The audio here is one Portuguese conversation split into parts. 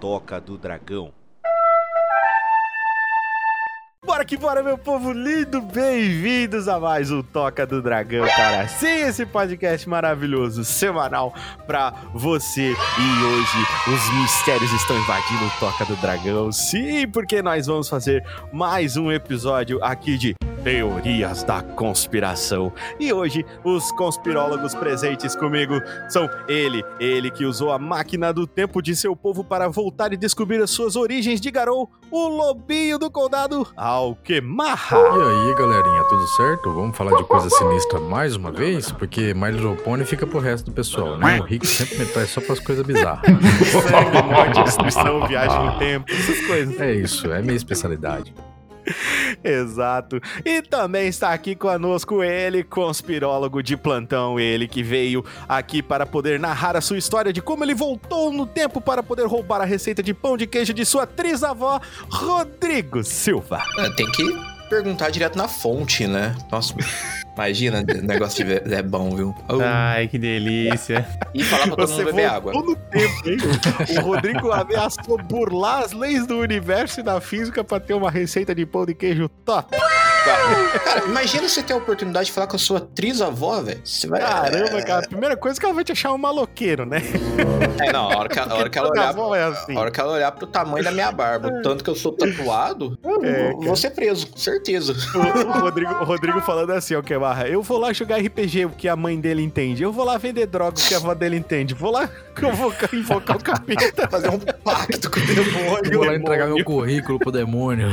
Toca do Dragão. Bora que bora, meu povo lindo! Bem-vindos a mais um Toca do Dragão, cara. Sim, esse podcast maravilhoso, semanal pra você. E hoje os mistérios estão invadindo o Toca do Dragão. Sim, porque nós vamos fazer mais um episódio aqui de Teorias da Conspiração. E hoje, os conspirólogos presentes comigo são ele, ele que usou a máquina do tempo de seu povo para voltar e descobrir as suas origens de Garou, o lobinho do condado Alquemarra. E aí, galerinha, tudo certo? Vamos falar de coisa sinistra mais uma vez? Porque My Little Pony fica pro resto do pessoal, né? O Rick sempre me traz só pras coisas bizarras. Sangue, morte, destruição, viagem no tempo, essas coisas. É isso, é minha especialidade. Exato. E também está aqui conosco ele, conspirólogo de plantão, ele que veio aqui para poder narrar a sua história de como ele voltou no tempo para poder roubar a receita de pão de queijo de sua trisavó, Rodrigo Silva. É, tem que perguntar direto na fonte, né? Nossa, imagina, o negócio de ver- é bom, viu? Oh, Ai, que delícia. E falar pra todo mundo beber água. tempo, hein? O Rodrigo ameaçou burlar as leis do universo e da física para ter uma receita de pão de queijo top. Cara, imagina você ter a oportunidade de falar com a sua trisavó, velho. Vai. Caramba, cara. A primeira coisa que ela vai te achar um maloqueiro, né? É, não, a hora que, a hora que ela olhar. avó é assim. A hora que ela olhar pro tamanho da minha barba, o tanto que eu sou tatuado, eu É, vou- vou ser preso, com certeza. O, o Rodrigo, o Rodrigo falando assim, ó, que barra. Eu vou lá jogar RPG, o que a mãe dele entende. Eu vou lá vender droga, o que a avó dele entende. Vou lá convocar, invocar o capeta. Fazer um pacto com o demônio. Vou lá entregar meu currículo pro demônio.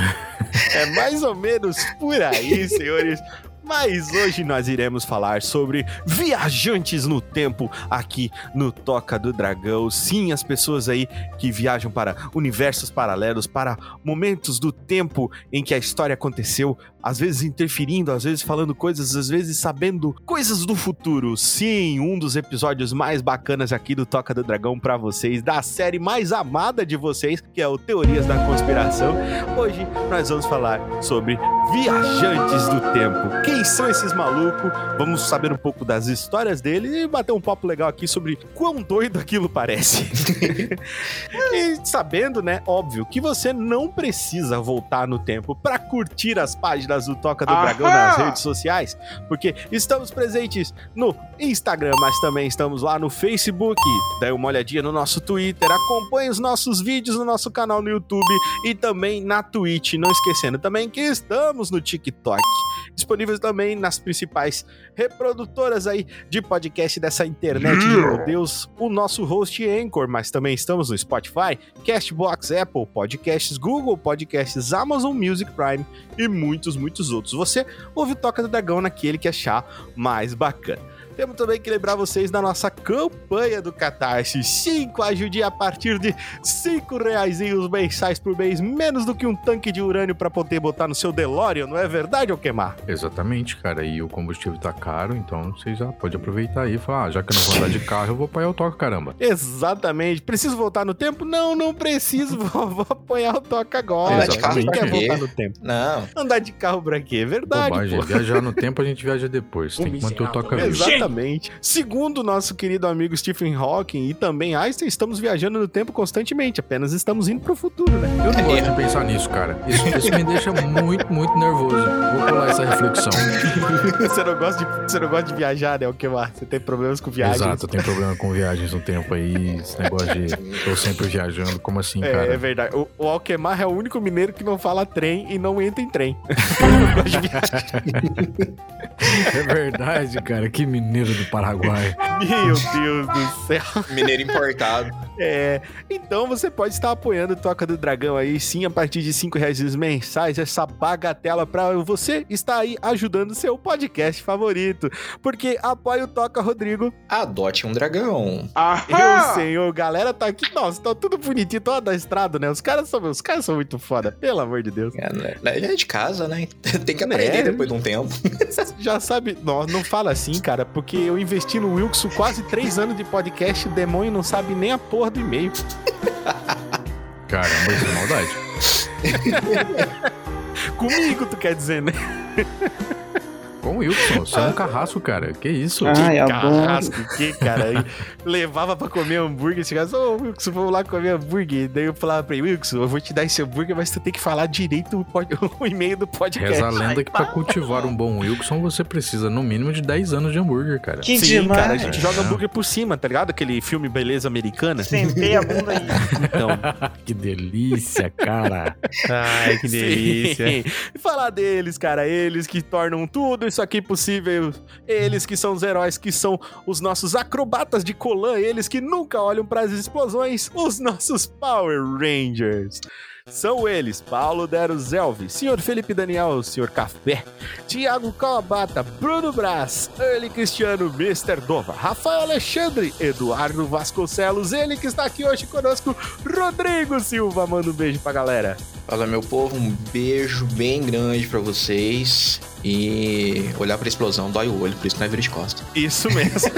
É mais ou menos por aí, senhores. Mas hoje nós iremos falar sobre viajantes no tempo aqui no Toca do Dragão. Sim, as pessoas aí que viajam para universos paralelos, para momentos do tempo em que a história aconteceu, às vezes interferindo, às vezes falando coisas, às vezes sabendo coisas do futuro. Sim, um dos episódios mais bacanas aqui do Toca do Dragão para vocês, da série mais amada de vocês, que é o Teorias da Conspiração. Hoje nós vamos falar sobre viajantes do tempo. Quem são esses malucos? Vamos saber um pouco das histórias deles e bater um papo legal aqui sobre quão doido aquilo parece. e sabendo, né, óbvio, que você não precisa voltar no tempo para curtir as páginas do Toca do Dragão nas redes sociais, porque estamos presentes no Instagram, mas também estamos lá no Facebook. Dê uma olhadinha no nosso Twitter, acompanhe os nossos vídeos no nosso canal no YouTube e também na Twitch. Não esquecendo também que estamos no TikTok. Disponíveis também nas principais reprodutoras aí de podcast dessa internet de meu Deus, o nosso host Anchor, mas também estamos no Spotify, Castbox, Apple Podcasts, Google Podcasts, Amazon Music Prime e muitos, muitos outros. Você ouve o Toca do Dragão naquele que achar mais bacana. Temos também que lembrar vocês da nossa campanha do Catarse. Cinco ajude a partir de cinco reais mensais por mês, menos do que um tanque de urânio para poder botar no seu DeLorean, não é verdade, ou queimar? Exatamente, cara. E o combustível tá caro, então você já pode aproveitar aí e falar: ah, já que eu não vou andar de carro, eu vou apoiar o toque, caramba. Exatamente. Preciso voltar no tempo? Não, não preciso. Vou, vou apoiar o Toca agora. Andar de carro Quem pra quer quê? voltar no tempo? Não. Andar de carro pra quê? É verdade, Bobagem. Viajar no tempo a gente viaja depois. Tem que manter o toca vivo. Exatamente. Segundo o nosso querido amigo Stephen Hawking e também Einstein, estamos viajando no tempo constantemente, apenas estamos indo pro futuro, né? Eu não gosto de pensar nisso, cara. Isso, isso me deixa muito, muito nervoso. Vou pular essa reflexão. você, não gosta de, você não gosta de viajar, né? O que mais? Você tem problemas com viagens? Exato, eu tenho problema com viagens no tempo aí. Esse negócio de tô sempre viajando. Como assim, É, é cara? verdade. O, o Alquemar é o único mineiro que não fala trem e não entra em trem. É verdade, cara. Que mineiro do Paraguai. Meu Deus do céu. Mineiro importado. É, então você pode estar apoiando o Toca do Dragão aí, sim, a partir de 5 reais mensais, essa bagatela pra você estar aí ajudando o seu podcast favorito. Porque apoia o Toca Rodrigo. Adote um dragão. Eu, senhor, galera tá aqui, nossa, tá tudo bonitinho, toda da estrada, né? Os caras são, os caras são muito foda, pelo amor de Deus. É, né? É de casa, né? Tem que aprender É. depois de um tempo. Já sabe, não, não fala assim, cara, porque eu investi no Wilkson quase 3 anos de podcast, o demônio não sabe nem a porra do e-mail. Caramba, isso é maldade. Comigo, tu quer dizer, né? Qual Wilson? Você é um carrasco, cara. Que isso? Ai, a Carrasco, que cara? Levava pra comer hambúrguer, chegava, ô Wilson, vamos lá comer hambúrguer. Daí eu falava pra ele, Wilson, eu vou te dar esse hambúrguer, mas tu tem que falar direito o, pod- o e-mail do podcast. Reza a lenda que pra cultivar um bom Wilson você precisa no mínimo de 10 anos de hambúrguer, cara. Que Sim, demais. cara, a gente joga hambúrguer por cima, tá ligado? Aquele filme Beleza Americana. Sentei a bunda aí. Então, Que delícia, cara. Ai, que delícia. Sim. E falar deles, cara, eles que tornam tudo isso aqui possível, eles que são os heróis, que são os nossos acrobatas de Colan, eles que nunca olham para as explosões, os nossos Power Rangers. São eles, Paulo Dero Zelvi, Sr. Felipe Daniel, Sr. Café, Tiago Kawabata, Bruno Brás, Eli Cristiano, Mr. Dova, Rafael Alexandre, Eduardo Vasconcelos, ele que está aqui hoje conosco, Rodrigo Silva. Manda um beijo pra galera. Fala, meu povo, um beijo bem grande pra vocês. E olhar pra explosão dói o olho, por isso que não é vira de costa. Isso mesmo.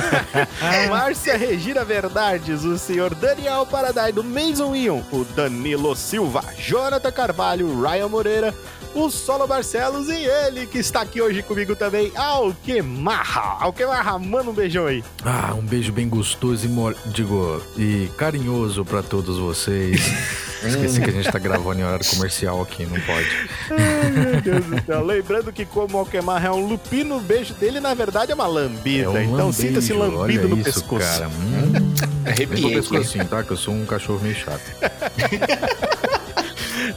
Márcia Regina Verdades, o senhor Daniel Paradai do Mason Ion, o Danilo Silva, Jonathan Carvalho, Ryan Moreira, o Solo Barcelos e ele que está aqui hoje comigo também, Alquemarra. Alquemarra, manda um beijão aí. Ah, um beijo bem gostoso e, mo- digo, e carinhoso pra todos vocês. Esqueci que a gente tá gravando em horário comercial aqui, não pode. Ai, meu Deus do céu. Lembrando que como o Alquemarra é um lupino, o beijo dele na verdade é uma lambida. um então sinta-se lambido olha no isso, pescoço. cara. Hum, tô pescocinho, tá? Que eu sou um cachorro meio chato.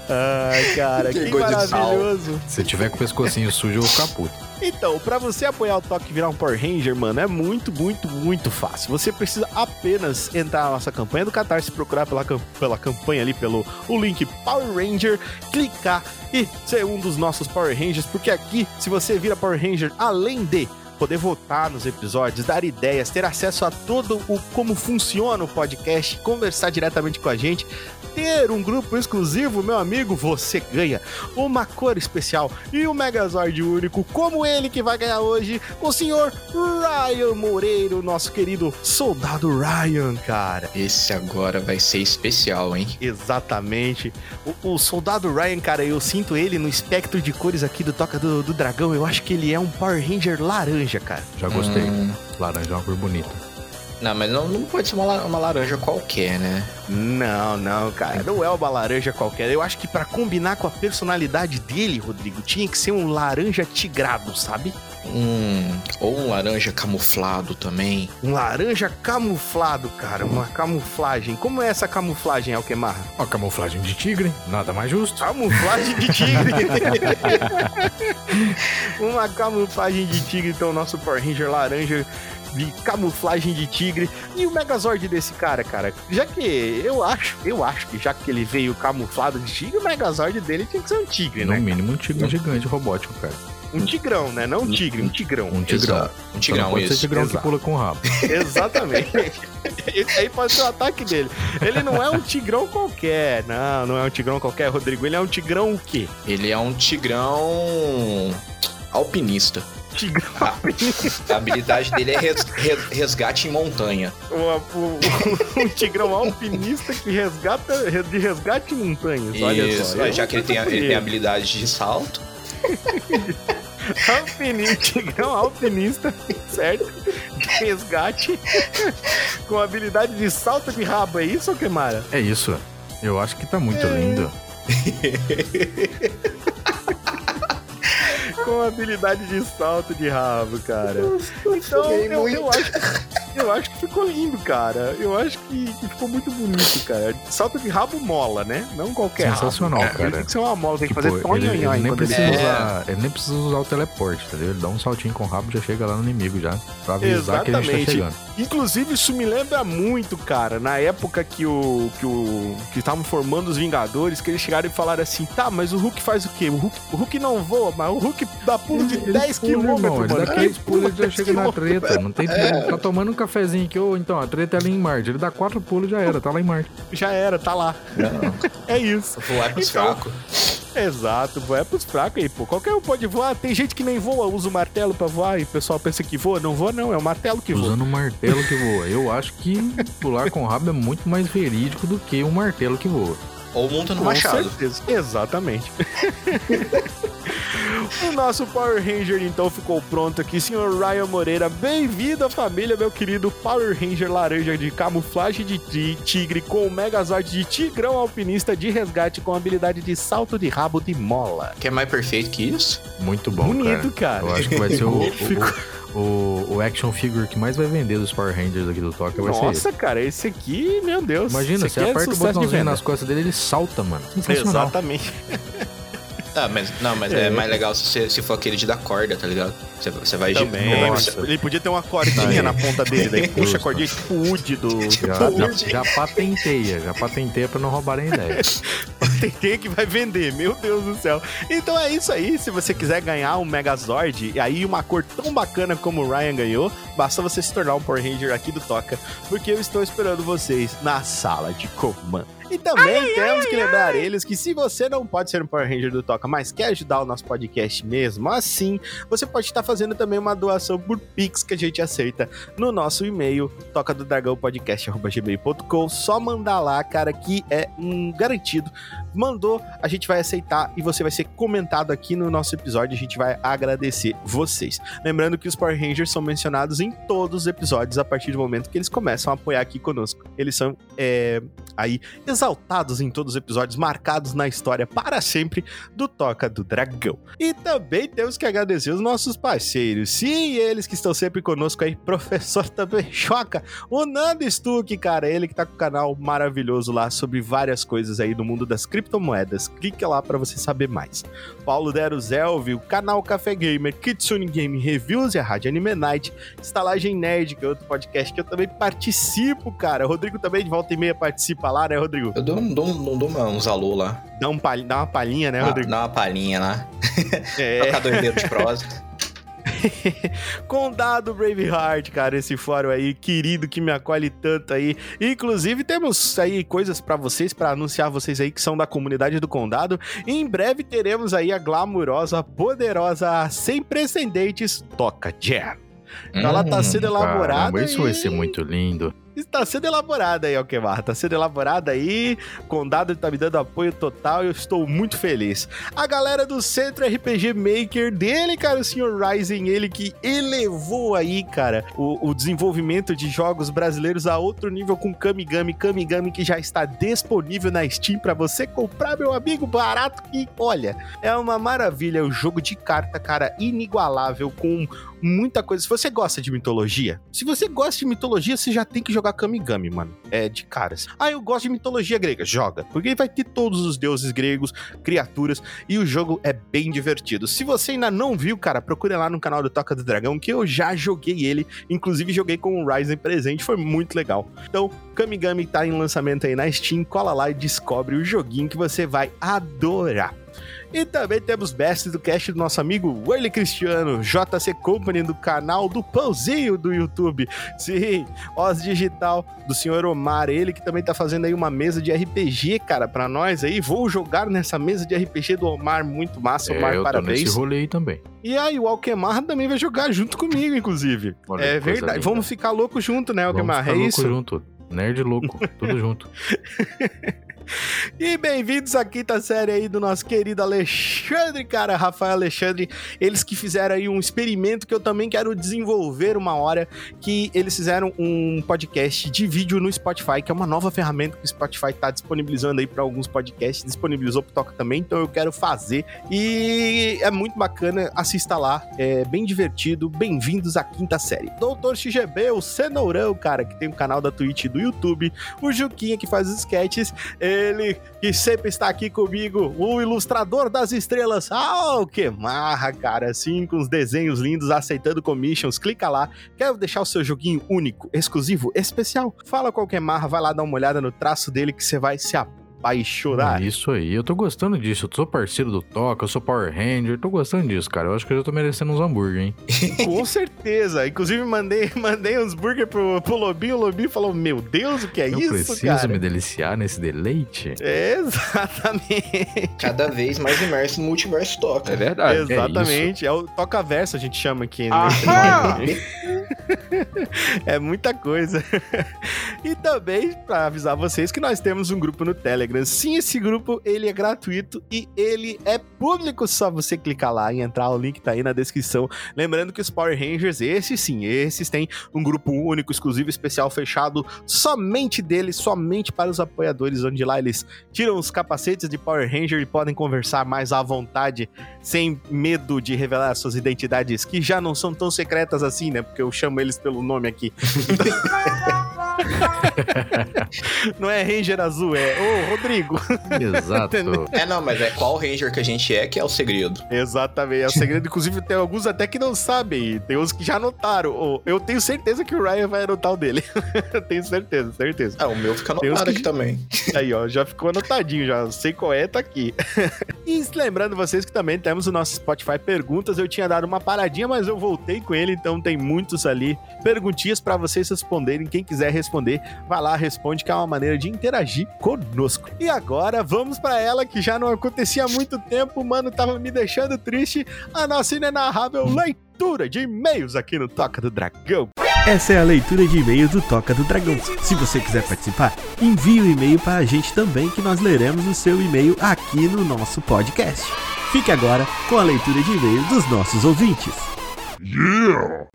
Ai, cara, que, Que maravilhoso. Se tiver com o pescocinho sujo, eu vou ficar puto. Então, pra você apoiar o Toque e virar um Power Ranger, mano, é muito, muito, muito fácil. Você precisa apenas entrar na nossa campanha do Catarse, procurar pela, pela campanha ali, pelo o link Power Ranger, clicar e ser um dos nossos Power Rangers, porque aqui, se você vira Power Ranger, além de poder votar nos episódios, dar ideias, ter acesso a todo o como funciona o podcast, conversar diretamente com a gente, ter um grupo exclusivo, meu amigo, você ganha uma cor especial e um Megazord único, como ele que vai ganhar hoje, o senhor Ryan Moreiro, nosso querido soldado Ryan, cara. Esse agora vai ser especial, hein? Exatamente. O, o soldado Ryan, cara, eu sinto ele no espectro de cores aqui do Toca do, do Dragão. Eu acho que ele é um Power Ranger laranja, cara. Já gostei. Hum. Laranja é uma cor bonita. Não, mas não, não pode ser uma, uma laranja qualquer, né? Não, não, cara. Não é uma laranja qualquer. Eu acho que pra combinar com a personalidade dele, Rodrigo, tinha que ser um laranja tigrado, sabe? Hum, ou um laranja camuflado também. Um laranja camuflado, cara. Uma camuflagem. Como é essa camuflagem, Alquemarra? Ó, camuflagem de tigre, nada mais justo. Camuflagem de tigre. Uma camuflagem de tigre, então, nosso Power Ranger laranja de camuflagem de tigre. E o Megazord desse cara, cara? Já que eu acho, eu acho que já que ele veio camuflado de tigre, o Megazord dele tinha que ser um tigre, No né? mínimo um tigre gigante robótico, cara. Um tigrão, né? Não um tigre, um tigrão. Um tigrão. Exato. Um tigrão, pode ser isso. tigrão que Exato. pula com o rabo. Exatamente. Esse aí pode ser o ataque dele. Ele não é um tigrão qualquer. Não, não é um tigrão qualquer, Rodrigo. Ele é um tigrão o quê? Ele é um tigrão alpinista. Tigrão. A, a habilidade dele é res- res- resgate em montanha. Um, um- um tigrão alpinista que resgata de resgate em montanhas. Olha Isso, só. já que ele tem, a- ele tem habilidade de salto. Alpinista, tigrão alpinista, certo? De resgate com habilidade de salto de rabo. É isso, Kemara? É isso. Eu acho que tá muito É. lindo. com habilidade de salto de rabo, cara. Então, eu, eu acho, eu acho que ficou lindo, cara. Eu acho que, que ficou muito bonito, cara. Salto de rabo mola, né? Não qualquer Sensacional, rabo. cara. Tem que ser uma mola, tem que Tipo, fazer ele, ele tonhonhon nem precisa ele... É. usar, ele nem precisa usar o teleporte, entendeu? Ele dá um saltinho com o rabo e já chega lá no inimigo já. Pra avisar que a gente Exatamente. tá chegando. Inclusive, isso me lembra muito, cara, na época que o. que o. que estavam formando os Vingadores, que eles chegaram e falaram assim: tá, mas o Hulk faz o quê? O Hulk, o Hulk não voa, mas o Hulk dá pulo de 10 pula, quilômetros, irmão, ele mano. dá pulos e já 10 chega na treta. Não tem ele tá tomando um cafezinho aqui, ou então, a treta é ali em Marte. Ele dá quatro pulos e já era, tá lá em Marte. Já era, tá lá. É isso. voar pros Então, fracos. Exato, voar é pros fracos aí, pô. Qualquer um pode voar. Tem gente que nem voa, usa o martelo pra voar e o pessoal pensa que voa. Não voa, não, é o martelo que voa. Usando um martelo que voa. Eu acho que pular com o rabo é muito mais verídico do que um martelo que voa. Ou monta no Com machado. certeza. Exatamente. o nosso Power Ranger então ficou pronto aqui, senhor Ryan Moreira. Bem-vindo à família, meu querido Power Ranger laranja de camuflagem de ti- tigre com o Megazord de tigrão alpinista de resgate com habilidade de salto de rabo de mola. Quer mais perfeito que isso? Muito bom, Bonito, cara. cara. Eu acho que vai ser o, Ficou- o, o, o action figure que mais vai vender dos Power Rangers aqui do Toca vai ser esse. Nossa, cara, esse aqui, meu Deus. Imagina, você é aperta o sucesso de botãozinho nas costas dele, ele salta, mano. Exatamente. Ah, mas, não, mas é, mais legal se, se for aquele de dar corda, tá ligado? Você, você vai... Também. Nossa. Ele podia ter uma cordinha na ponta dele, daí puxa a cordinha tipo o Woody do... Já, já, já patenteia, já patenteia pra não roubarem ideia. Tem que vai vender, meu Deus do céu. Então é isso aí, se você quiser ganhar um Megazord, e aí uma cor tão bacana como o Ryan ganhou, basta você se tornar um Power Ranger aqui do Toca, porque eu estou esperando vocês na sala de comando. E também temos que lembrar eles que se você não pode ser um Power Ranger do Toca, mas quer ajudar o nosso podcast mesmo assim, você pode estar fazendo também uma doação por Pix que a gente aceita no nosso e-mail, toca do dragão. Só mandar lá, cara, que é um garantido. Mandou, a gente vai aceitar e você vai ser comentado aqui no nosso episódio. A gente vai agradecer vocês. Lembrando que os Power Rangers são mencionados em todos os episódios a partir do momento que eles começam a apoiar aqui conosco. Eles são é, aí exaltados em todos os episódios, marcados na história para sempre do Toca do Dragão. E também temos que agradecer os nossos parceiros. Sim, eles que estão sempre conosco aí, professor também choca. O Nando Stuck, cara, ele que tá com o canal maravilhoso lá sobre várias coisas aí do mundo das criptomoedas. Clique lá para você saber mais. Paulo Dero Zelvi, o canal Café Gamer, Kitsune Game Reviews e a Rádio Anime Night, Estalagem Nerd, que é outro podcast que eu também participo, cara. O Rodrigo também de volta e meia participa lá, né, Rodrigo? Eu dou, dou, um- dou uma- uns alô lá. Dá, um dá uma palhinha, né, Rodrigo? dá uma palhinha lá. É. Trocador inteiro de prosa. Condado Braveheart, cara, esse fórum aí querido que me acolhe tanto aí. Inclusive temos aí coisas pra vocês, pra anunciar vocês aí que são da comunidade do Condado. E em breve teremos aí a glamurosa, poderosa, sem precedentes Toca Jam. Ela tá Hum, sendo elaborada Caramba, isso vai e- ser muito lindo. Está sendo elaborada aí, Alquemar. Tá sendo elaborada aí. Condado tá me dando apoio total e eu estou muito feliz. A galera do Centro RPG Maker dele, cara, o Sr. Ryzen, ele que elevou aí, cara, o, o desenvolvimento de jogos brasileiros a outro nível com Kamigami. Kamigami que já está disponível na Steam para você comprar, meu amigo, barato que, olha, é uma maravilha. O jogo de carta, cara, inigualável, com muita coisa. Se você gosta de mitologia, se você gosta de mitologia, você já tem que jogar Kamigami, mano. É de caras. Ah, eu gosto de mitologia grega. Joga. Porque vai ter todos os deuses gregos, criaturas, e o jogo é bem divertido. Se você ainda não viu, cara, procure lá no canal do Toca do Dragão, que eu já joguei ele. Inclusive, joguei com o Ryzen presente, foi muito legal. Então, Kamigami tá em lançamento aí na Steam. Cola lá e descobre o joguinho que você vai adorar. E também temos Best do cast do nosso amigo Willy Cristiano, JC Company do canal do Pãozinho do YouTube. Sim, Oz Digital do senhor Omar, ele que também tá fazendo aí uma mesa de RPG, cara, pra nós aí. Vou jogar nessa mesa de RPG do Omar, muito massa, Omar, É, eu tô parabéns. nesse rolê aí também. E aí, o Alquemar também vai jogar junto comigo, inclusive. Olha é verdade. linda. Vamos ficar louco junto, né, Vamos Alquemar? ficar É louco isso? junto. Nerd louco, tudo junto. E bem-vindos à quinta série aí do nosso querido Alexandre, cara, Rafael Alexandre. Eles que fizeram aí um experimento que eu também quero desenvolver uma hora, que eles fizeram um podcast de vídeo no Spotify, que é uma nova ferramenta que o Spotify tá disponibilizando aí para alguns podcasts, disponibilizou pro Toca também, então eu quero fazer. E é muito bacana, assista lá, é bem divertido. Bem-vindos à quinta série. Doutor XGB, o Cenourão, cara, que tem um canal da Twitch e do YouTube, o Juquinha que faz os sketches, ele que sempre está aqui comigo, o ilustrador das estrelas. Ah, que marra, cara, assim, com os desenhos lindos, aceitando commissions. Clica lá, quer deixar o seu joguinho único, exclusivo, especial? Fala qualquer marra, vai lá dar uma olhada no traço dele que você vai se apaixonar. É Isso aí, eu tô gostando disso. Eu sou parceiro do Toca, eu sou Power Ranger, tô gostando disso, cara. Eu acho que eu já tô merecendo uns hambúrguer, hein? Com certeza. Inclusive, mandei, mandei uns burger pro, pro Lobinho. O Lobinho falou: Meu Deus, o que é eu isso, preciso cara? me deliciar nesse deleite. Exatamente. Cada vez mais imerso no multiverso toca. É verdade. Exatamente. É, o toca verso, a gente chama aqui. Né? Aham! é muita coisa. e também para avisar vocês que nós temos um grupo no Telegram. Sim, esse grupo ele é gratuito e ele é público. Só você clicar lá e entrar. O link tá aí na descrição. Lembrando que os Power Rangers, esses sim, esses têm um grupo único, exclusivo, especial, fechado somente deles, somente para os apoiadores, onde lá eles tiram os capacetes de Power Ranger e podem conversar mais à vontade, sem medo de revelar suas identidades, que já não são tão secretas assim, né? Porque eu chamo eles pelo nome aqui. não é Ranger Azul, é Ô Rodrigo. Exato. É, não, mas é qual Ranger que a gente é que é o segredo. Exatamente, é o segredo. Inclusive, tem alguns até que não sabem, tem uns que já anotaram. Eu tenho certeza que o Ryan vai anotar o dele. tenho certeza, certeza. Ah, o meu fica anotado que- aqui também. Aí, ó, já ficou anotadinho, já sei qual é, tá aqui. e lembrando vocês que também temos o nosso Spotify Perguntas. Eu tinha dado uma paradinha, mas eu voltei com ele, então tem muitos ali perguntinhas pra vocês responderem. Quem quiser responder, vai lá, responde, que é uma maneira de interagir conosco. E agora vamos pra ela que já não acontecia há muito tempo, mano, tava me deixando triste. A nossa inenarrável leitura de e-mails aqui no Toca do Dragão. Essa é a leitura de e-mails do Toca do Dragão. Se você quiser participar, envie o e-mail para a gente também, que nós leremos o seu e-mail aqui no nosso podcast. Fique agora com a leitura de e-mails dos nossos ouvintes.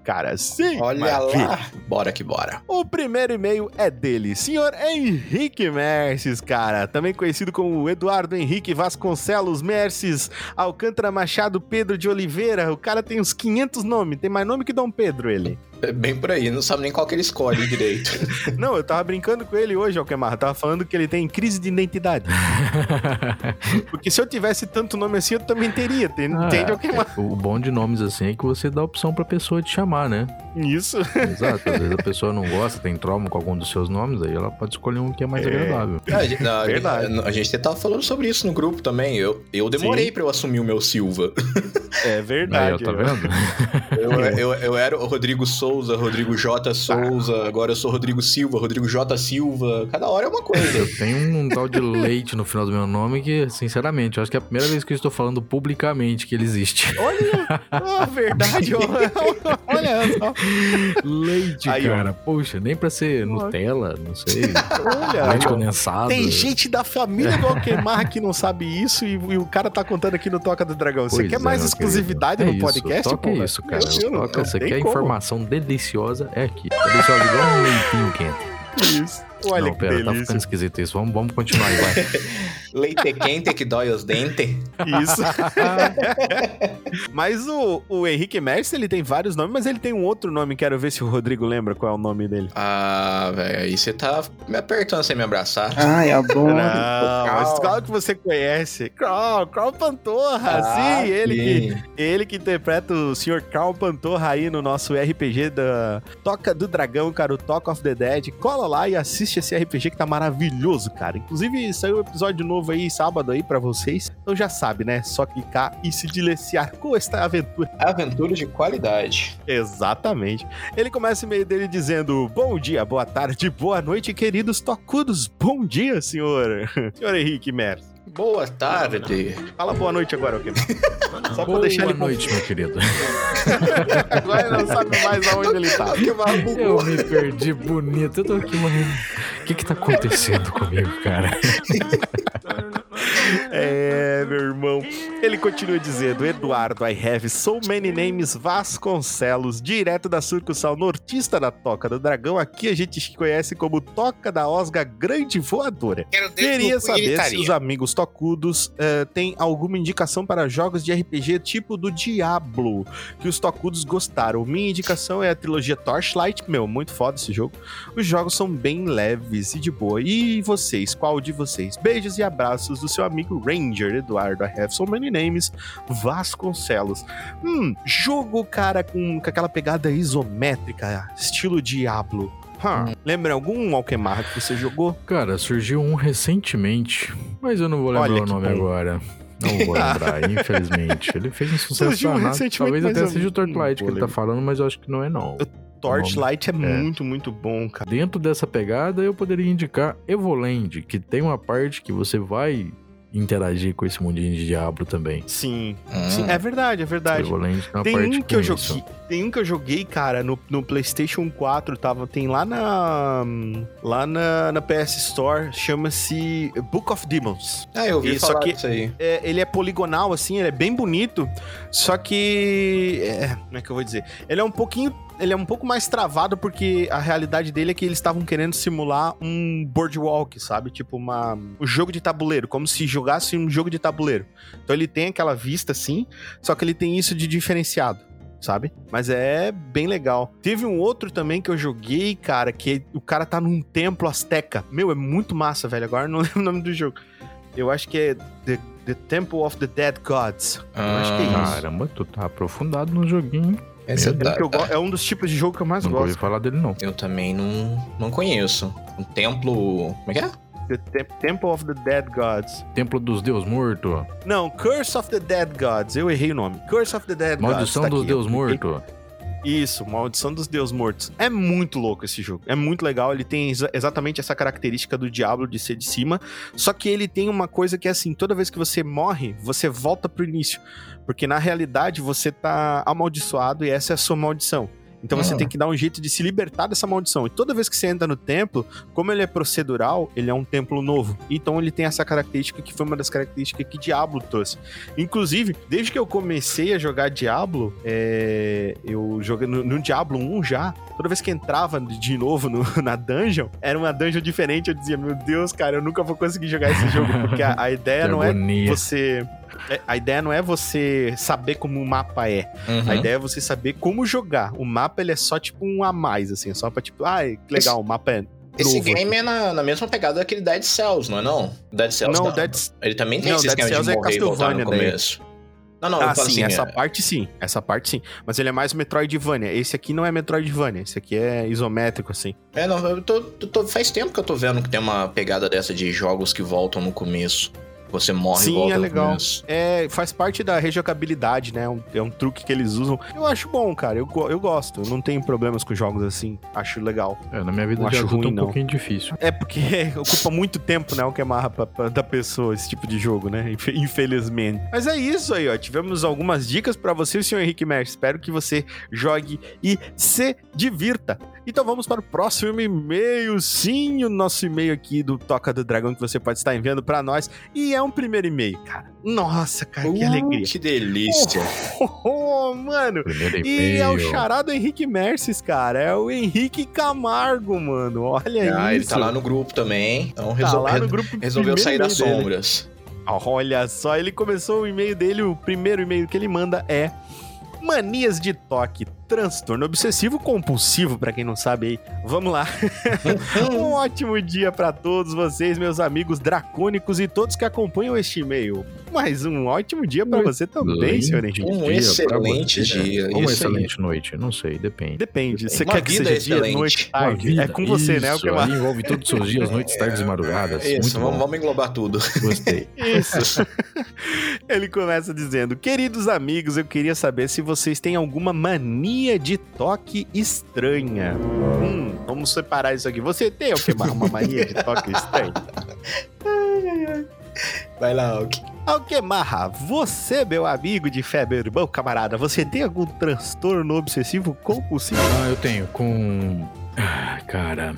Cara, sim! Olha maravilha. lá. Bora que bora. O primeiro e-mail é dele, senhor Henrique Merces, cara, também conhecido como Eduardo Henrique Vasconcelos Merces Alcântara Machado Pedro de Oliveira. O cara tem uns 500 nomes, tem mais nome que Dom Pedro ele. É bem por aí, não sabe nem qual que ele escolhe direito. Não, eu tava brincando com ele hoje, Alquemar, tava falando que ele tem crise de identidade. Porque se eu tivesse tanto nome assim, eu também teria, tem- Ah, entende, Alquemar? O bom de nomes assim é que você dá a opção pra pessoa te chamar, né? Isso. Exato. Às vezes a pessoa não gosta, tem trauma com algum dos seus nomes, aí ela pode escolher um que é mais É. agradável. Ah, a a Verdade. gente- A gente tava falando sobre isso no grupo também. Eu, eu demorei Sim. pra eu assumir o meu Silva. É Aí, verdade. ó, tá vendo? Eu, eu, eu era o Rodrigo Souza, Rodrigo J. Souza, agora eu sou Rodrigo Silva, Rodrigo J. Silva. Cada hora é uma coisa. Tem um, tal de leite no final do meu nome que, sinceramente, eu acho que é a primeira vez que eu estou falando publicamente que ele existe. Olha, oh, verdade. ó. Olha só. Leite, Aí, ó. cara. Poxa, nem pra ser Nutella, não sei. Olha. leite ó. condensado. Tem gente da família do Alquemar que não sabe isso e, e o cara tá contando aqui no Toca do Dragão. Você Pois quer é, mais exclusividade querido. no É isso, podcast? Toca pô? isso, cara. Toca, você tem quer como. informação deliciosa? É aqui. Deliciosa igual um leitinho quente. Isso. Olha não, que pera, tá delícia. ficando esquisito isso. Vamos, vamos continuar aí, vai. Leite quente que dói os dentes. Isso. mas o, o Henrique Mercer, ele tem vários nomes, mas ele tem um outro nome. Quero ver se o Rodrigo lembra qual é o nome dele. Ah, velho, aí você tá me apertando sem me abraçar. Ai, a bom. Não, mas claro que você conhece. Carl, Carl Pantorra, Ah, sim, ele que, ele que interpreta o Sr. Carl Pantorra aí no nosso RPG da Toca do Dragão, cara, o Talk of the Dead. Cola lá e assiste esse RPG que tá maravilhoso, cara. Inclusive, saiu um episódio novo aí, sábado aí pra vocês. Então já sabe, né? Só clicar e se deliciar com esta aventura. Aventura de qualidade. Exatamente. Ele começa o e-mail dele dizendo: Bom dia, boa tarde, boa noite, queridos tocudos. Bom dia, senhor. senhor Henrique Merz. Boa tarde. Fala boa noite agora, ok? Só pra Boa deixar ele noite, meu querido. Agora ele não sabe mais aonde ele tá. Que maluco. Eu me perdi bonito. Eu tô aqui, mano. O que que tá acontecendo comigo, cara? É, meu irmão. Ele continua dizendo: Eduardo, I have so many names Vasconcelos, direto da sucursal nortista da Toca do Dragão. Aqui a gente conhece como Toca da Osga Grande Voadora. Queria saber se os amigos tocudos eh, têm alguma indicação para jogos de RPG tipo do Diablo que os tocudos gostaram. Minha indicação é a trilogia Torchlight. Meu, muito foda esse jogo. Os jogos são bem leves e de boa. E vocês, qual de vocês? Beijos e abraços do seu amigo Ranger Eduardo. I have so many names. Vasconcelos. Hum, jogo, cara, com, com aquela pegada isométrica, estilo Diablo. Hum. Lembra algum Alquemar que você jogou? Cara, surgiu um recentemente, mas eu não vou lembrar Olha o nome bom. agora. Não vou lembrar, infelizmente. Ele fez um sucesso Surgiu danado. recentemente, Talvez até eu seja o Torchlight que ele tá falando, mas eu acho que não é não. Torchlight é, É. muito, muito bom, cara. Dentro dessa pegada, eu poderia indicar Evoland, que tem uma parte que você vai interagir com esse mundinho de Diablo também. Sim. Hum. Sim, é verdade, é verdade. Tem um que eu joguei. isso. Tem um que eu joguei, cara, no, no PlayStation 4, tava, tem lá na lá na, na PS Store, chama-se Book of Demons. Ah, eu vi falar aqui- disso aí. É, ele é poligonal assim, ele é bem bonito, só que é, como é que eu vou dizer? Ele é um pouquinho ele é um pouco mais travado porque a realidade dele é que eles estavam querendo simular um boardwalk, sabe? Tipo uma um jogo de tabuleiro, como se jogasse um jogo de tabuleiro. Então ele tem aquela vista assim, só que ele tem isso de diferenciado. Sabe? Mas é bem legal. Teve um outro também que eu joguei, cara, que o cara tá num templo asteca. Meu, é muito massa, velho. Agora não lembro o nome do jogo. Eu acho que é The, The Temple of the Dead Gods. Eu acho que é isso. Caramba, tu tá aprofundado no joguinho. Esse Meu tá- É, que eu go- é um dos tipos de jogo que eu mais Nunca ouvi gosto. falar dele, não. eu também não, não conheço. Um templo. Como é que é? The Tem- Temple of the Dead Gods. Templo dos Deus Morto. Não, Curse of the Dead Gods. Eu errei o nome. Curse of the Dead Maldição Gods. tá dos aqui, Deus. Morto. Isso, Maldição dos Deus Mortos. É muito louco esse jogo. É muito legal. Ele tem exa- exatamente essa característica do Diablo de ser de cima. Só que ele tem uma coisa que é assim: toda vez que você morre, você volta pro início. Porque na realidade você tá amaldiçoado e essa é a sua maldição. Então você Ah. tem que dar um jeito de se libertar dessa maldição. E toda vez que você entra no templo, como ele é procedural, ele é um templo novo. Então ele tem essa característica que foi uma das características que Diablo trouxe. Inclusive, desde que eu comecei a jogar Diablo, é, eu joguei no, no Diablo 1 já. Toda vez que entrava de novo no- na dungeon, era uma dungeon diferente. Eu dizia, meu Deus, cara, eu nunca vou conseguir jogar esse jogo. Porque a, a ideia não é você. É, A ideia não é você saber como o mapa é. Uhum. A ideia é você saber como jogar. O mapa, ele é só tipo um a mais, assim. É só pra tipo, ah, que legal, o mapa é. Esse novo game é na, na mesma pegada daquele Dead Cells, não é não? Dead Cells Não, não. Dead Ele também tem Não, esse Dead esquema Cells de é morrer e voltar no Castlevania daí. começo. Não, não, Ah, sim, assim, essa é- parte sim. Essa parte sim. Mas ele é mais Metroidvania. Esse aqui não é Metroidvania. Esse aqui é isométrico, assim. É, não, eu tô, tô- faz tempo que eu tô vendo que tem uma pegada dessa de jogos que voltam no começo. Você morre Sim, e volta é legal. É, faz parte da rejogabilidade, né? É um, é um truque que eles usam. Eu acho bom, cara. Eu, eu gosto. Eu não tenho problemas com jogos assim. Acho legal. É, na minha vida Não de acho é um ruim, não. pouquinho difícil. É porque ocupa muito tempo, né? O que amarra pra- pra- da pessoa esse tipo de jogo, né? Infe- Infelizmente. Mas é isso aí, ó. Tivemos algumas dicas pra você, senhor Henrique Mestre. Espero que você jogue e se divirta. Então vamos para o próximo e-mail. Sim, o nosso e-mail aqui do Toca do Dragão que você pode estar enviando pra nós. E é um primeiro e-mail, cara. Nossa, cara, que Uh, alegria. Que delícia. Oh, mano. Primeiro E é o charado Henrique Merces, cara. É o Henrique Camargo, mano. Olha Ah, ele isso. tá lá no grupo também. Então Tá resol- lá no grupo resolveu sair das e-mail dele. sombras. Olha só, ele começou o e-mail dele, o primeiro e-mail que ele manda é manias de toque, transtorno obsessivo compulsivo, pra quem não sabe aí. Vamos lá. um ótimo dia pra todos vocês, meus amigos dracônicos e todos que acompanham este e-mail. Mais um ótimo dia pra você também, senhor Henrique. Um dia excelente dia, Ou uma isso aí. excelente noite, não sei, depende. Depende, você Uma quer que seja dia, excelente. noite, Uma tarde? vida, é com você, né? O que isso, aí envolve todos os seus dias, noites, tardes e madrugadas. Isso, Muito vamos, bom. vamos englobar tudo. Gostei. Isso. Ele começa dizendo: Queridos amigos, eu queria saber se vocês têm alguma mania de toque estranha. Hum, vamos separar isso aqui. Você tem o que? Uma mania de toque estranha? Vai lá, Alck. Alquemarra, você, meu amigo de fé, meu irmão, camarada, você tem algum transtorno obsessivo compulsivo? Ah, eu tenho com. Ah, cara,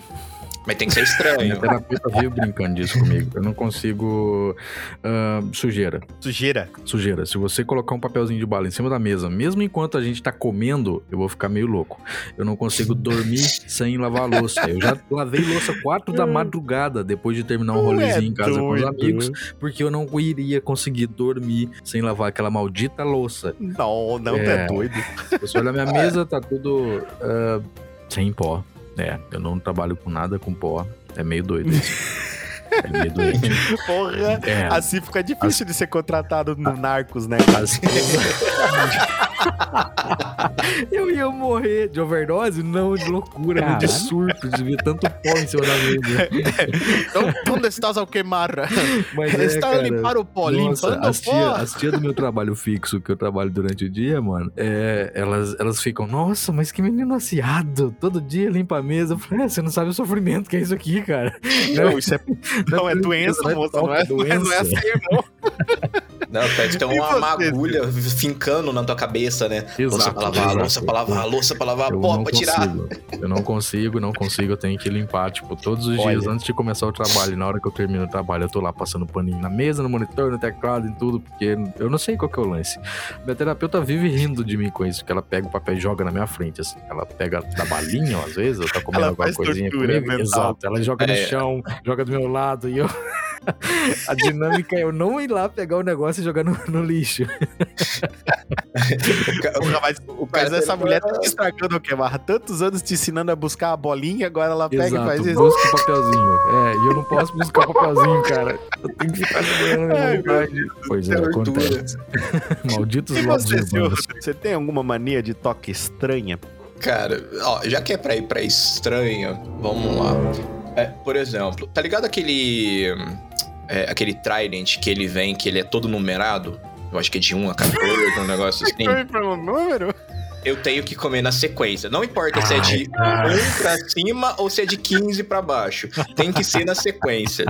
Mas tem que ser minha estranho. terapeuta veio brincando disso comigo. Eu não consigo. ah, sujeira. Sujeira. Sujeira. Se você colocar um papelzinho de bala em cima da mesa, mesmo enquanto a gente tá comendo, eu vou ficar meio louco. Eu não consigo dormir sem lavar a louça. Eu já lavei louça quatro da madrugada depois de terminar um rolezinho em casa com os doido. amigos, porque eu não iria conseguir dormir sem lavar aquela maldita louça. Não, não, É. é doido. Você olha minha mesa, tá tudo ah, sem pó. É, eu não trabalho com nada com pó. É meio doido isso. É meio doente. Porra. É, Assim fica difícil de ser contratado no Narcos, né? cara? as Eu ia morrer de overdose? Não, de loucura, Caralho. de surto, de ver tanto pó em cima da mesa. Então, onde estás ao queimar? Mas é, Está a cara, limpar o pó, Nossa, limpando as o pó. tia, as tia do meu trabalho fixo, que eu trabalho durante o dia, mano, é, elas, elas ficam, nossa, mas que menino aciado, todo dia limpa a mesa. Eu falei, é, você não sabe o sofrimento que é isso aqui, cara. Não, isso é, não, é doença, Não é moça. Não é, não é, não é assim, não. Não, parece que tem E uma você? agulha fincando na tua cabeça, né? louça Exato, pra lavar, exato. louça pra lavar, louça pra lavar, Eu pó não pra tirar. consigo. Eu não consigo, não consigo. Eu tenho que limpar, tipo, todos os dias Olha. antes de começar o trabalho. E Na hora que eu termino o trabalho, eu tô lá passando paninho na mesa, no monitor, no teclado, em tudo, porque eu não sei qual que é o lance. Minha terapeuta vive rindo de mim com isso, que ela pega o papel e joga na minha frente, assim. Ela pega da balinha, às vezes, eu tá comendo Ela alguma faz coisinha tortura comigo. mental. Exato. Ela joga no É. chão, joga do meu lado e eu. A dinâmica é eu não ir lá pegar o negócio e jogar no, no lixo. Porra, mas, mas cara essa tem- mulher tá te estragando o que, Marra? Tantos anos te ensinando a buscar a bolinha, agora ela pega Exato, e faz isso. busca o papelzinho. É, e eu não posso buscar o papelzinho, cara. Eu tenho que ficar segurando a vontade. Pois é, acontece. Malditos E lobos você, senhor, você tem alguma mania de toque estranha? Cara, ó, já que é pra ir pra estranha, vamos lá. É, por exemplo, tá ligado aquele. é, aquele Trident que ele vem, que ele é todo numerado? Eu acho que é de 1 a 14, um negócio assim. Foi pelo número? Eu tenho que comer na sequência. Não importa se é de 1 pra cima ou se é de 15 pra baixo. Tem que ser na sequência.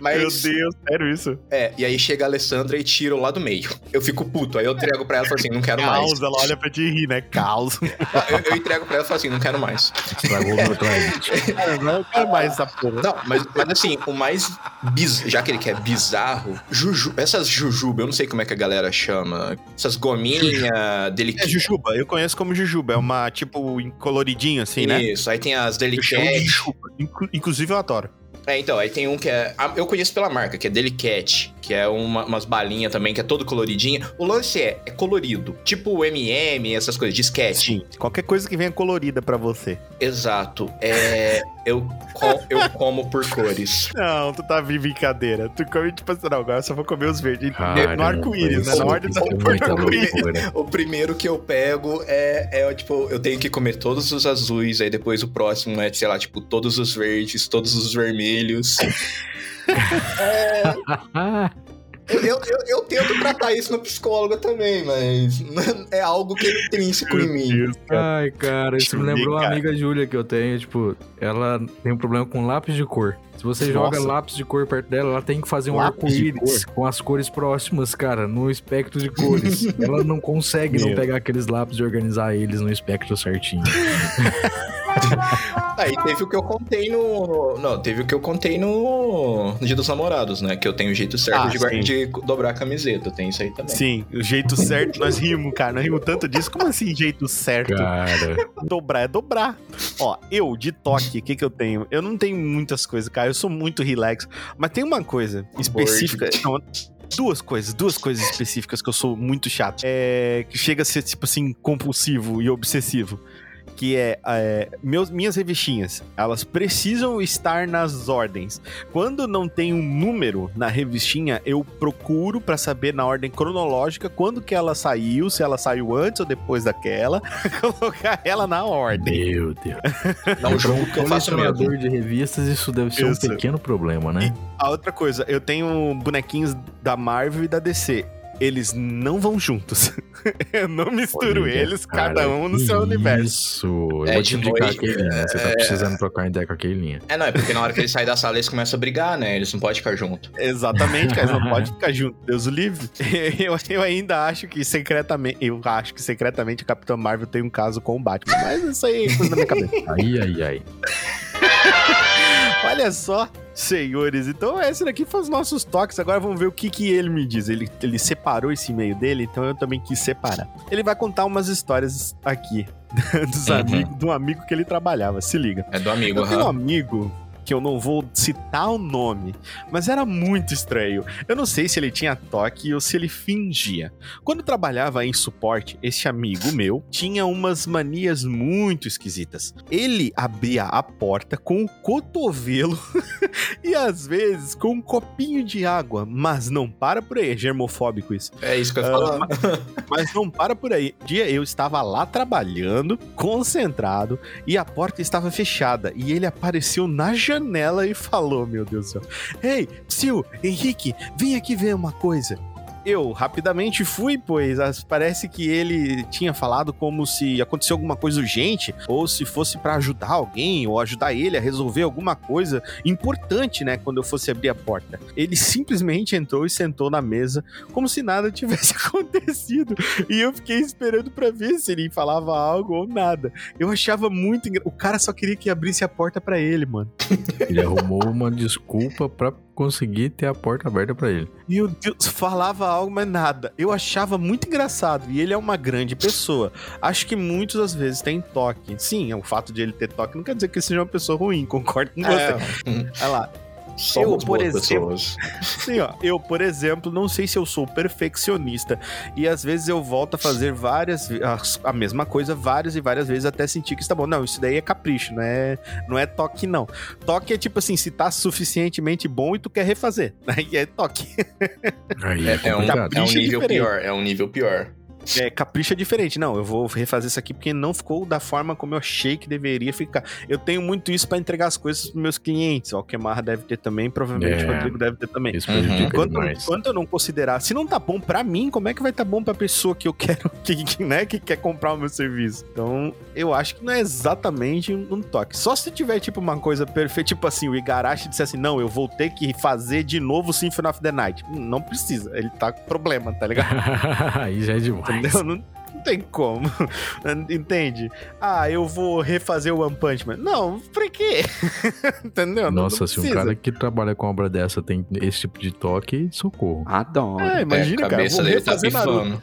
Mas, Meu Deus, sério isso? é, e aí chega a Alessandra e tira o lá do meio. Eu fico puto. Aí eu entrego pra ela e falo assim: não quero mais. Caos, ela olha pra te rir, né? Caos. Eu, eu entrego pra ela e falo assim: não quero mais. Estragou o meu. Cara, não quero mais essa porra. Não, mas, mas assim, o mais biz... já que ele quer bizarro, juju... essas jujuba, eu não sei como é que a galera chama. Essas gominhas, É delicadas. jujuba, eu conheço como jujuba. É uma, tipo, coloridinho assim, né? Isso, aí tem as Eu chamo de Delicat. jujuba. Inclu- Inclusive eu adoro. É, então, aí tem um que é. Eu conheço pela marca, que é Delicat, que é uma, umas balinhas também, que é todo coloridinha. O lance é, é colorido. Tipo o MM, essas coisas, disquete. Sim, qualquer coisa que venha colorida pra você. Exato. É. Eu, com- eu como por cores. Não, tu tá vindo brincadeira. Tu come, tipo assim, não, agora eu só vou comer os verdes. Cara, no arco-íris, né? Na ordem da é arco-íris. O primeiro que eu pego é, é, tipo, eu tenho que comer todos os azuis, aí depois o próximo é, sei lá, tipo, todos os verdes, todos os vermelhos. Ah, Eu, eu, eu, tento tratar isso no psicólogo também, mas é algo que é intrínseco em mim. Ai, cara, isso me lembrou a Cara. amiga Júlia que eu tenho. Tipo, ela tem um problema com lápis de cor. Se você Nossa. joga lápis de cor perto dela, ela tem que fazer um arco-íris com as cores próximas, cara, no espectro de cores. ela não consegue não Meu. pegar aqueles lápis e organizar eles no espectro certinho. Aí teve o que eu contei no. Não, teve o que eu contei no, no Dia dos Namorados, né? Que eu tenho o jeito certo Ah, de, de dobrar a camiseta. Tem isso aí também. Sim, o jeito certo, nós rimos, cara. Nós rimos tanto disso. Como assim, jeito certo? Cara, Dobrar é dobrar. Ó, eu, de toque, o que que eu tenho? Eu não tenho muitas coisas, cara. Eu sou muito relax. Mas tem uma coisa específica. Não, duas coisas, duas coisas específicas que eu sou muito chato. É. Que chega a ser, tipo assim, compulsivo e obsessivo. Que é, é, meus, minhas revistinhas, elas precisam estar nas ordens. Quando não tem um número na revistinha, eu procuro pra saber na ordem cronológica quando que ela saiu, se ela saiu antes ou depois daquela, colocar ela na ordem. meu Deus. Não julgo que eu faço mesmo. Colecionador de revistas, isso deve ser Isso. um pequeno problema, né? A outra coisa, eu tenho bonequinhos da Marvel e da DC. Eles não vão juntos. eu não misturo Olha, eles, cara, cada um no seu universo. Isso. Eu É, vou te de indicar noite, a Keilinha. Você tá é. precisando trocar ideia com a Keilinha. É, não, é porque na hora que eles saem da sala eles começam a brigar, né? Eles não podem ficar juntos. Exatamente, cara, não pode ficar junto. Deus o livre. Eu, eu ainda acho que secretamente. Eu acho que secretamente a Capitã Marvel tem um caso com o Batman. Mas isso aí é coisa da minha cabeça. Ai, ai, ai. Olha só, senhores. Então, esse daqui foi os nossos toques. Agora vamos ver o que, que ele me diz. Ele, ele separou esse e-mail dele, então eu também quis separar. Ele vai contar umas histórias aqui dos Uhum. amigos, um amigo que ele trabalhava. Se liga. É do amigo, Eu tenho um amigo que eu não vou citar o nome, mas era muito estranho. Eu não sei se ele tinha toque ou se ele fingia. Quando trabalhava em suporte, esse amigo meu tinha umas manias muito esquisitas. Ele abria a porta com o cotovelo e às vezes com um copinho de água, mas não para por aí, é germofóbico isso. É isso que eu ia Ah, falar. Mas não para por aí. Um dia eu estava lá trabalhando, concentrado, e a porta estava fechada. E ele apareceu na janela e falou: Meu Deus do céu. Ei, Sil, Henrique, vem aqui ver uma coisa. Eu rapidamente fui, pois parece que ele tinha falado como se aconteceu alguma coisa urgente, ou se fosse pra ajudar alguém, ou ajudar ele a resolver alguma coisa importante, né? Quando eu fosse abrir a porta. Ele simplesmente entrou e sentou na mesa, como se nada tivesse acontecido. E eu fiquei esperando pra ver se ele falava algo ou nada. Eu achava muito engra... O cara só queria que abrisse a porta pra ele, mano. Ele arrumou uma desculpa pra conseguir ter a porta aberta pra ele. Meu Deus, falava algo, mas nada. Eu achava muito engraçado. E ele é uma grande pessoa. Acho que muitas das vezes tem toque. Sim, o fato de ele ter toque não quer dizer que ele seja uma pessoa ruim. Concordo com você. É, Olha lá. Somos eu, por boas exemplo, pessoas. Sim, ó. Eu, por exemplo, não sei se eu sou perfeccionista e às vezes eu volto a fazer várias as- a mesma coisa várias e várias vezes até sentir que está bom. Não, isso daí é capricho, não é, não é toque não. Toque é tipo assim, se tá suficientemente bom e tu quer refazer, aí é toque. Aí É, é, é um, é um nível diferente. pior, é um nível pior. É, capricho é diferente. Não, eu vou refazer isso aqui porque não ficou da forma como eu achei que deveria ficar. Eu tenho muito isso pra entregar as coisas pros meus clientes. O Kemar deve ter também, provavelmente É. o Rodrigo deve ter também. Isso Uhum. Enquanto, enquanto eu não considerar, se não tá bom pra mim, como é que vai tá bom pra pessoa que eu quero, que, que, né, que quer comprar o meu serviço? Então, eu acho que não é exatamente um, toque. Só se tiver, tipo, uma coisa perfeita, tipo assim, o Igarashi disse assim, não, eu vou ter que fazer de novo o Symphony of the Night. Não precisa, ele tá com problema, tá ligado? Aí já é demais. Entendeu? Não, não tem como. Entende? Ah, eu vou refazer o One Punch Man. Não, pra quê? Entendeu? Não- Nossa, não se um cara que trabalha com obra dessa tem esse tipo de toque, socorro. Adoro. É, imagina, é, a cara. cabeça vou dele tá refazer pifando.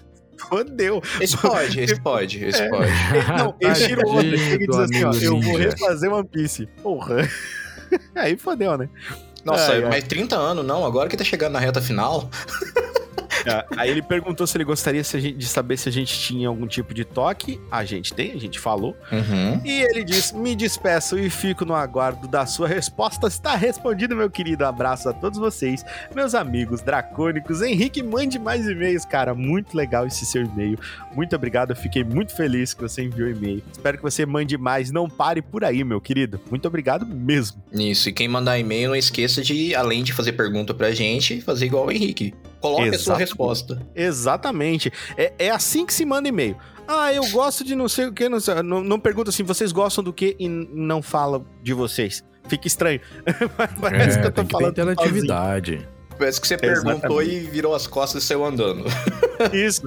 Fodeu. Esse pode, esse pode, esse É. pode. Não, ele tira o outro ele diz assim, ó, eu vou refazer One Piece. Porra. Aí fodeu, né? Nossa, Ai, ai. mas 30 anos não, agora que tá chegando na reta final. É, Aí ele perguntou se ele gostaria de saber se a gente tinha algum tipo de toque. A gente tem, a gente falou. Uhum. E ele disse: Me despeço e fico no aguardo da sua resposta. Está respondido, meu querido. Abraço a todos vocês, meus amigos dracônicos. Henrique, mande mais e-mails, cara. Muito legal esse seu e-mail. Muito obrigado. Eu fiquei muito feliz que você enviou e-mail. Espero que você mande mais. Não pare por aí, meu querido. Muito obrigado mesmo. Isso, e quem mandar e-mail, não esqueça de, além de fazer pergunta pra gente, fazer igual o Henrique. Coloque a sua resposta. Exatamente. É, é assim que se manda e-mail. Ah, eu gosto de não sei o que. Não, sei- não, não pergunta assim, vocês gostam do que e não fala de vocês. Fica estranho. Parece É, que eu tô que ter falando. sozinho. Parece interatividade. que você Exatamente. perguntou e virou as costas e saiu andando. Isso.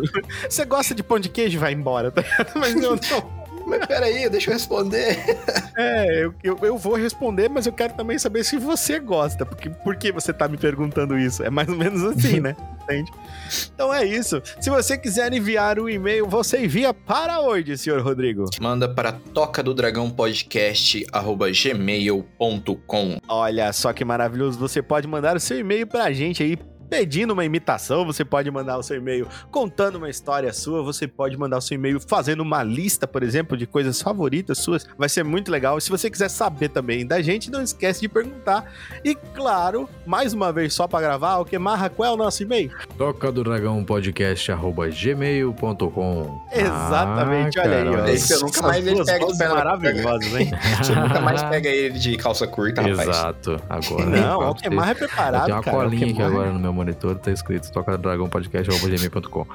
Você gosta de pão de queijo? Vai embora, tá? Mas eu não. Mas peraí, deixa eu responder. É, eu, eu, eu vou responder, mas eu quero também saber se você gosta. Porque, por que você tá me perguntando isso? É mais ou menos assim, né? Entende? Então é isso. Se você quiser enviar um e-mail, você envia para onde, senhor Rodrigo? Manda para toca do dragão podcast gmail.com. Olha só que maravilhoso. Você pode mandar o seu e-mail pra gente aí. Pedindo uma imitação, você pode mandar o seu e-mail contando uma história sua, você pode mandar o seu e-mail fazendo uma lista, por exemplo, de coisas favoritas suas, vai ser muito legal. E se você quiser saber também da gente, não esquece de perguntar. E claro, mais uma vez só pra gravar, o que marra qual é o nosso e-mail? Toca do dragão podcast arroba gmail.com. Exatamente, olha aí, olha aí, você nunca mais ele pega pé na- maravilhosas, hein? Você nunca mais pega ele de calça curta, rapaz. Exato. Agora. Não, o que marra é preparado, tenho uma cara. colinha aqui agora no meu monitor, tá escrito toca do dragão podcast arroba gmail.com.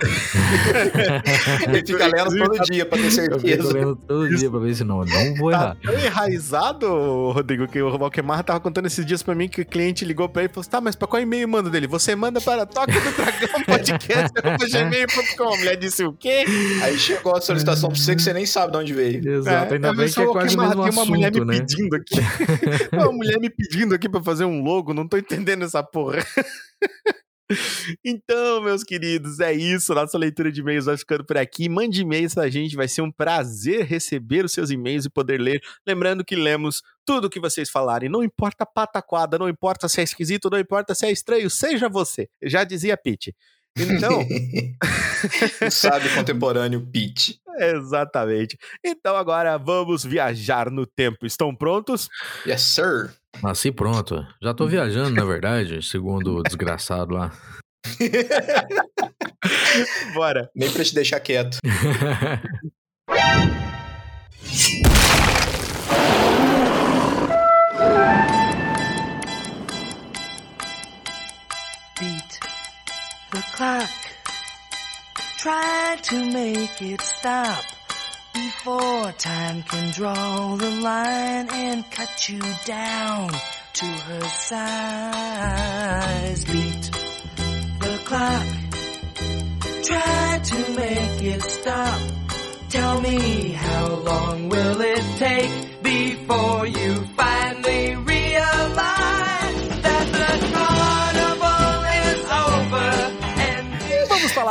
Ele fica lendo todo dia pra ter Eu fico certeza. lendo todo dia pra ver se não, eu não vou Tá errar. tão enraizado, Rodrigo, que o Valquemar tava contando esses dias pra mim que o cliente ligou pra ele e falou assim, tá, mas pra qual e-mail manda dele? Você manda para toca do dragão podcast gmail.com. A mulher disse o quê? Aí chegou a solicitação pra você que você nem sabe de onde veio. Exato, ainda eu bem que é o quase o mesmo Tem uma mulher assunto, me né? pedindo aqui. Tem uma mulher me pedindo aqui pra fazer um logo, não tô entendendo essa porra. Então, meus queridos, é isso. Nossa leitura de e-mails vai ficando por aqui. Mande e-mails pra gente, vai ser um prazer receber os seus e-mails e poder ler. Lembrando que lemos tudo que vocês falarem. Não importa a pataquada, não importa se é esquisito, não importa se é estranho, seja você. Já dizia Pete. Então, o sábio contemporâneo Pete. exatamente. Então agora vamos viajar no tempo. Estão prontos? Yes, sir. Nasci pronto. Já tô viajando, na verdade, segundo o desgraçado lá. Bora. Nem pra te deixar quieto. beat the clock. Try to make it stop before time can draw the line and cut you down to her size. Beat the clock. Try to make it stop. Tell me how long will it take before you finally realize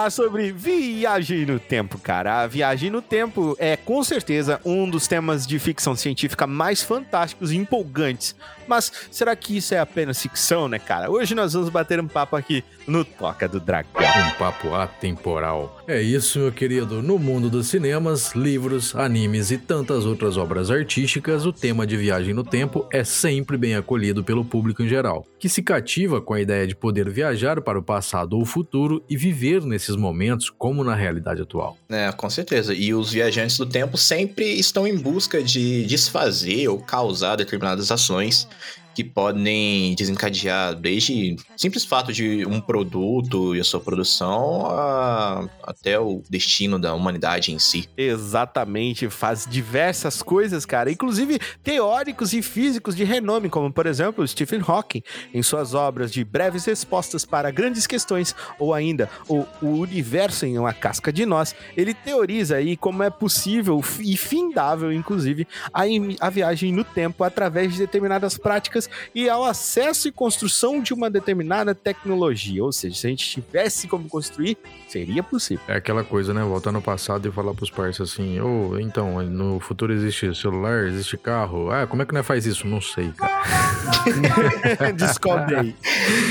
falar sobre viagem no tempo, cara. A viagem no tempo é com certeza um dos temas de ficção científica mais fantásticos e empolgantes. Mas será que isso é apenas ficção, né, cara? Hoje nós vamos bater um papo aqui no Toca do Dragão. Um papo atemporal. É isso, meu querido. No mundo dos cinemas, livros, animes e tantas outras obras artísticas, o tema de viagem no tempo é sempre bem acolhido pelo público em geral, que se cativa com a ideia de poder viajar para o passado ou futuro e viver nesses momentos como na realidade atual. É, com certeza. E os viajantes do tempo sempre estão em busca de desfazer ou causar determinadas ações que podem desencadear desde simples fato de um produto e a sua produção a- até o destino da humanidade em si. Exatamente, faz diversas coisas, cara. Inclusive teóricos e físicos de renome, como por exemplo Stephen Hawking, em suas obras de breves respostas para grandes questões, ou ainda o, o universo em uma casca de nós, ele teoriza aí como é possível e findável, inclusive, a, a viagem no tempo através de determinadas práticas e ao acesso e construção de uma determinada tecnologia. Ou seja, se a gente tivesse como construir, seria possível. É aquela coisa, né? Voltar no passado e falar pros parceiros assim: Ô, então, no futuro existe celular, existe carro. Ah, como é que nós faz isso? Não sei, cara. Descobre aí.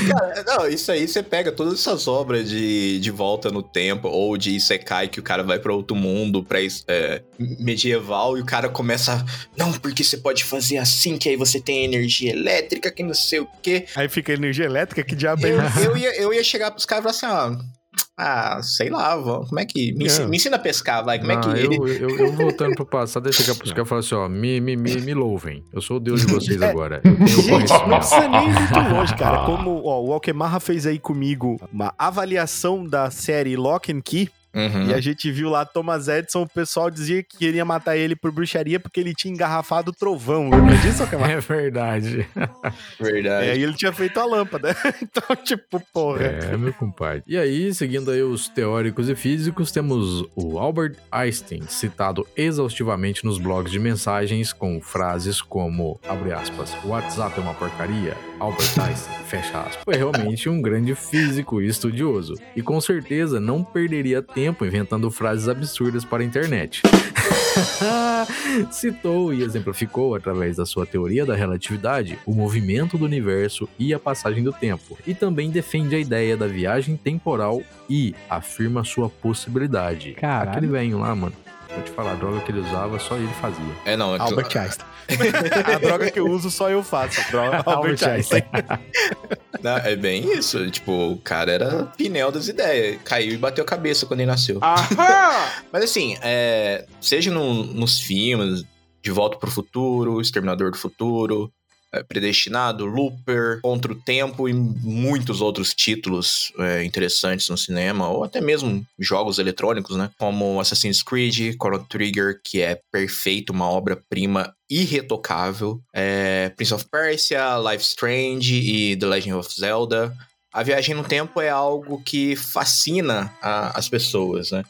Cara, não, isso aí você pega todas essas obras de, de volta no tempo, ou de Isekai, que o cara vai pra outro mundo, pra é, medieval, e o cara começa. a, Não, porque você pode fazer assim, que aí você tem energia elétrica, que não sei o quê. Aí fica energia elétrica, que diabo é Eu, isso? eu, ia, eu ia chegar pros caras e falar assim, ó. Ah, sei lá, vó, como é que. Me, ensi- Não. me ensina a pescar, vai. Como é Ah, que. eu, eu, eu voltando pro passado, eu ia chegar pros caras e falar assim: ó, me, me, me, me louvem. Eu sou o deus de vocês agora. Eu tenho Gente, não precisa nem ir muito longe, cara. Como ó, o Alquemarra fez aí comigo uma avaliação da série Lock and Key, Uhum. e a gente viu lá Thomas Edison, o pessoal dizia que queria matar ele por bruxaria porque ele tinha engarrafado o trovão. Lembra disso? É verdade. Verdade. É, e ele tinha feito a lâmpada. então, tipo, porra. É, meu compadre. E aí, seguindo aí os teóricos e físicos, temos o Albert Einstein, citado exaustivamente nos blogs de mensagens com frases como, abre aspas, WhatsApp é uma porcaria, Albert Einstein, fecha aspas. Foi realmente um grande físico e estudioso, e com certeza não perderia tempo inventando frases absurdas para a internet. Citou e exemplificou, através da sua teoria da relatividade, o movimento do universo e a passagem do tempo. E também defende a ideia da viagem temporal e afirma sua possibilidade. Caralho. Aquele velho lá, mano. Vou te falar, a droga que ele usava, só ele fazia. É, não. é que- Albert Einstein. a droga que eu uso só eu faço. Droga, Albert Einstein. Não, é bem isso. Tipo, o cara era pinel das ideias. Caiu e bateu a cabeça quando ele nasceu. Mas assim, é, seja no- nos filmes, De Volta pro Futuro, Exterminador do Futuro, é, Predestinado, Looper, Contra o Tempo e muitos outros títulos é, interessantes no cinema, ou até mesmo jogos eletrônicos, né? Como Assassin's Creed, Chrono Trigger, que é perfeito, uma obra-prima irretocável, é, Prince of Persia, Life Strange e The Legend of Zelda. A viagem no tempo é algo que fascina a- as pessoas, né?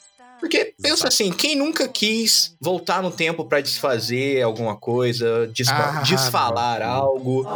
Porque pensa assim, quem nunca quis voltar no tempo pra desfazer alguma coisa, desfa- Ah, desfalar algo?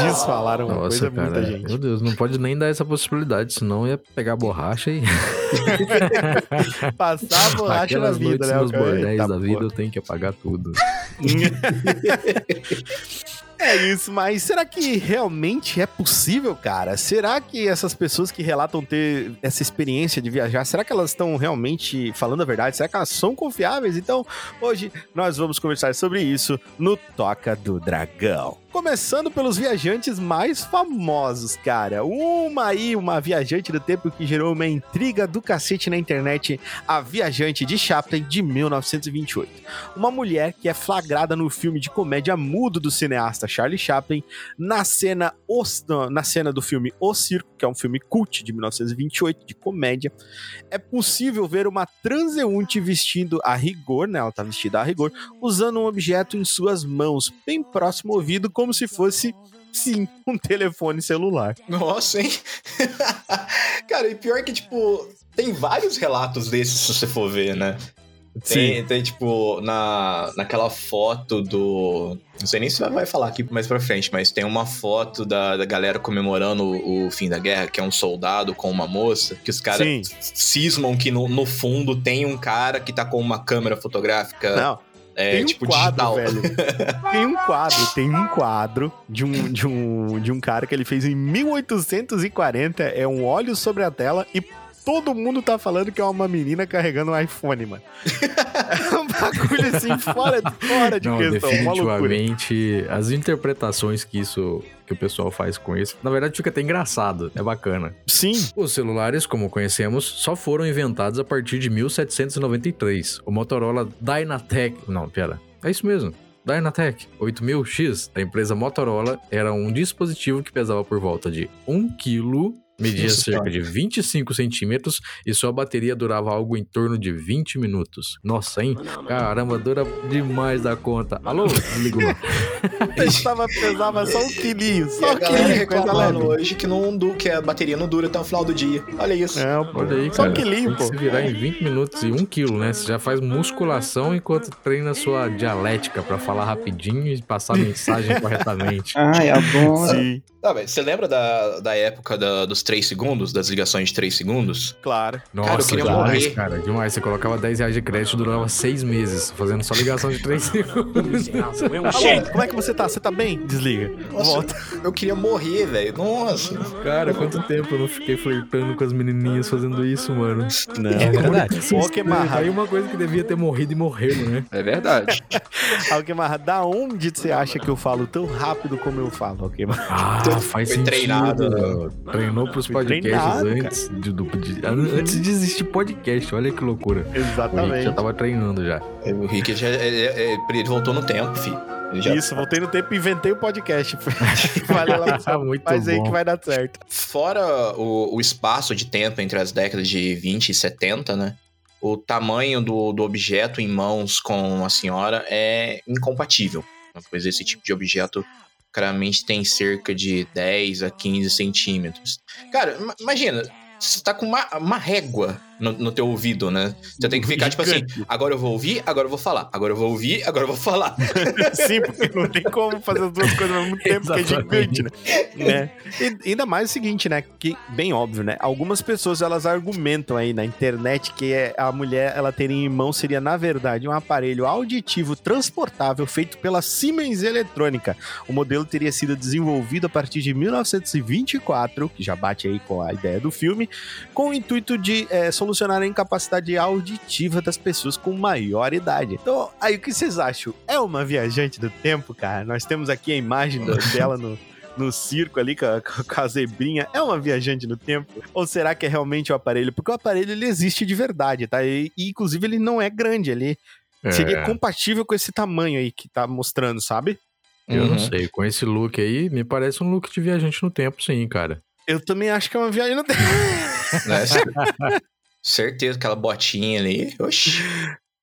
Desfalaram uma Nossa, coisa é cara. muita gente. Meu Deus, não pode nem dar essa possibilidade, senão ia pegar a borracha e. Passar a borracha na vida, noites né? nos bordéis Eita, da vida eu tenho que apagar tudo. É isso, mas será que realmente é possível, cara? Será que essas pessoas que relatam ter essa experiência de viajar, será que elas estão realmente falando a verdade? Será que elas são confiáveis? Então, hoje nós vamos conversar sobre isso no Toca do Dragão. Começando pelos viajantes mais famosos, cara. Uma aí, uma viajante do tempo que gerou uma intriga do cacete na internet, a viajante de Chaplin de 1928 uma mulher que é flagrada no filme de comédia mudo do cineasta Charlie Chaplin, na cena, na cena do filme O Circo, que é um filme cult de 1928, de comédia. É possível ver uma transeunte vestindo a rigor, né? Ela tá vestida a rigor, usando um objeto em suas mãos, bem próximo ao ouvido, como se fosse, sim, um telefone celular. Nossa, hein? Cara, e pior que, tipo, tem vários relatos desses, se você for ver, né? Tem, tem, tipo, na, naquela foto do. Não sei nem se vai falar aqui mais pra frente, mas tem uma foto da, da galera comemorando o, o fim da guerra, que é um soldado com uma moça, que os caras Sim. cismam que no, no fundo tem um cara que tá com uma câmera fotográfica Não, é, tem um tipo quadro, digital. velho. Tem um quadro, tem um quadro de um, de, um, de um cara que ele fez em 1840. É um óleo sobre a tela e todo mundo tá falando que é uma menina carregando um iPhone, mano. É um bagulho assim, fora, fora de Não, questão. Loucura. definitivamente, as interpretações que isso que o pessoal faz com isso, na verdade fica até engraçado, é bacana. Sim, Os celulares, como conhecemos, só foram inventados a partir de 1793. O Motorola Dynatec, não, pera, é isso mesmo. Dynatec 8000X da empresa Motorola era um dispositivo que pesava por volta de 1 kg, media Nossa cerca de 25 centímetros e sua bateria durava algo em torno de 20 minutos. Nossa, hein? Caramba, dura demais da conta. Alô? Desligou. estava pesava só um quilinho, só a um galera quilinho, reclamando hoje que, não, du- que a bateria não dura até o final do dia. Olha isso. É, pô. Olha aí, Só cara. um quilinho, pô. se virar em 20 minutos e 1 quilo, né? Você já faz musculação enquanto treina sua dialética pra falar rapidinho e passar a mensagem corretamente. Ai, adoro. Sim, Tá, velho, você lembra da, da época da- dos 3 segundos, das ligações de 3 segundos? claro. Nossa, eu queria demais, morrer. cara. Demais. Você colocava 10 reais de crédito e durava 6 meses, fazendo só ligação de 3 segundos. Alô, como é que você tá? Você tá bem? Desliga. Nossa, Volta. eu queria morrer, velho. Nossa. Cara, quanto tempo eu não fiquei flertando com as menininhas fazendo isso, mano. Não, É verdade. Pokémon. Aí uma coisa que devia ter morrido e morreu, né? É verdade. Alquemarra, da onde você acha que eu falo tão rápido como eu falo, Alquemarra? Ah, Então, faz foi sentido. treinado, Treinou pros Fui podcasts treinado, antes, de, do- de- antes de existir podcast. Olha que loucura. O Rick Exatamente. já tava treinando já. O Rick já, ele, ele- ele voltou no tempo, fi. Ele já- Isso, voltei no tempo e inventei o podcast. Vale lá, Ah, muito faz aí que vai dar certo. Fora o, o espaço de tempo entre as décadas de 20 e 70, né? O tamanho do, do objeto em mãos com a senhora é incompatível. Pois esse tipo de objeto claramente tem cerca de 10 a 15 centímetros. Cara, ima- imagina, você tá com uma, uma régua no, no teu ouvido, né? Você tem que ficar tipo assim, agora eu vou ouvir, agora eu vou falar. Agora eu vou ouvir, agora eu vou falar. Sim, porque não tem como fazer as duas coisas ao mesmo tempo, porque é gigante, né? né? E ainda mais o seguinte, né? Que, bem óbvio, né? Algumas pessoas, elas argumentam aí na internet que é- a mulher, ela ter em mão seria, na verdade, um aparelho auditivo transportável feito pela Siemens Eletrônica. O modelo teria sido desenvolvido a partir de 1924, que já bate aí com a ideia do filme, com o intuito de eh, solucionar a incapacidade auditiva das pessoas com maior idade. Então, aí o que vocês acham? É uma viajante do tempo, cara? Nós temos aqui a imagem dela no, no circo ali com a, com a zebrinha. É uma viajante no tempo? Ou será que é realmente o aparelho? Porque o aparelho ele existe de verdade, tá? E, e, inclusive ele não é grande, ele seria É, compatível com esse tamanho aí que tá mostrando, sabe? eu não Uhum. sei. Com esse look aí, me parece um look de viajante no tempo, sim, cara. Eu também acho que é uma viagem no tempo. Certeza, aquela botinha ali. Oxi.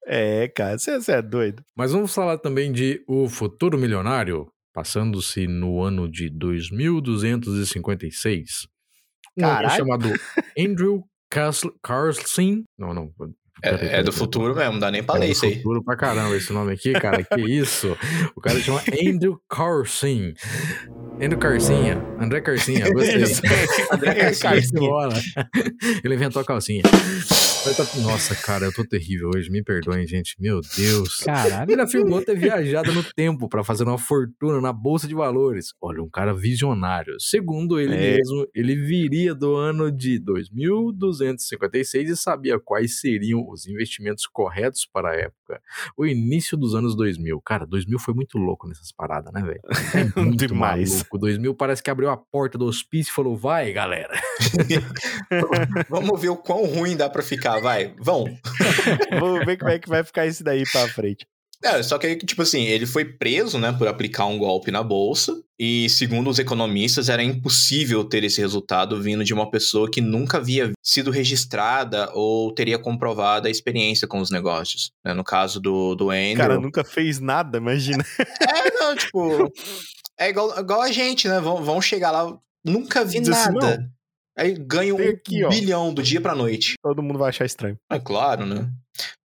É, cara, você é doido. Mas vamos falar também de O Futuro Milionário, passando-se no ano de 2256. Um homem Caralho. chamado Andrew Carlson. Não, não. Peraí, É, peraí, é do futuro mesmo, não dá nem pra É ler isso aí. futuro pra caramba esse nome aqui, cara. Que isso? O cara chama Andrew Carson. Andrew Carcinha. André Carcinha, gostei. André Carcinha. Ele inventou a calcinha. Tá- Nossa, cara, eu tô terrível hoje. Me perdoem, gente. Meu Deus. Caralho. Ele afirmou ter viajado no tempo pra fazer uma fortuna na bolsa de valores. Olha, um cara visionário. Segundo ele É. mesmo, ele viria do ano de 2256 e sabia quais seriam os investimentos corretos para a época. O início dos anos 2000. Cara, 2000 foi muito louco nessas paradas, né, velho? É muito Demais. maluco. 2000 parece que abriu a porta do hospício e falou: vai, galera. Vamos ver o quão ruim dá pra ficar, vai. Vão. Vamos ver como é que vai ficar isso daí pra frente. É, só que aí, tipo assim, ele foi preso, né, por aplicar um golpe na bolsa. E, segundo os economistas, era impossível ter esse resultado vindo de uma pessoa que nunca havia sido registrada ou teria comprovado a experiência com os negócios. né? No caso do, do O Andrew. cara nunca fez nada, imagina. É, não, tipo. É igual, igual a gente, né? Vão, vão chegar lá, nunca vi Diz assim, nada. Aí ganha um Tem aqui, ó. bilhão do dia pra noite. Todo mundo vai achar estranho. É claro, né?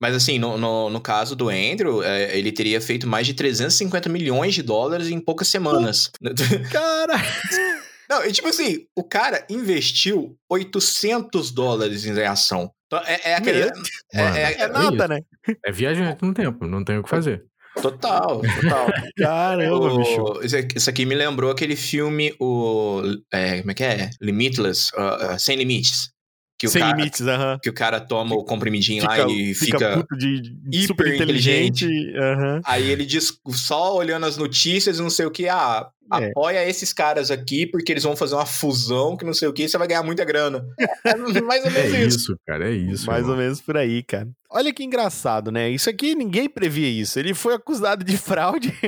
Mas assim, no, no, no caso do Andrew, é, ele teria feito mais de 350 milhões de dólares em poucas semanas. Cara, Não, e tipo assim, o cara investiu 800 dólares em ação. Então, é, é aquele. É, Mano, é- é nada, né? É viajante no tempo, não tem o que fazer. Total, total. Caramba, bicho. O- Isso aqui- isso aqui me lembrou aquele filme, o. é, como é que é? Limitless, uh, uh, Sem Limites. Que o Sem cara, limites, aham. Que o cara toma o comprimidinho lá Fica, e fica, fica. de hiper super inteligente. aham. Aí ele diz, só olhando as notícias e não sei o que, ah, É. apoia esses caras aqui porque eles vão fazer uma fusão que não sei o que você vai ganhar muita grana. É mais ou menos É isso. isso, cara, é isso. Mais irmão. ou menos por aí, cara. Olha que engraçado, né? Isso aqui ninguém previa isso. Ele foi acusado de fraude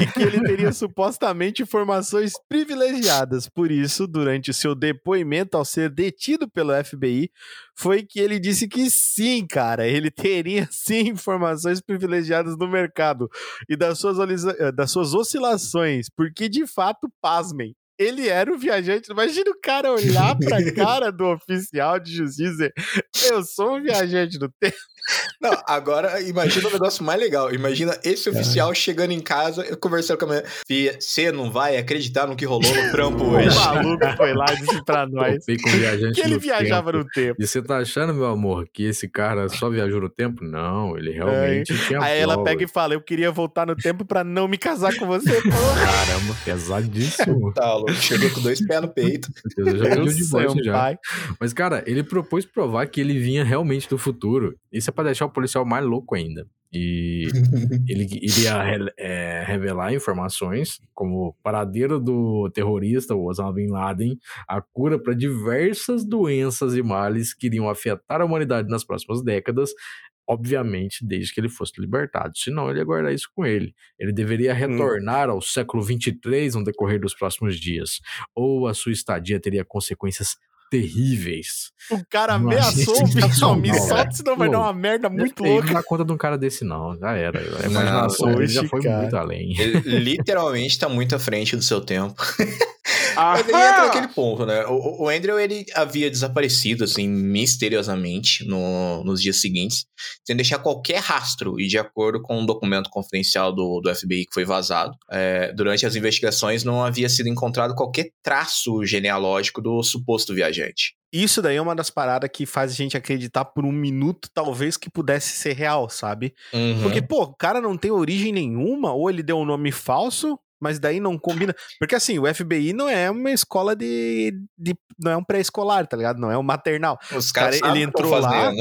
e que ele teria supostamente informações privilegiadas. Por isso, durante o seu depoimento ao ser detido pelo FBI, foi que ele disse que sim, cara, ele teria sim informações privilegiadas no mercado e das suas, eh, das suas oscilações, porque de fato, pasmem. Ele era o viajante. Imagina o cara olhar pra cara do oficial de justiça e dizer: Eu sou um viajante do tempo. Não, agora imagina um negócio mais legal. Imagina esse oficial chegando em casa e conversando com a mulher. Fia, você não vai acreditar no que rolou no trampo O hoje. maluco foi lá e disse pra nós Topei com viajante que ele no viajava tempo. no tempo. E você tá achando, meu amor, que esse cara só viajou no tempo? Não, ele realmente tinha Aí ela provas. pega e fala: Eu queria voltar no tempo pra não me casar com você. Porra, Caramba, pesadíssimo. Tá, louco. Chegou com dois pés no peito. Eu já meu o divórcio já. pai. Mas, cara, ele propôs provar que ele vinha realmente do futuro. Isso é pra deixar o policial mais louco ainda. E ele iria re- é, revelar informações como o paradeiro do terrorista Osama Bin Laden, a cura para diversas doenças e males que iriam afetar a humanidade nas próximas décadas, obviamente desde que ele fosse libertado. Senão ele ia guardar isso com ele. Ele deveria retornar ao século 23 no decorrer dos próximos dias, ou a sua estadia teria consequências terríveis. O cara ameaçou o solta, velho. senão vai dar uma merda muito Ele louca. não dá conta de um cara desse, não. Já era. A Não, imaginação já hoje, foi cara. muito além. Ele literalmente tá muito à frente do seu tempo. Ah, Mas aí entra aquele ponto, né? O, o Andrew, ele havia desaparecido, assim, misteriosamente no- nos dias seguintes, sem deixar qualquer rastro. E de acordo com um documento confidencial do, do FBI que foi vazado, é, durante as investigações não havia sido encontrado qualquer traço genealógico do suposto viajante. Isso daí é uma das paradas que faz a gente acreditar por um minuto, talvez, que pudesse ser real, sabe? Uhum. Porque, pô, o cara não tem origem nenhuma, ou ele deu um nome falso, mas daí não combina. Porque assim, o FBI não é uma escola de. de não é um pré-escolar, tá ligado? Não é um maternal. Os cara, caras sabem ele entrou lá-.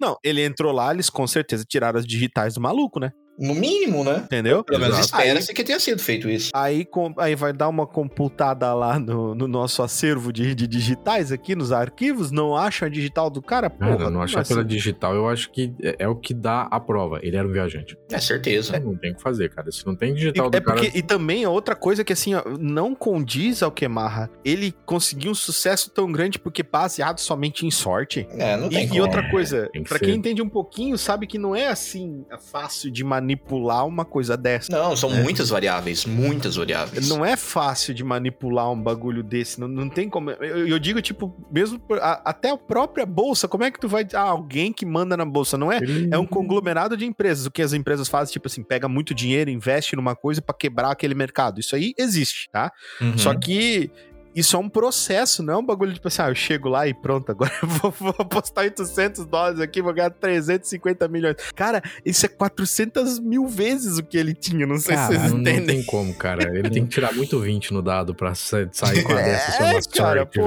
Não, ele entrou lá, eles com certeza tiraram as digitais do maluco, né? No mínimo, né? Entendeu? Pelo menos espera-se que tenha sido feito isso. Aí, com- aí vai dar uma computada lá no, no nosso acervo de, de digitais aqui nos arquivos, não acha a digital do cara? Porra, Cara, não achar mas- pela digital, eu acho que é, é o que dá a prova. Ele era um viajante. É certeza. Não tem o que fazer, cara. Se não tem E, digital é do cara. porque, e também é outra coisa que assim, ó, não condiz ao Kemarra. Ele conseguiu um sucesso tão grande porque baseado somente em sorte. É, não tem E, e como. outra coisa, tem que pra ser. quem entende um pouquinho, sabe que não é assim fácil de manipular uma coisa dessa. Não, são muitas variáveis, muitas variáveis. Não é fácil de manipular um bagulho desse. Não, não tem como. Eu, eu digo, tipo, mesmo por- a- até a própria bolsa. Como é que tu vai. Ah, alguém que manda na bolsa, não é? É um conglomerado de empresas. O que as empresas fazem, tipo assim, pega muito dinheiro, investe numa coisa pra quebrar aquele mercado. Isso aí existe, tá? Uhum. Só que isso é um processo, não é um bagulho tipo assim, ah, eu chego lá e pronto, agora eu vou, vou apostar 800 dólares aqui, vou ganhar 350 milhões. Cara, isso é 400 mil vezes o que ele tinha, não sei Cara, se vocês não, não entendem. tem como, cara. Ele tem que tirar muito 20 no dado pra sa- sair com a É, dessa. É cara, sorte, pô.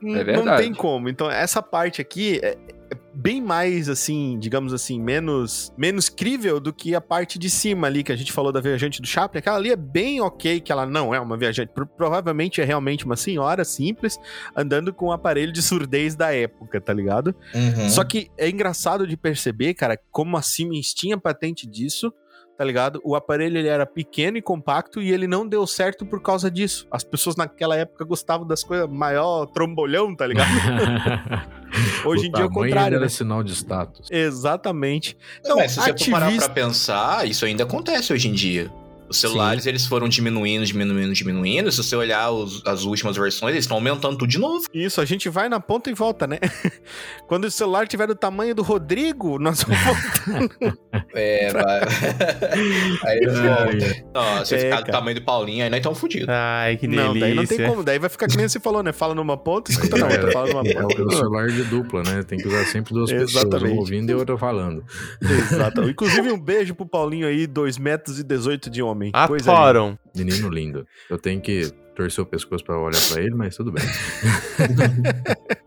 Não, É não verdade. tem como. Então, essa parte aqui é bem mais, assim, digamos assim, menos, menos crível do que a parte de cima ali, que a gente falou da viajante do Chaplin. Aquela ali é bem ok, que ela não é uma viajante. Pro- Provavelmente é realmente uma senhora simples, andando com um aparelho de surdez da época, tá ligado? Uhum. Só que é engraçado de perceber, cara, como a Siemens tinha patente disso, tá ligado? O aparelho ele era pequeno e compacto e ele não deu certo por causa disso. As pessoas naquela época gostavam das coisas maior trombolhão, tá ligado? Hoje em dia é o contrário, era né? sinal de status. Exatamente. Não, mas se você for parar pra ativista- pensar, isso ainda acontece hoje em dia. Os celulares, eles foram diminuindo, diminuindo, diminuindo. Se você olhar os- as últimas versões, eles estão aumentando tudo de novo. Isso, a gente vai na ponta e volta, né? Quando o celular tiver do tamanho do Rodrigo, nós vamos É, vai. aí eles voltam. Não, se É, ficar do tamanho do Paulinho, aí nós estamos fodidos. Ai, que delícia. Não, daí não tem como. Daí vai ficar que nem você falou, né? Fala numa ponta, escuta na outra. Fala numa É o ponta. celular de dupla, né? Tem que usar sempre duas pessoas, Exatamente. uma ouvindo e outra falando. Exato. Inclusive, um beijo pro Paulinho aí, 2 metros e 18 de homem. Coisa Atoram. Menino lindo. Eu tenho que torcer o pescoço pra olhar pra ele, mas tudo bem.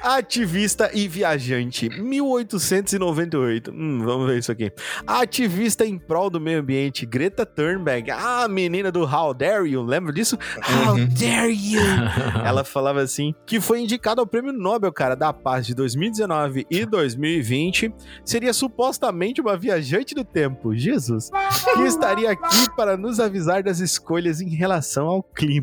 Ativista e viajante, 1898. Hum, vamos ver isso aqui. Ativista em prol do meio ambiente, Greta Thunberg. Ah, a menina do How Dare You, lembra disso? How Uhum. Dare You? Ela falava assim, que foi indicada ao Prêmio Nobel, cara, da Paz de 2019 e 2020. Seria supostamente uma viajante do tempo, Jesus, que estaria aqui para nos avisar das escolhas em relação ao clima.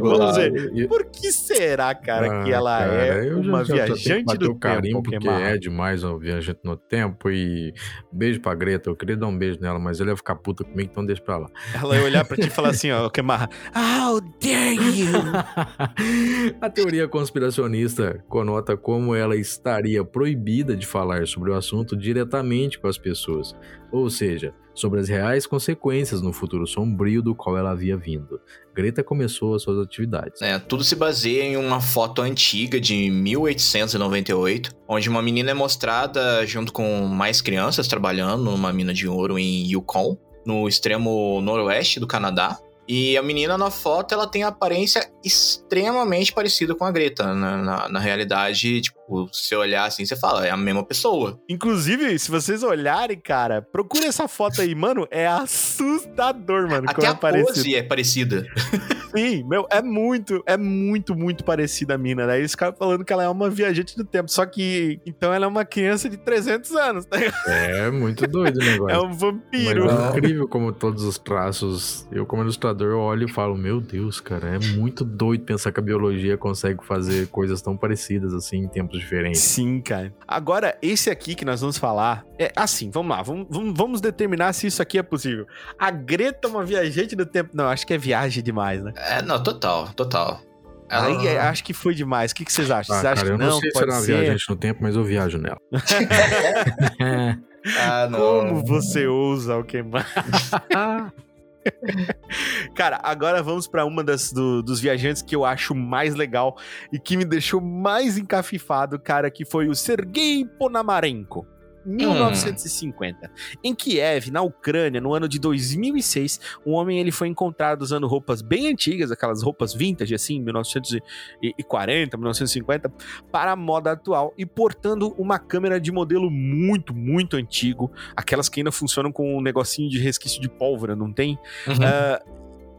Vamos ver. Por que será, cara, que Ah, ela cara, é já- uma já que viajante bater do tempo? porque é demais uma viajante no tempo. E beijo pra Greta. Eu queria dar um beijo nela, mas ele ia ficar puta comigo, então deixa pra lá. Ela ia olhar pra ti e falar assim, ó, Kemar, How dare you? A teoria conspiracionista conota como ela estaria proibida de falar sobre o assunto diretamente com as pessoas, ou seja, sobre as reais consequências no futuro sombrio do qual ela havia vindo. Greta começou as suas atividades. É, tudo se baseia em uma foto antiga de 1898, onde uma menina é mostrada junto com mais crianças trabalhando numa mina de ouro em Yukon, no extremo noroeste do Canadá. E a menina na foto, ela tem a aparência extremamente parecida com a Greta. Na, na, na realidade, tipo, se você olhar assim, você fala, é a mesma pessoa. Inclusive, se vocês olharem, cara, procure essa foto aí, mano, é assustador, mano, Até como é a parecido. pose é parecida. Sim, meu, é muito, é muito, muito parecida a mina, né? Eles ficaram falando que ela é uma viajante do tempo, só que, então ela é uma criança de 300 anos, tá ligado? É muito doido o negócio. É um vampiro. Mas é incrível como todos os traços, eu como ilustrador eu olho e falo, meu Deus, cara, é muito doido pensar que a biologia consegue fazer coisas tão parecidas assim em tempos diferentes. Sim, cara. Agora, esse aqui que nós vamos falar é assim, vamos lá, vamos, vamos, vamos determinar se isso aqui é possível. A Greta é uma viajante do tempo. Não, acho que é viagem demais, né? É, não, total, total. Ela- Aí é, acho que foi demais. O que, que vocês acham? Ah, vocês acham cara, eu que não, não? sei se Pode era uma ser? viajante no tempo, mas eu viajo nela. Ah, não. Como você ousa o queimar? Cara, agora vamos pra uma das do- dos viajantes que eu acho mais legal e que me deixou mais encafifado, cara, que foi o Sergei Ponamarenko. 1950. Em Kiev, na Ucrânia, no ano de 2006, um homem ele foi encontrado usando roupas bem antigas, aquelas roupas vintage assim, 1940, 1950, para a moda atual e portando uma câmera de modelo muito, muito antigo, aquelas que ainda funcionam com um negocinho de resquício de pólvora, não tem? Uhum. Ah,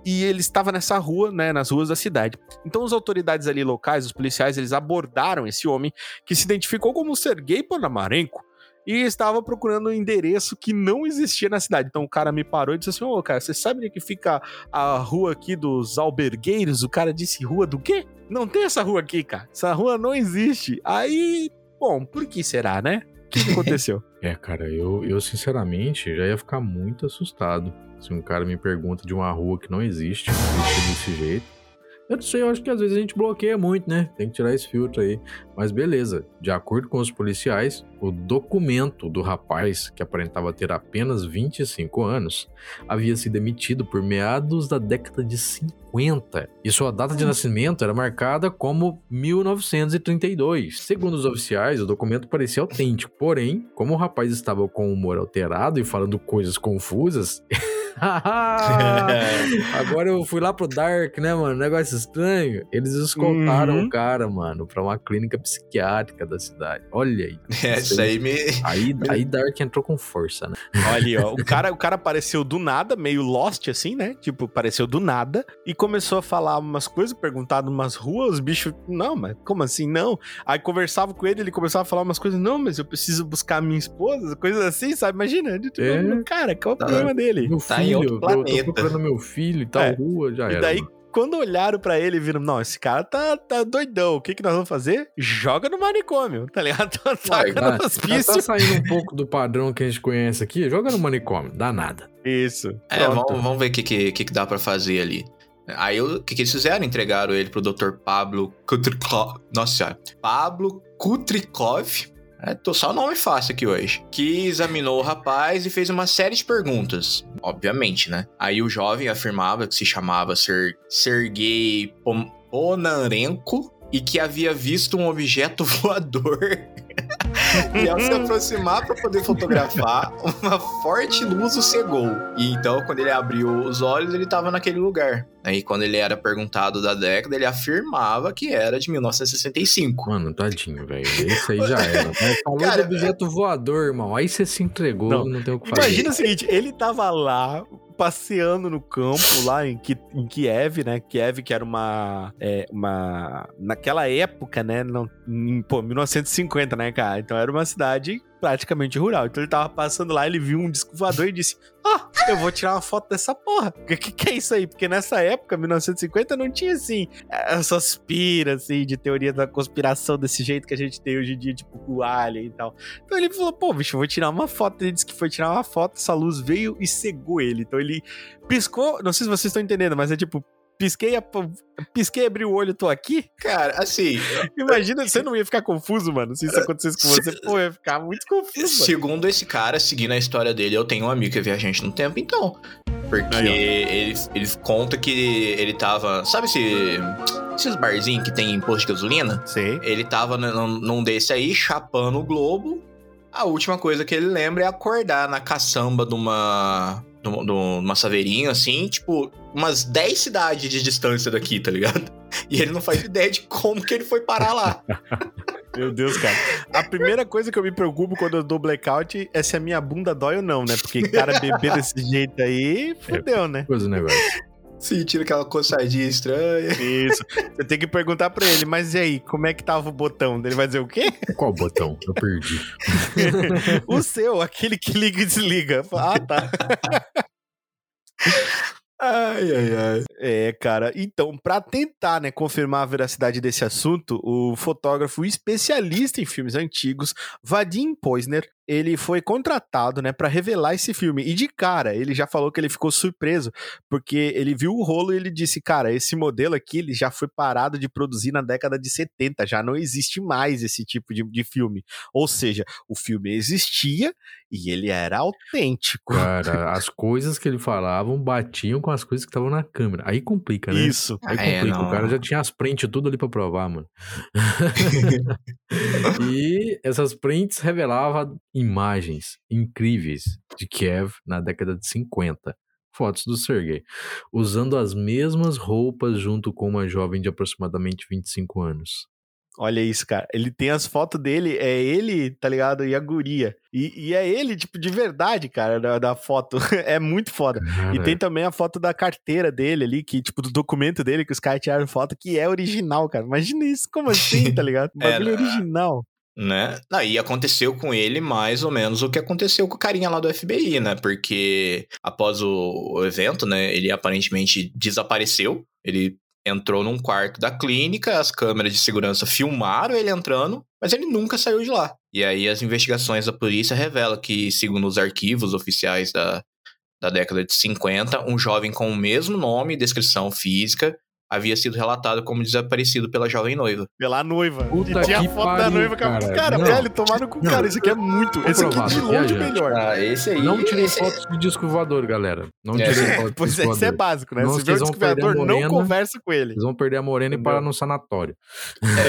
e ele estava nessa rua, né, nas ruas da cidade. Então as autoridades ali locais, os policiais, eles abordaram esse homem que se identificou como Sergei Ponamarenko e estava procurando um endereço que não existia na cidade. Então o cara me parou e disse assim: Ô, cara, você sabe onde é que fica a rua aqui dos albergueiros? O cara disse: Rua do quê? Não tem essa rua aqui, cara. Essa rua não existe. Aí, bom, por que será, né? que, que aconteceu? É, cara, eu, eu sinceramente já ia ficar muito assustado se um cara me pergunta de uma rua que não existe, desse jeito. Eu não sei, eu acho que às vezes a gente bloqueia muito, né? Tem que tirar esse filtro aí. Mas beleza, de acordo com os policiais, o documento do rapaz, que aparentava ter apenas 25 anos, havia sido emitido por meados da década de 50 e sua data de nascimento era marcada como 1932. Segundo os oficiais, o documento parecia autêntico, porém, como o rapaz estava com o humor alterado e falando coisas confusas. Agora eu fui lá pro Dark, né, mano? Negócio estranho. Eles escoltaram Uhum. o cara, mano, pra uma clínica psiquiátrica da cidade. Olha aí. É, isso aí me. Aí, aí Dark entrou com força, né? Olha ali, ó. O cara, o cara apareceu do nada, meio lost assim, né? Tipo, apareceu do nada e começou a falar umas coisas, perguntar umas ruas, os bichos, não, mas como assim? Não. Aí conversava com ele, ele começava a falar umas coisas, não, mas eu preciso buscar a minha esposa, coisas assim, sabe? Imagina. Tipo, É. Cara, qual é o Tá. problema dele? Meu Tá em filho, outro eu tô- planeta. procurando meu filho e tal É. rua, já E era. daí, mano. quando olharam pra ele, viram, não, esse cara tá, tá doidão. O que que nós vamos fazer? Joga no manicômio, tá ligado? Taca tá- no hospício. tá saindo um pouco do padrão que a gente conhece aqui. Joga no manicômio, dá nada. Isso. É, vamos, vamos ver o que, que, que que dá pra fazer ali. Aí o que, que eles fizeram? Entregaram ele pro Dr. Pablo Kutrikov. Nossa senhora. Pablo Kutrikov. É, tô só o nome fácil aqui hoje. Que examinou o rapaz e fez uma série de perguntas. Obviamente, né? Aí o jovem afirmava que se chamava Ser Sergei Pom- Ponarenko e que havia visto um objeto voador. e ao se aproximar para poder fotografar, uma forte luz o cegou. E então, quando ele abriu os olhos, ele estava naquele lugar. Aí, quando ele era perguntado da década, ele afirmava que era de 1965. Mano, tadinho, velho. Esse aí já era. Falou Cara, de objeto voador, irmão. Aí você se entregou, Não, não, tem o que fazer. Imagina o seguinte, ele tava lá passeando no campo lá em, Ki- em Kiev, né? Kiev que era uma é, uma naquela época, né? Não, em, pô, 1950, né, cara? Então era uma cidade praticamente rural. Então ele tava passando lá, ele viu um disco voador e disse: "Ah, eu vou tirar uma foto dessa porra". O que, que é isso aí? Porque nessa época, 1950, não tinha assim essas piras assim de teoria da conspiração desse jeito que a gente tem hoje em dia, tipo o Alien e tal. Então ele falou, pô, bicho, eu vou tirar uma foto. Ele disse que foi tirar uma foto, essa luz veio e cegou ele. Então ele piscou, não sei se vocês estão entendendo, mas é tipo, pisquei, a- pisquei, abri o olho, tô aqui. Cara, assim, Imagina, você não ia ficar confuso, mano, se isso acontecesse com você. Pô, ia ficar muito confuso, mano. segundo esse cara, seguindo a história dele, eu tenho um amigo que é viajante no tempo, então. Porque Aí, ele, ele conta que ele tava. Sabe esse, esses barzinhos que tem em posto de gasolina? Sei. Ele tava num, num desse aí, chapando o globo. A última coisa que ele lembra é acordar na caçamba de uma. De uma- de uma saveirinha, assim, tipo, umas 10 cidades de distância daqui, tá ligado? E ele não faz ideia de como que ele foi parar lá. Meu Deus, cara. A primeira coisa que eu me preocupo quando eu dou blackout é se a minha bunda dói ou não, né? Porque cara beber desse jeito aí, fudeu, né? Coisa do negócio. Sentindo aquela coçadinha estranha. Isso. Você tem que perguntar pra ele, mas e aí, como é que tava o botão? Ele vai dizer o quê? Qual botão? Eu perdi. o seu, aquele que liga e desliga. Ah, tá. Ai, ai, ai. É, cara. Então, pra tentar, né, confirmar a veracidade desse assunto, o fotógrafo especialista em filmes antigos, Vadim Poisner, ele foi contratado, né, para revelar esse filme. E de cara, ele já falou que ele ficou surpreso, porque ele viu o rolo e ele disse: "Cara, esse modelo aqui, ele já foi parado de produzir na década de 70, já não existe mais esse tipo de, de filme". Ou seja, o filme existia e ele era autêntico. Cara, as coisas que ele falavam batiam com as coisas que estavam na câmera. Aí complica, né? Isso. Aí É, complica. não. O cara já tinha as prints tudo ali pra provar, mano. e essas prints revelavam imagens incríveis de Kiev na década de 50. Fotos do Sergei. Usando as mesmas roupas junto com uma jovem de aproximadamente 25 anos. Olha isso, cara. Ele tem as fotos dele, é ele, tá ligado? E a guria. E, e é ele, tipo, de verdade, cara, da, da foto. é muito foda. Cara, E tem também a foto da carteira dele ali, que, tipo, do documento dele, que os caras tiraram foto, que é original, cara. Imagina isso, como assim, tá ligado? É, Bagulho né? original. Né? E aconteceu com ele mais ou menos o que aconteceu com o carinha lá do FBI, né? Porque após o, o evento, né, ele aparentemente desapareceu. Ele entrou num quarto da clínica, as câmeras de segurança filmaram ele entrando, mas ele nunca saiu de lá. E aí as investigações da polícia revelam que, segundo os arquivos oficiais da, da década de 50, um jovem com o mesmo nome e descrição física havia sido relatado como desaparecido pela jovem noiva. Pela noiva. Puta e tinha a foto da pariu, noiva. Cara, cara. cara Não. velho, tomaram com o cara. Isso aqui é muito. Esse aqui de Comprovado, longe melhor. Ah, esse aí. Não tirem esse- fotos de disco voador, galera. Não É. tirem fotos de Pois disco é, isso é voador. básico, né? Não, Se vê o a descobridor, não conversa com ele. Vocês vão perder a morena e parar no sanatório.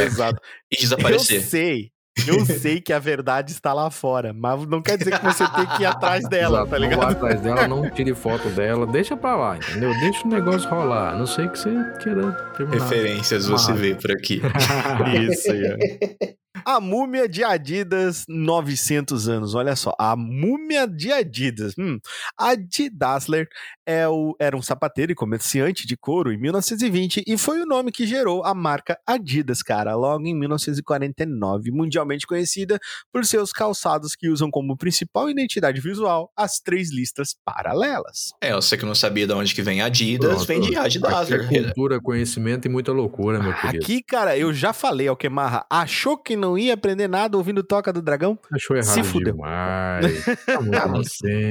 Exato. E Eu desaparecer. sei. Eu sei que a verdade está lá fora, mas não quer dizer que você tem que ir atrás dela, Exato, tá Não vá ligado? atrás dela, não tire foto dela, deixa pra lá, entendeu? Deixa o negócio rolar. A não sei que você queira terminar. Referências você vê por aqui. Isso aí. A múmia de Adidas, 900 anos. Olha só, a múmia de Adidas. Hum, Adidasler é o, era um sapateiro e comerciante de couro em 1920 e foi o nome que gerou a marca Adidas, cara, logo em 1949, mundialmente conhecida por seus calçados que usam como principal identidade visual as três listas paralelas. É, você que não sabia de onde que vem Adidas, Pronto. vem de Adidas. Aqui é cultura, conhecimento e muita loucura, meu querido. Aqui, cara, eu já falei, Alquemarra, achou que não ia aprender nada ouvindo Toca do Dragão? Achou errado Se fudeu. demais. Tá Tá no-.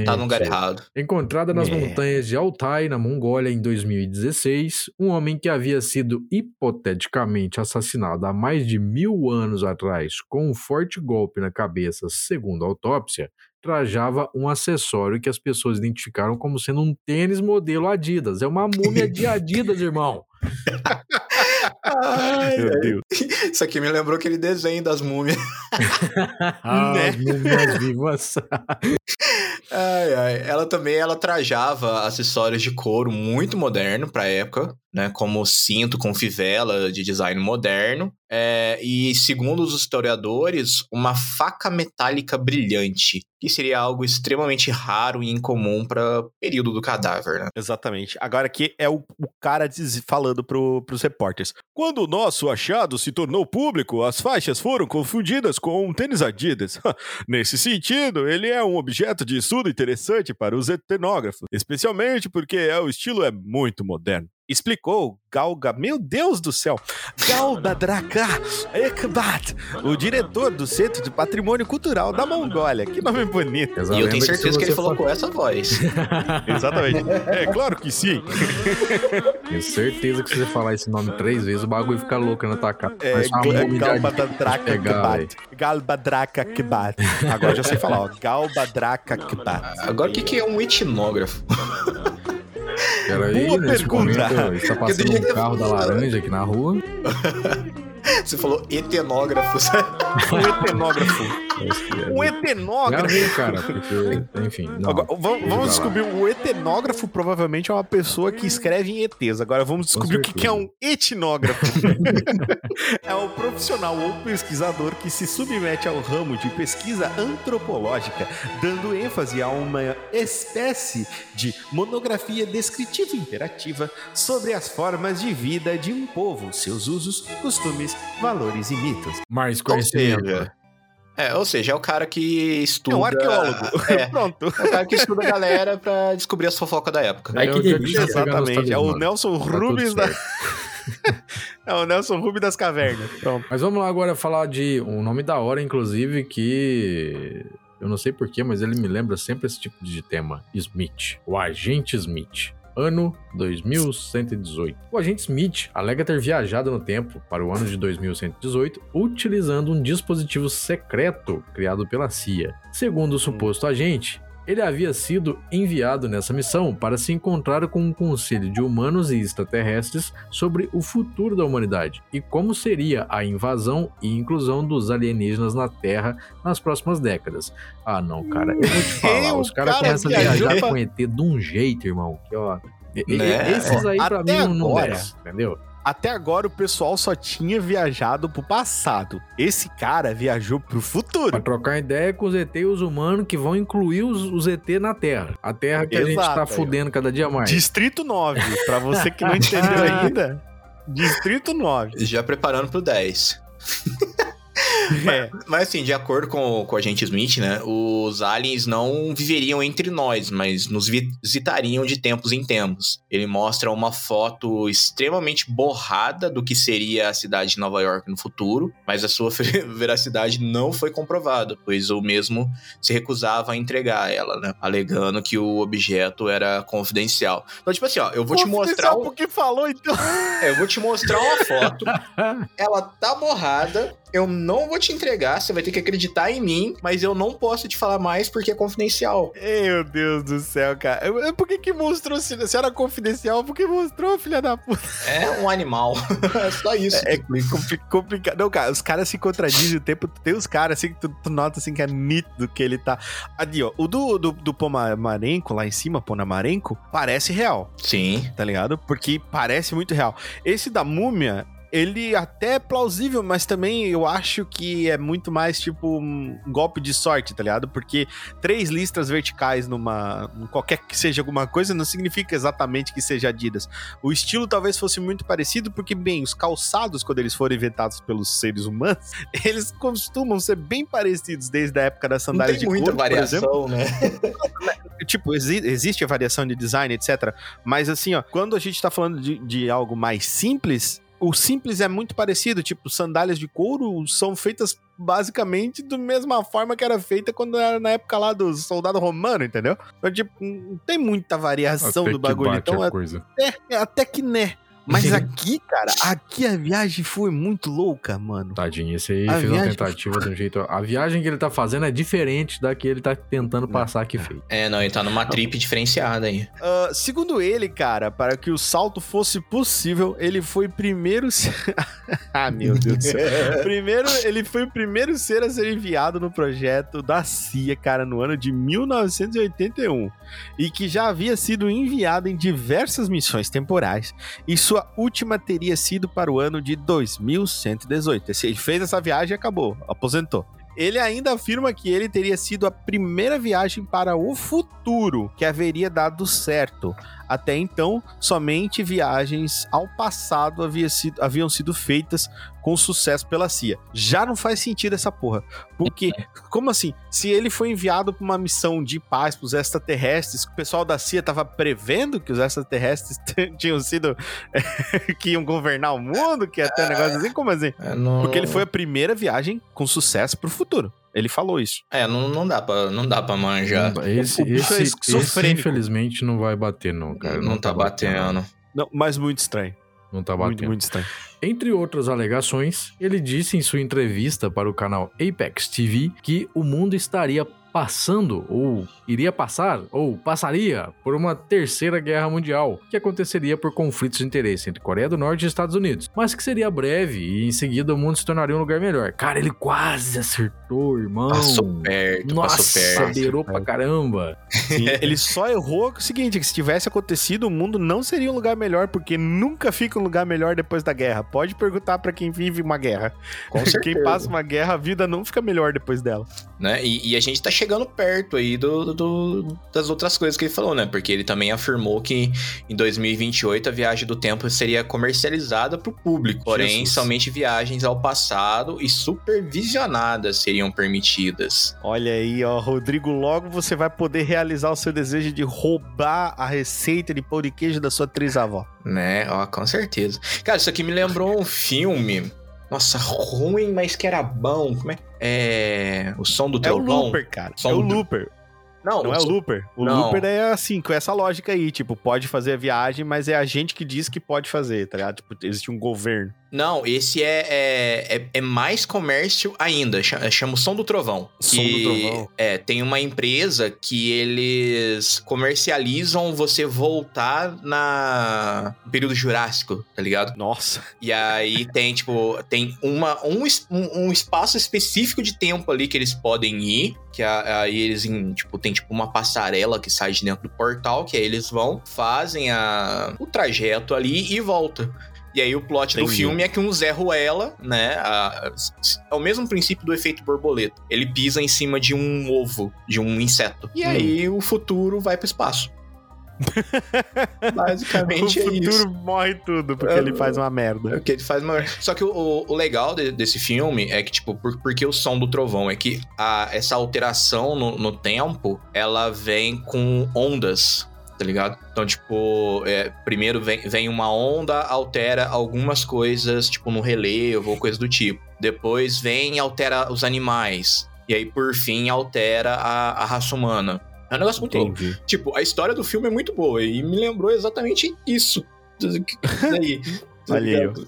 Tá no lugar errado. Encontrada nas É. montanhas de Altai, na Mongólia, em 2016, um homem que havia sido hipoteticamente assassinado há mais de mil anos atrás com um forte golpe na cabeça, segundo a autópsia, trajava um acessório que as pessoas identificaram como sendo um tênis modelo Adidas. É uma múmia de Adidas, irmão. Ai, Meu Deus. Isso aqui me lembrou aquele desenho das múmias. Né? As múmias vivas. Ai, ai. Ela também ela trajava acessórios de couro muito moderno pra época, né? Como cinto com fivela de design moderno. É, e segundo os historiadores, uma faca metálica brilhante, que seria algo extremamente raro e incomum para período do cadáver, né? Exatamente. Agora aqui é o, o cara falando pro, pros repórteres. Quando o nosso achado se tornou público, as faixas foram confundidas com um tênis Adidas. Nesse sentido, ele é um objeto de estudo interessante para os etnógrafos, especialmente porque é, o estilo é muito moderno. Explicou Galga, meu Deus do céu, Galbadraka Ekbat, o diretor do Centro de Patrimônio Cultural da Mongólia. Que nome bonito. A e eu tenho certeza que, ele você falou fa- com essa voz. Exatamente. É claro que sim. Tenho certeza que se você falar esse nome três vezes, o bagulho fica louco na tua cara. É, Parece uma Gl- múmia de Adidas. Galbadraka pegar, Kbat. Galbadraka Kbat. Agora já sei falar, ó. Galbadraka Kbat. Agora, o que, que é um etnógrafo? Peraí, Boa pergunta. momento, está passando um carro da laranja aqui na rua. Você falou etnógrafo. Um etenógrafo. Um Já etenógrafo. vi, cara, porque, enfim. Não, Agora, vamos, vamos descobrir. O etenógrafo provavelmente é uma pessoa que escreve em ETs. Agora vamos descobrir o que, que é um etnógrafo. é um profissional ou pesquisador que se submete ao ramo de pesquisa antropológica, dando ênfase a uma espécie de monografia descritiva interativa sobre as formas de vida de um povo, seus usos, costumes, valores e mitos. Mais Ou conhecimento. seja, é, ou seja, é o cara que estuda. É um arqueólogo. É, Pronto. é o cara que estuda a galera pra descobrir as fofocas da época. Ai, É que o dia delícia. Exatamente. É o. Nelson Tá Rubens da. É o Nelson Rubens das cavernas. Pronto. Mas vamos lá agora falar de um nome da hora, inclusive, que eu não sei porquê, mas ele me lembra sempre esse tipo de tema. Smith. O agente Smith. Ano 2118. O agente Smith alega ter viajado no tempo para o ano de 2118 utilizando um dispositivo secreto criado pela CIA. Segundo o suposto agente, ele havia sido enviado nessa missão para se encontrar com um conselho de humanos e extraterrestres sobre o futuro da humanidade e como seria a invasão e inclusão dos alienígenas na Terra nas próximas décadas. Ah, não, cara, eu vou te falar, os caras cara começam a viajar pra- com ET de um jeito, irmão, que ó. Né? Esses aí pra Até mim não, não agora- desce, entendeu? Até agora o pessoal só tinha viajado pro passado. Esse cara viajou pro Pra futuro. trocar ideia com os ET e os humanos que vão incluir os, os ET na Terra. A Terra que a gente Exato, tá fudendo cada dia mais. Distrito 9. Pra você que não entendeu ainda. Distrito 9. Já preparando pro 10. É. Mas assim, de acordo com, com a gente Smith, né? Os aliens não viveriam entre nós, mas nos vi- visitariam de tempos em tempos. Ele mostra uma foto extremamente borrada do que seria a cidade de Nova York no futuro, mas a sua veracidade não foi comprovada, pois o mesmo se recusava a entregar ela, né? Alegando que o objeto era confidencial. Então, tipo assim, ó, eu vou te mostrar um, porque falou, então. é, eu vou te mostrar uma foto. Ela tá borrada. Eu não vou te entregar. Você vai ter que acreditar em mim. Mas eu não posso te falar mais porque é confidencial. Meu Deus do céu, cara. Por que que mostrou, se se era confidencial, por que mostrou, filha da puta? É um animal. é só isso. É compli- complicado. Não, cara, os caras se contradizem o tempo. Tem os caras assim que tu, tu nota assim que é nítido que ele tá. Ali, ó. O do, do, do Pomamarenko, lá em cima, Ponamarenko, parece real, Sim. tá ligado? Porque parece muito real. Esse da múmia. Ele até é plausível, mas também eu acho que é muito mais tipo um golpe de sorte, tá ligado? Porque três listras verticais numa. qualquer que seja alguma coisa, não significa exatamente que seja Adidas. O estilo talvez fosse muito parecido, porque, bem, os calçados, quando eles foram inventados pelos seres humanos, eles costumam ser bem parecidos desde a época sandálias tem de muita couro, variação, né? Tipo, exi- existe a variação de design, etc. Mas assim, ó, quando a gente tá falando de, de algo mais simples, o simples é muito parecido. Tipo, sandálias de couro são feitas basicamente da mesma forma que era feita quando era na época lá do soldado romano, entendeu? Então, tipo, não tem muita variação Até do bagulho. Então, a coisa. até, até que né. Mas aqui, cara, aqui a viagem foi muito louca, mano. Tadinho, esse aí A fez uma viagem- tentativa de um jeito. A viagem que ele tá fazendo é diferente da que ele tá tentando passar que fez. É, não, ele tá numa trip diferenciada aí. Ah, segundo ele, cara, para que o salto fosse possível, ele foi primeiro. ah, meu Deus do céu. Primeiro, ele foi o primeiro ser a ser enviado no projeto da CIA, cara, no ano de 1981. E que já havia sido enviado em diversas missões temporais. E sua última teria sido para o ano de 2118. Esse- Ele fez essa viagem e acabou, aposentou. Ele ainda afirma que ele teria sido a primeira viagem para o futuro que haveria dado certo. Até então, somente viagens ao passado havia sido- haviam sido feitas com sucesso pela CIA. Já não faz sentido essa porra. Porque, como assim? Se ele foi enviado para uma missão de paz para os extraterrestres, o pessoal da CIA tava prevendo que os extraterrestres tinham sido. que iam governar o mundo, que ter um negócio assim? Como assim? É, não... Porque ele foi a primeira viagem com sucesso pro futuro. Ele falou isso. É, não, não, dá pra, não dá pra manjar. Não, esse, o bicho é esse, esse, infelizmente, não vai bater, não, cara. não, tá batendo. Não, mas muito estranho. Não tá Muito, batendo. muito estranho. Entre outras alegações, ele disse em sua entrevista para o canal Apex TV que o mundo estaria passando, ou iria passar, ou passaria por uma terceira guerra mundial, que aconteceria por conflitos de interesse entre Coreia do Norte e Estados Unidos, mas que seria breve e em seguida o mundo se tornaria um lugar melhor. Cara, ele quase acertou, irmão. Passou perto, Nossa, passou perto. beirou pra caramba. Sim, ele só errou com o seguinte: que se tivesse acontecido, o mundo não seria um lugar melhor, porque nunca fica um lugar melhor depois da guerra. Pode perguntar pra quem vive uma guerra. Com Quem certeza. passa uma guerra, a vida não fica melhor depois dela. né? E, e a gente tá chegando perto aí do, do- das outras coisas que ele falou, né? Porque ele também afirmou que em 2028 a viagem do tempo seria comercializada pro público. Porém, Jesus. somente viagens ao passado e supervisionadas seriam permitidas. Olha aí, ó, Rodrigo, logo você vai poder realizar o seu desejo de roubar a receita de pão de queijo da sua trisavó. Né? Ó, com certeza. Cara, isso aqui me lembrou um filme. Nossa, ruim, mas que era bom. Como é? É. O som do É o trovão. Looper, cara. Som é o do- Looper. Não, Não é o Looper. O Não. Looper é assim, com essa lógica aí. Tipo, pode fazer a viagem, mas é a gente que diz que pode fazer, tá ligado? Tipo, existe um governo. Não, esse é, é, é, é mais comércio ainda. cha- Chama o Som do Trovão. Som Que, do Trovão. É, tem uma empresa que eles comercializam você voltar na no período Jurássico, tá ligado? Nossa. E aí tem, tipo, tem uma, um, um, um espaço específico de tempo ali que eles podem ir. Que aí eles, em, tipo, tem tipo uma passarela que sai de dentro do portal, que aí eles vão, fazem a, o trajeto ali e volta. E aí o plot do Entendi. filme é que um Zé Ruela, né? a- é o mesmo princípio do efeito borboleta. Ele pisa em cima de um ovo, de um inseto. E aí o futuro vai pro espaço. Basicamente o é futuro isso. morre tudo porque É, ele faz uma É merda. o que ele faz uma... Só que o, o legal de- desse filme é que, tipo, por, porque o som do trovão é que a, essa alteração no, no tempo, ela vem com ondas, tá ligado? Então, tipo, é, primeiro vem, vem uma onda, altera algumas coisas, tipo, no relevo ou coisa do tipo. Depois vem e altera os animais. E aí, por fim, altera a, a raça humana. É um negócio muito louco. Tipo, a história do filme é muito boa e me lembrou exatamente isso. Daí, ligado?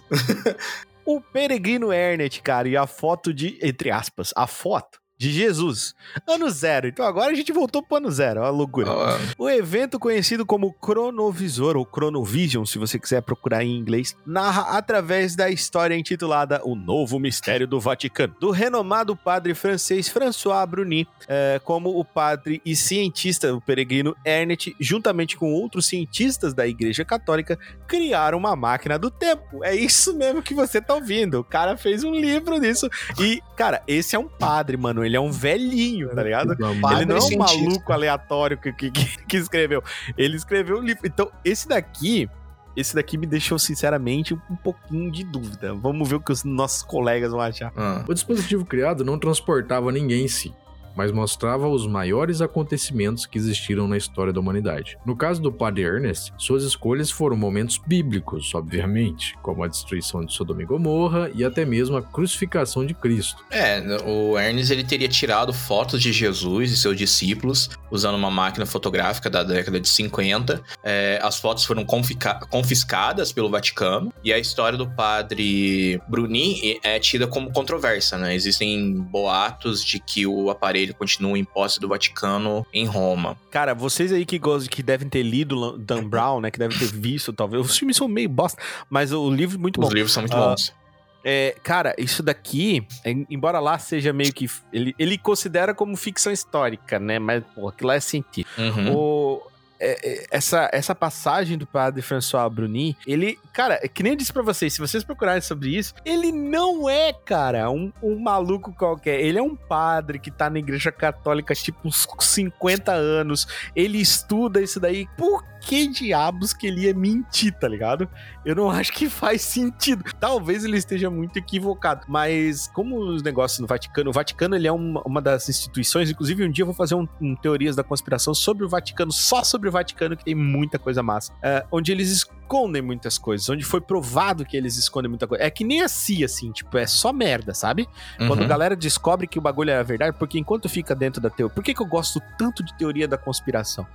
O peregrino Ernest, cara, e a foto de, entre aspas, a foto de Jesus. Ano zero. Então agora a gente voltou pro ano zero. Olha a loucura. Ah, O evento conhecido como Cronovisor ou Chronovision, se você quiser procurar em inglês, narra através da história intitulada O Novo Mistério do Vaticano, do renomado padre francês François Bruni, eh, como o padre e cientista, o peregrino Ernest, juntamente com outros cientistas da Igreja Católica, criaram uma máquina do tempo. É isso mesmo que você tá ouvindo. O cara fez um livro disso. E, cara, esse é um padre, mano. Ele é um velhinho, tá ligado? Ele não é um maluco aleatório que, que, que- escreveu. Ele escreveu um livro. Então, esse daqui. Esse daqui me deixou, sinceramente, um pouquinho de dúvida. Vamos ver o que os nossos colegas vão achar. ah. O dispositivo criado não transportava ninguém em si, mas mostrava os maiores acontecimentos que existiram na história da humanidade. No caso do padre Ernest, suas escolhas foram momentos bíblicos, obviamente, como a destruição de Sodoma e Gomorra e até mesmo a crucificação de Cristo. É, o Ernest ele teria tirado fotos de Jesus e seus discípulos usando uma máquina fotográfica da década de 50. É, as fotos foram confiscadas pelo Vaticano e a história do padre Bruni é tida como controversa, né? Existem boatos de que o aparelho continua em posse do Vaticano em Roma. Cara, vocês aí que gostam, que devem ter lido Dan Brown, né? Que devem ter visto, talvez. Os filmes são meio bosta, mas o livro é muito Os bom. livros são muito Ah, bons. É, cara, isso daqui, em- embora lá seja meio que. Ele, ele considera como ficção histórica, né? Mas, pô, aquilo lá é científico. Uhum. O, é, é, essa, essa passagem do padre François Bruni, ele, cara, é que nem eu disse pra vocês, se vocês procurarem sobre isso, ele não é, cara, um, um maluco qualquer. Ele é um padre que tá na igreja católica, tipo, uns 50 anos. Ele estuda isso daí. Por que diabos que ele ia mentir, tá ligado? Eu não acho que faz sentido. Talvez ele esteja muito equivocado. Mas, como os negócios no Vaticano, o Vaticano ele é uma, uma das instituições. Inclusive, um dia eu vou fazer um, um Teorias da Conspiração sobre o Vaticano, só sobre o Vaticano, que tem muita coisa massa. É, onde eles escondem muitas coisas, onde foi provado que eles escondem muita coisa. É que nem a CIA, assim, tipo, é só merda, sabe? Quando a Uhum. galera descobre que o bagulho era verdade, porque enquanto fica dentro da teoria. Por que, que eu gosto tanto de teoria da conspiração?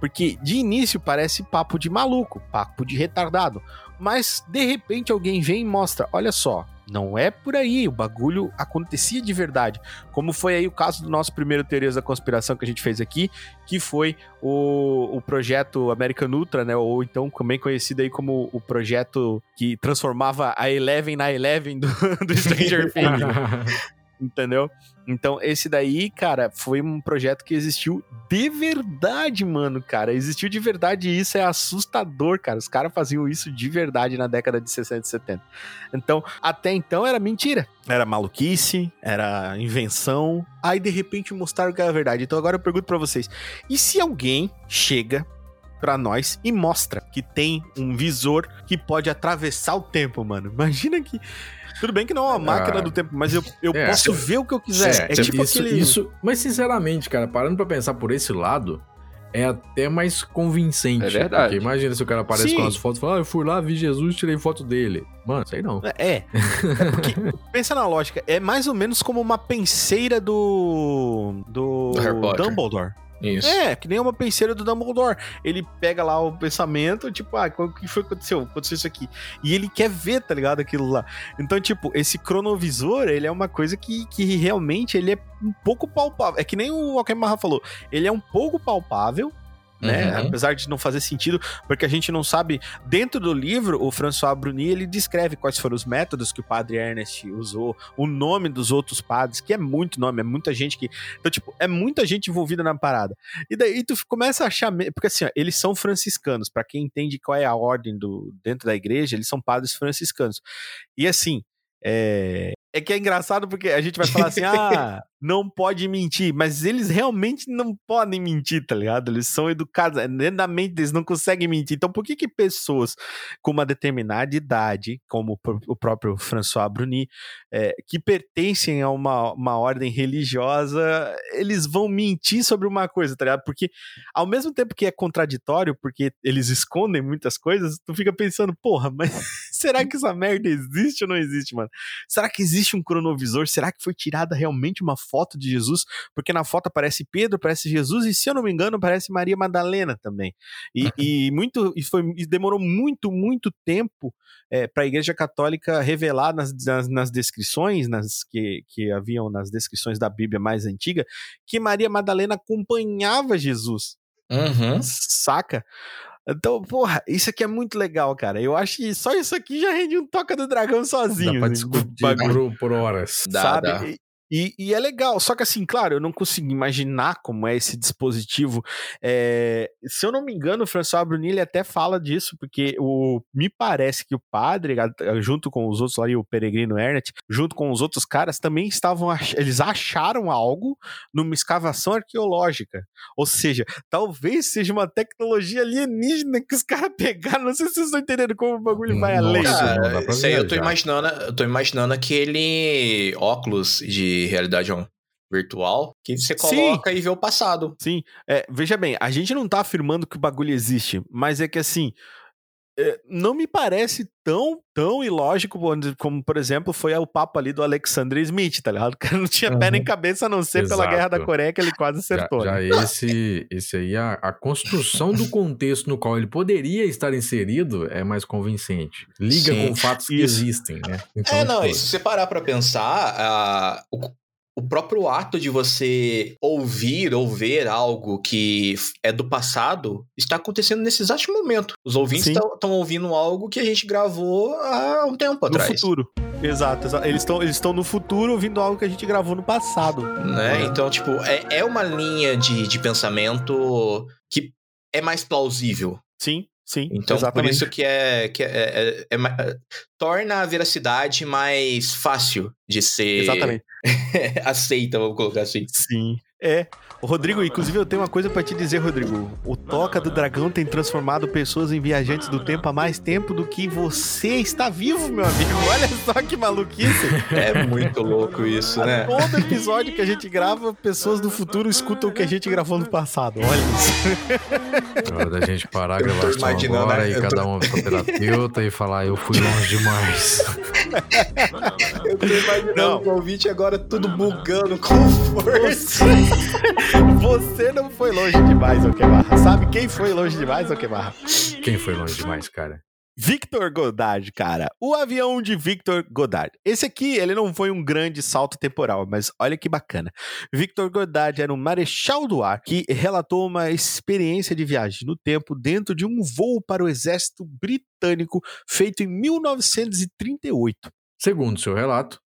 Porque de início parece papo de maluco, papo de retardado. Mas de repente alguém vem e mostra: olha só, não é por aí, o bagulho acontecia de verdade. Como foi aí o caso do nosso primeiro Teorias da Conspiração que a gente fez aqui, que foi o, o projeto American Ultra, né? Ou então também conhecido aí como o projeto que transformava a Eleven na Eleven do, do Stranger Things. Entendeu? Então, esse daí, cara, foi um projeto que existiu de verdade, mano, cara. Existiu de verdade e isso é assustador, cara. Os caras faziam isso de verdade na década de 60 e 70. Então, até então era mentira. Era maluquice, era invenção. Aí, de repente, mostraram que era verdade. Então, agora eu pergunto pra vocês: e se alguém chega pra nós e mostra que tem um visor que pode atravessar o tempo, mano? Imagina que. Tudo bem que não é uma máquina Ah. do tempo, mas eu, eu É, posso se- ver o que eu quiser. É, isso, tipo isso, aquele. isso- mas sinceramente, cara, parando pra pensar por esse lado, é até mais convincente. É verdade. Porque imagina se o cara aparece Sim. com as fotos e fala, ah, eu fui lá, vi Jesus, tirei foto dele. Mano, sei não. É. é porque, pensa na lógica, é mais ou menos como uma penseira do. do. Do Harry Potter. Dumbledore. Isso. É, que nem uma penseira do Dumbledore. Ele pega lá o pensamento, tipo, ah, o que foi que aconteceu? Aconteceu isso aqui. E ele quer ver, tá ligado? Aquilo lá. Então, tipo, esse cronovisor, ele é uma coisa que, que realmente ele é um pouco palpável. É que nem o Alckmin falou. Ele é um pouco palpável, né? Uhum. Apesar de não fazer sentido, porque a gente não sabe. Dentro do livro, o François Bruni ele descreve quais foram os métodos que o padre Ernest usou, o nome dos outros padres, que é muito nome, é muita gente que. Então, tipo, é muita gente envolvida na parada. E daí tu começa a achar. Porque assim, ó, eles são franciscanos. Pra quem entende qual é a ordem do dentro da igreja, eles são padres franciscanos. E assim. É, é que é engraçado porque a gente vai falar assim, ah, não pode mentir, mas eles realmente não podem mentir, tá ligado? Eles são educados, é, dentro da mente eles não conseguem mentir. Então, por que que pessoas com uma determinada idade, como o pr- o próprio François Bruni, é, que pertencem a uma, uma ordem religiosa, eles vão mentir sobre uma coisa, tá ligado? Porque ao mesmo tempo que é contraditório, porque eles escondem muitas coisas, tu fica pensando, porra, mas será que essa merda existe ou não existe, mano? Será que existe um cronovisor? Será que foi tirada realmente uma foto de Jesus? Porque na foto aparece Pedro, aparece Jesus, e se eu não me engano, aparece Maria Madalena também. E, e muito, e foi, e demorou muito, muito tempo para a Igreja Católica revelar nas, nas, nas descrições, nas que, que haviam nas descrições da Bíblia mais antiga, que Maria Madalena acompanhava Jesus Uhum. saca? Então, porra, isso aqui é muito legal, cara. Eu acho que só isso aqui já rende um toca do dragão sozinho. Dá pra assim, discutir por horas. Dá, sabe? dá. E, e- é legal, só que assim, claro, eu não consigo imaginar como é esse dispositivo. É, se eu não me engano, o François Bruni ele até fala disso, porque o, me parece que o padre, junto com os outros lá, e o Peregrino Ernest, junto com os outros caras, também estavam, ach- eles acharam algo numa escavação arqueológica. Ou seja, talvez seja uma tecnologia alienígena que os caras pegaram. Não sei se vocês estão entendendo como o bagulho vai Nossa, além. Cara, isso aí eu tô imaginando, eu tô imaginando aquele óculos de realidade virtual que você Sim. coloca e vê o passado. Sim, é, veja bem, a gente não tá afirmando que o bagulho existe, mas é que assim, é, não me parece tão, tão ilógico como, por exemplo, foi o papo ali do Alexander Smith, tá ligado? O cara não tinha pé nem cabeça a não ser pela Exato. Guerra da Coreia que ele quase Já, acertou. já né? esse, esse aí, a, a construção do contexto no qual ele poderia estar inserido é mais convincente. Liga Sim. com fatos que Isso. existem, né? Então, é, não, tipo, e se você parar pra pensar, ah, o, próprio ato de você ouvir ou ver algo que é do passado está acontecendo nesse exato momento. Os ouvintes estão ouvindo algo que a gente gravou há um tempo No atrás. futuro. Exato, exato. Eles estão eles estão no futuro ouvindo algo que a gente gravou no passado. Né? Então, tipo, é, é uma linha de, de pensamento que é mais plausível. Sim, sim. Então, exatamente. por isso que é. Que é, é- é torna a veracidade mais fácil de ser Exatamente. aceita, vamos colocar assim. Sim. É. Rodrigo, inclusive eu tenho uma coisa pra te dizer, Rodrigo. O Toca do Dragão tem transformado pessoas em viajantes do tempo há mais tempo do que você está vivo, meu amigo. Olha só que maluquice. É muito louco isso, né? Todo episódio que a gente grava, pessoas do futuro escutam o que a gente gravou no passado. Olha isso. é hora da gente parar tô gravação imaginando, agora né? e Eu cada tô- um pro terapeuta e falar, eu fui longe demais. Eu tô imaginando Não. o convite agora tudo bugando com força. Você não foi longe demais, Alquemarra. Sabe quem foi longe demais, Alquemarra? Quem foi longe demais, cara? Victor Godard, cara. O avião de Victor Godard. Esse aqui, ele não foi um grande salto temporal, mas olha que bacana. Victor Godard era um marechal do ar que relatou uma experiência de viagem no tempo dentro de um voo para o exército britânico feito em 1938. Segundo seu relato,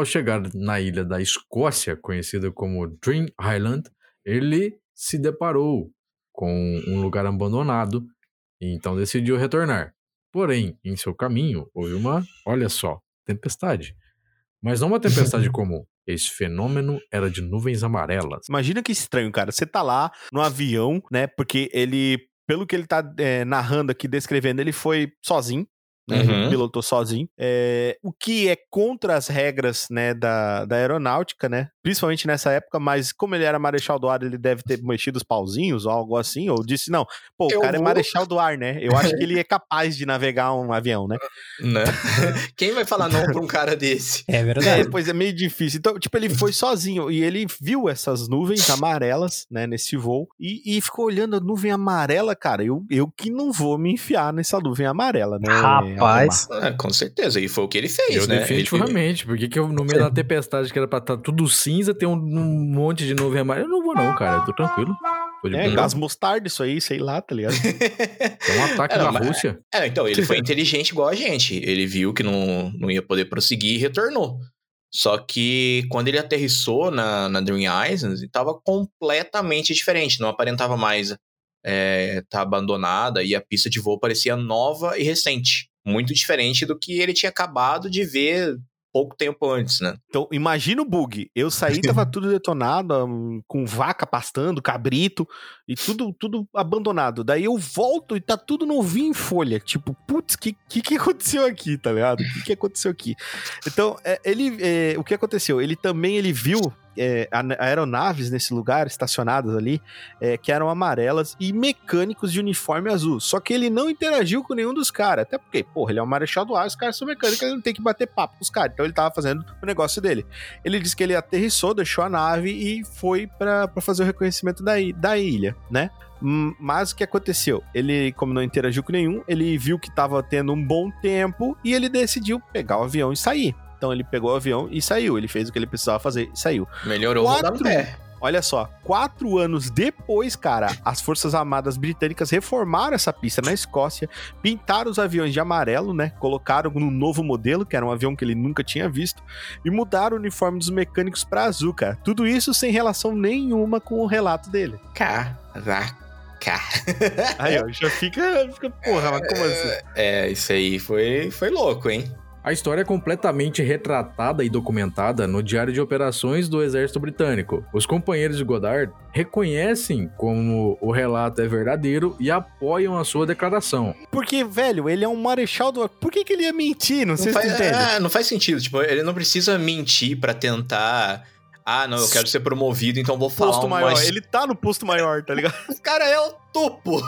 ao chegar na ilha da Escócia, conhecida como Dream Island, ele se deparou com um lugar abandonado e então decidiu retornar. Porém, em seu caminho, houve uma, olha só, tempestade. Mas não uma tempestade comum. Esse fenômeno era de nuvens amarelas. Imagina que estranho, cara. Você tá lá no avião, né? Porque ele, pelo que ele tá é, narrando aqui, descrevendo, ele foi sozinho. Né, Uhum. Ele pilotou sozinho. É, o que é contra as regras né, da, da aeronáutica, né? Principalmente nessa época, mas como ele era marechal do ar, ele deve ter mexido os pauzinhos ou algo assim, ou disse, não, pô, o Eu cara é vou- marechal do ar, né? Eu acho que ele é capaz de navegar um avião, né? Né? Quem vai falar não pra um cara desse? É É, verdade. pois é meio difícil. Então, tipo, ele foi sozinho e ele viu essas nuvens amarelas, né, nesse voo e, e ficou olhando a nuvem amarela, cara. Eu, eu que não vou me enfiar nessa nuvem amarela, né? Rapaz. Ah, com certeza, e foi o que ele fez, Eu né? definitivamente, porque que eu, no meio da tempestade que era pra estar tudo cinza, tem um, um monte de nuvem amarela. Eu não vou não, cara, eu tô tranquilo. É, gás mostarda isso aí, sei lá, tá ligado? É um ataque É, não, da mas- Rússia. É, então, ele foi inteligente igual a gente. Ele viu que não, não ia poder prosseguir e retornou. Só que quando ele aterrissou na, na Dream Islands, estava completamente diferente. Não aparentava mais é, tá abandonada e a pista de voo parecia nova e recente. Muito diferente do que ele tinha acabado de ver pouco tempo antes, né? Então, imagina o bug. Eu saí, tava tudo detonado, hum, com vaca pastando, cabrito, e tudo tudo abandonado. Daí eu volto e tá tudo novinho em folha. Tipo, putz, que, que que aconteceu aqui, tá ligado? O que que aconteceu aqui? Então, é, ele, é, o que aconteceu? Ele também, ele viu é, aeronaves nesse lugar, estacionadas ali, é, que eram amarelas e mecânicos de uniforme azul. Só que ele não interagiu com nenhum dos caras. Até porque, porra, ele é um marechal do ar, os caras são mecânicos, ele não tem que bater papo com os caras. Então ele tava fazendo o negócio dele. Ele disse que ele aterrissou, deixou a nave e foi pra fazer o reconhecimento da, da ilha, né? Hum, Mas o que aconteceu? Ele, como não interagiu com nenhum, ele viu que tava tendo um bom tempo e ele decidiu pegar o avião e sair. Então ele pegou o avião e saiu. Ele fez o que ele precisava fazer e saiu. Melhorou Quatro. pé. Olha só, quatro anos depois, cara, as Forças Armadas Britânicas reformaram essa pista na Escócia, pintaram os aviões de amarelo, né? Colocaram no novo modelo, que era um avião que ele nunca tinha visto, e mudaram o uniforme dos mecânicos pra azul, cara. Tudo isso sem relação nenhuma com o relato dele. Caraca. Aí, ó, já fica, fica porra, mas como assim? É, isso aí foi, foi louco, hein? A história é completamente retratada e documentada no Diário de Operações do Exército Britânico. Os companheiros de Goddard reconhecem como o relato é verdadeiro e apoiam a sua declaração. Porque, velho, ele é um marechal do... Por que, que ele ia mentir? Não, sei não, se faz, entende. é, não faz sentido. Tipo, ele não precisa mentir pra tentar. Ah, não, eu quero ser promovido, então vou falar Posto maior, mais- ele tá no posto maior, tá ligado? O cara é o topo.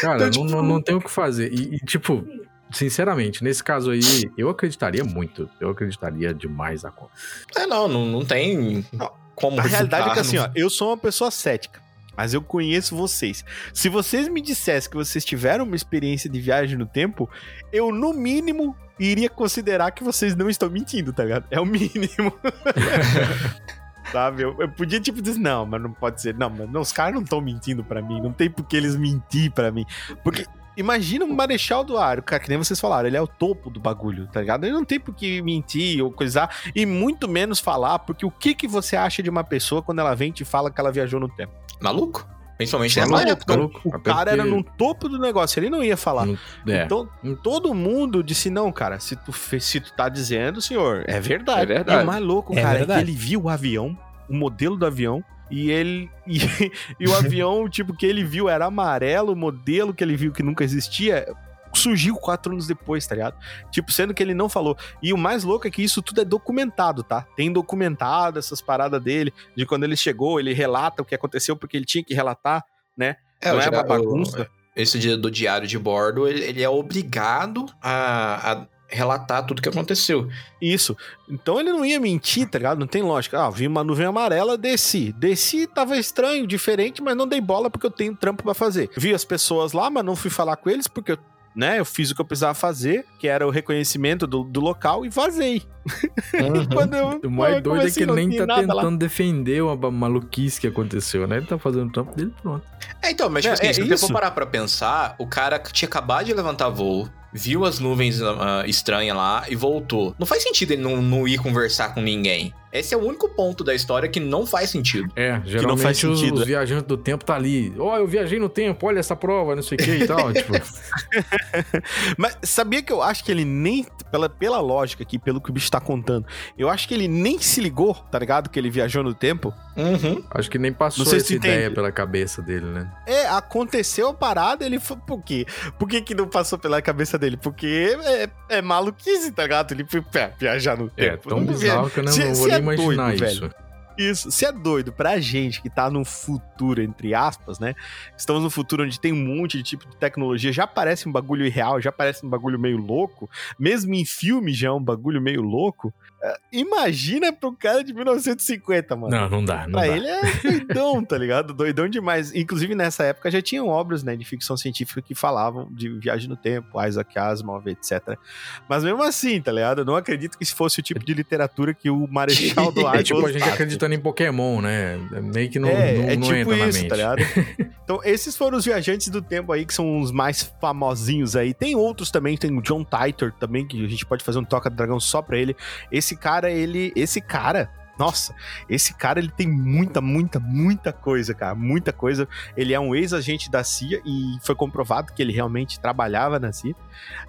Cara, Então, não, tipo- não, não tem o que fazer. E, e, tipo, sinceramente, nesse caso aí, eu acreditaria muito. Eu acreditaria demais a conta. É, não, não, não tem Não, como A realidade é que assim, ó, eu sou uma pessoa cética, mas eu conheço vocês. Se vocês me dissessem que vocês tiveram uma experiência de viagem no tempo, eu, no mínimo, iria considerar que vocês não estão mentindo, tá ligado? É o mínimo. Sabe? Eu, eu podia, tipo, dizer, não, mas não pode ser. Não, mas não, os caras não estão mentindo pra mim. Não tem por que eles mentir pra mim. Porque. Imagina um marechal do ar, o cara, que nem vocês falaram, ele é o topo do bagulho, tá ligado? Ele não tem por que mentir ou coisar, e muito menos falar, porque o que que você acha de uma pessoa quando ela vem e te fala que ela viajou no tempo? Maluco? Principalmente Maluco, nessa época. maluco. O cara era no topo do negócio, ele não ia falar. É. Então, todo mundo disse, não, cara, se tu, se tu tá dizendo, senhor, é verdade. É verdade. E o mais louco, É cara, é verdade. que ele viu o avião, o modelo do avião, e ele. E, e o avião, tipo, que ele viu era amarelo, o modelo que ele viu que nunca existia. Surgiu quatro anos depois, tá ligado? Tipo, sendo que ele não falou. E o mais louco é que isso tudo é documentado, tá? Tem documentado essas paradas dele, de quando ele chegou, ele relata o que aconteceu porque ele tinha que relatar, né? É, não é uma bagunça. o- Esse dia do diário de bordo, ele, ele é obrigado a, a relatar tudo que aconteceu. Isso. Então ele não ia mentir, tá ligado? Não tem lógica. Ah, vi uma nuvem amarela, desci. Desci, tava estranho, diferente, mas não dei bola porque eu tenho trampo pra fazer. Vi as pessoas lá, mas não fui falar com eles porque eu, né, eu fiz o que eu precisava fazer, que era o reconhecimento do, do local e vazei. E quando eu, O mais eu doido é que ele não nem tá nada lá. tentando defender uma maluquice que aconteceu, né? Ele tá fazendo o trampo dele pronto. É, então, mas tipo É, assim, é se você isso. for parar pra pensar, o cara tinha acabado de levantar voo, viu as nuvens ah, estranhas lá e voltou. Não faz sentido ele não, não ir conversar com ninguém. Esse é o único ponto da história que não faz sentido. É, geralmente faz os, sentido. os viajantes do tempo tá ali. Ó, eu viajei no tempo, olha essa prova, não sei o que e tal. tipo, Mas sabia que eu acho que ele nem, pela, pela lógica aqui, pelo que o bicho tá contando, eu acho que ele nem se ligou, tá ligado? Que ele viajou no tempo. Uhum. acho que nem passou Não sei se essa tu entende. ideia pela cabeça dele, né? É, aconteceu a parada, ele foi. Por quê? Por que, que não passou pela cabeça dele? Porque é, é maluquice, tá ligado? Ele foi pé, viajar no É, tempo. tão Não via- bizarro que eu não, Se- não vou nem é doido, imaginar velho. isso. Isso. Se é doido pra gente que tá num futuro, entre aspas, né? Estamos num futuro onde tem um monte de tipo de tecnologia, já parece um bagulho irreal, já parece um bagulho meio louco. Mesmo em filme já é um bagulho meio louco. É, Imagina pro cara de 1950, mano. Não, não dá, não Pra dá. ele é doidão, tá ligado? Doidão demais. Inclusive, nessa época já tinham obras, né, de ficção científica que falavam de viagem no tempo, Isaac Asimov, etc. Mas mesmo assim, tá ligado? Eu não acredito que se fosse o tipo de literatura que o Marechal do Ar É tipo a gente acreditando em Pokémon, né? Meio que não, é, não, é não tipo entra na isso, mente. tá ligado? Então, esses foram os viajantes do tempo aí, que são os mais famosinhos aí. Tem outros também, tem o John Titor também, que a gente pode fazer um Toca do Dragão só pra ele. Esse cara, ele. Esse cara. Nossa, esse cara ele tem muita, muita, muita coisa, cara. Muita coisa. Ele é um ex-agente da CIA e foi comprovado que ele realmente trabalhava na CIA.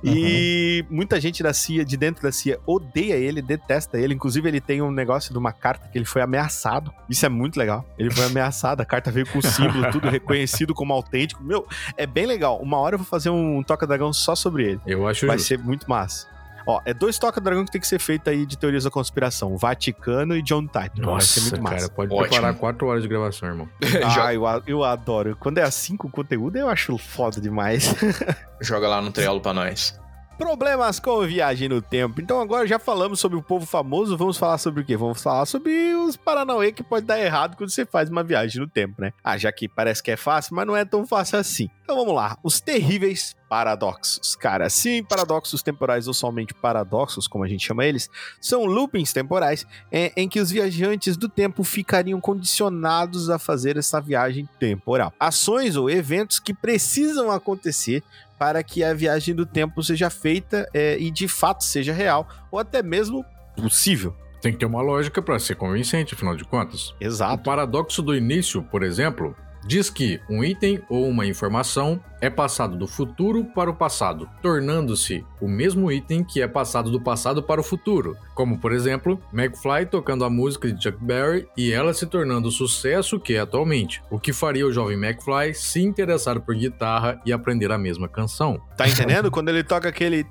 E muita gente da CIA, de dentro da CIA, odeia ele, detesta ele. Inclusive, ele tem um negócio de uma carta que ele foi ameaçado. Isso é muito legal. Ele foi ameaçado, a carta veio com o símbolo, tudo reconhecido como autêntico. Meu, é bem legal. Uma hora eu vou fazer um Toca Dragão só sobre ele. Eu acho Vai justo. ser muito massa. Ó, é dois Toca Dragão que tem que ser feito aí de teorias da conspiração: Vaticano e John Titor. Vai ser Nossa, muito cara, massa. pode Ótimo. preparar quatro horas de gravação, irmão. Ah, eu, eu adoro. Quando é assim com conteúdo, eu acho foda demais. Joga lá no trialo pra nós. Problemas com viagem no tempo. Então agora já falamos sobre o povo famoso, vamos falar sobre o quê? Vamos falar sobre os Paranauê que pode dar errado quando você faz uma viagem no tempo, né? Ah, já que parece que é fácil, mas não é tão fácil assim. Então vamos lá. Os terríveis paradoxos. Cara, sim, paradoxos temporais ou somente paradoxos, como a gente chama eles, são loopings temporais é, em que os viajantes do tempo ficariam condicionados a fazer essa viagem temporal. Ações ou eventos que precisam acontecer para que a viagem do tempo seja feita é, e de fato seja real, ou até mesmo possível. Tem que ter uma lógica pra ser convincente, afinal de contas. O Exato. paradoxo do início, por exemplo, diz que um item ou uma informação é passado do futuro para o passado, tornando-se o mesmo item que é passado do passado para o futuro. Como, por exemplo, McFly tocando a música de Chuck Berry e ela se tornando o sucesso que é atualmente, o que faria o jovem McFly se interessar por guitarra e aprender a mesma canção. Tá entendendo? Quando ele toca aquele.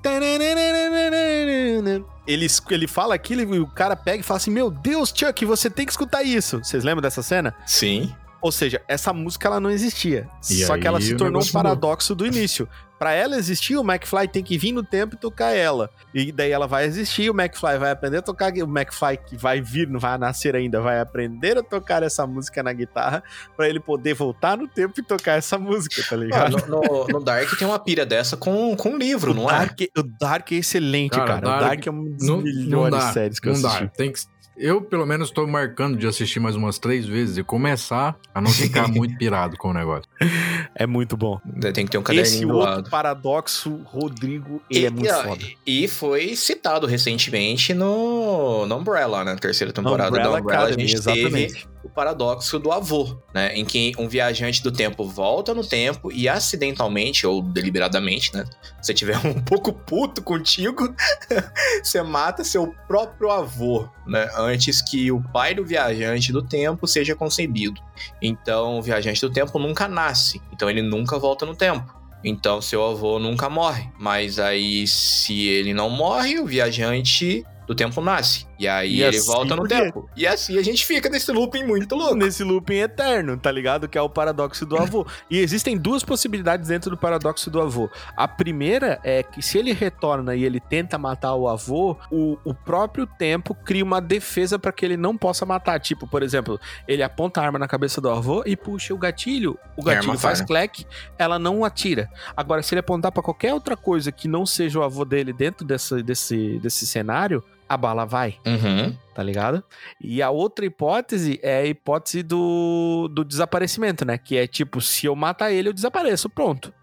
Ele, ele fala aquilo e o cara pega e fala assim: Meu Deus, Chuck, você tem que escutar isso. Vocês lembram dessa cena? Sim. Ou seja, essa música ela não existia. E só que ela aí se tornou um negócio mudou. paradoxo do início. Pra ela existir, o McFly tem que vir no tempo e tocar ela. E daí ela vai existir, o McFly vai aprender a tocar. O McFly que vai vir, não vai nascer ainda, vai aprender a tocar essa música na guitarra pra ele poder voltar no tempo e tocar essa música, tá Ah, ligado? no, no- no Dark tem uma pira dessa com, com um livro, o, não é? Dark, o Dark é excelente, Cara, cara. Dark- o Dark é uma das Não, melhores não dá, séries que eu não assisti. dá. Tem que, eu, pelo menos, tô marcando de assistir mais umas três vezes e começar a não ficar muito pirado com o negócio. É muito bom. Tem que ter um Esse caderninho do outro lado. paradoxo, Rodrigo, ele é muito ah, foda. e foi citado recentemente no, no Umbrella, né? Na terceira temporada Umbrella da Umbrella, Academy, a gente teve exatamente. O paradoxo do avô, né? Em que um viajante do tempo volta no tempo e acidentalmente, ou deliberadamente, né? Se tiver um pouco puto contigo, você mata seu próprio avô, né? Antes que o pai do viajante do tempo seja concebido. Então, o viajante do tempo nunca nasce. Então, ele nunca volta no tempo. Então, seu avô nunca morre. Mas aí, se ele não morre, o viajante do tempo nasce. E aí E ele assim volta no tempo. E assim a gente fica nesse looping muito louco. Nesse looping eterno, tá ligado? Que é o paradoxo do avô. E existem duas possibilidades dentro do paradoxo do avô. A primeira é que se ele retorna e ele tenta matar o avô, o, o próprio tempo cria uma defesa pra que ele não possa matar. Tipo, por exemplo, ele aponta a arma na cabeça do avô e puxa o gatilho. O a gatilho faz falha. clec, ela não atira. Agora, se ele apontar pra qualquer outra coisa que não seja o avô dele dentro dessa, desse, desse cenário, a bala vai Uhum. tá ligado? E a outra hipótese é a hipótese do, do desaparecimento, né? Que é tipo, se eu matar ele, eu desapareço, pronto.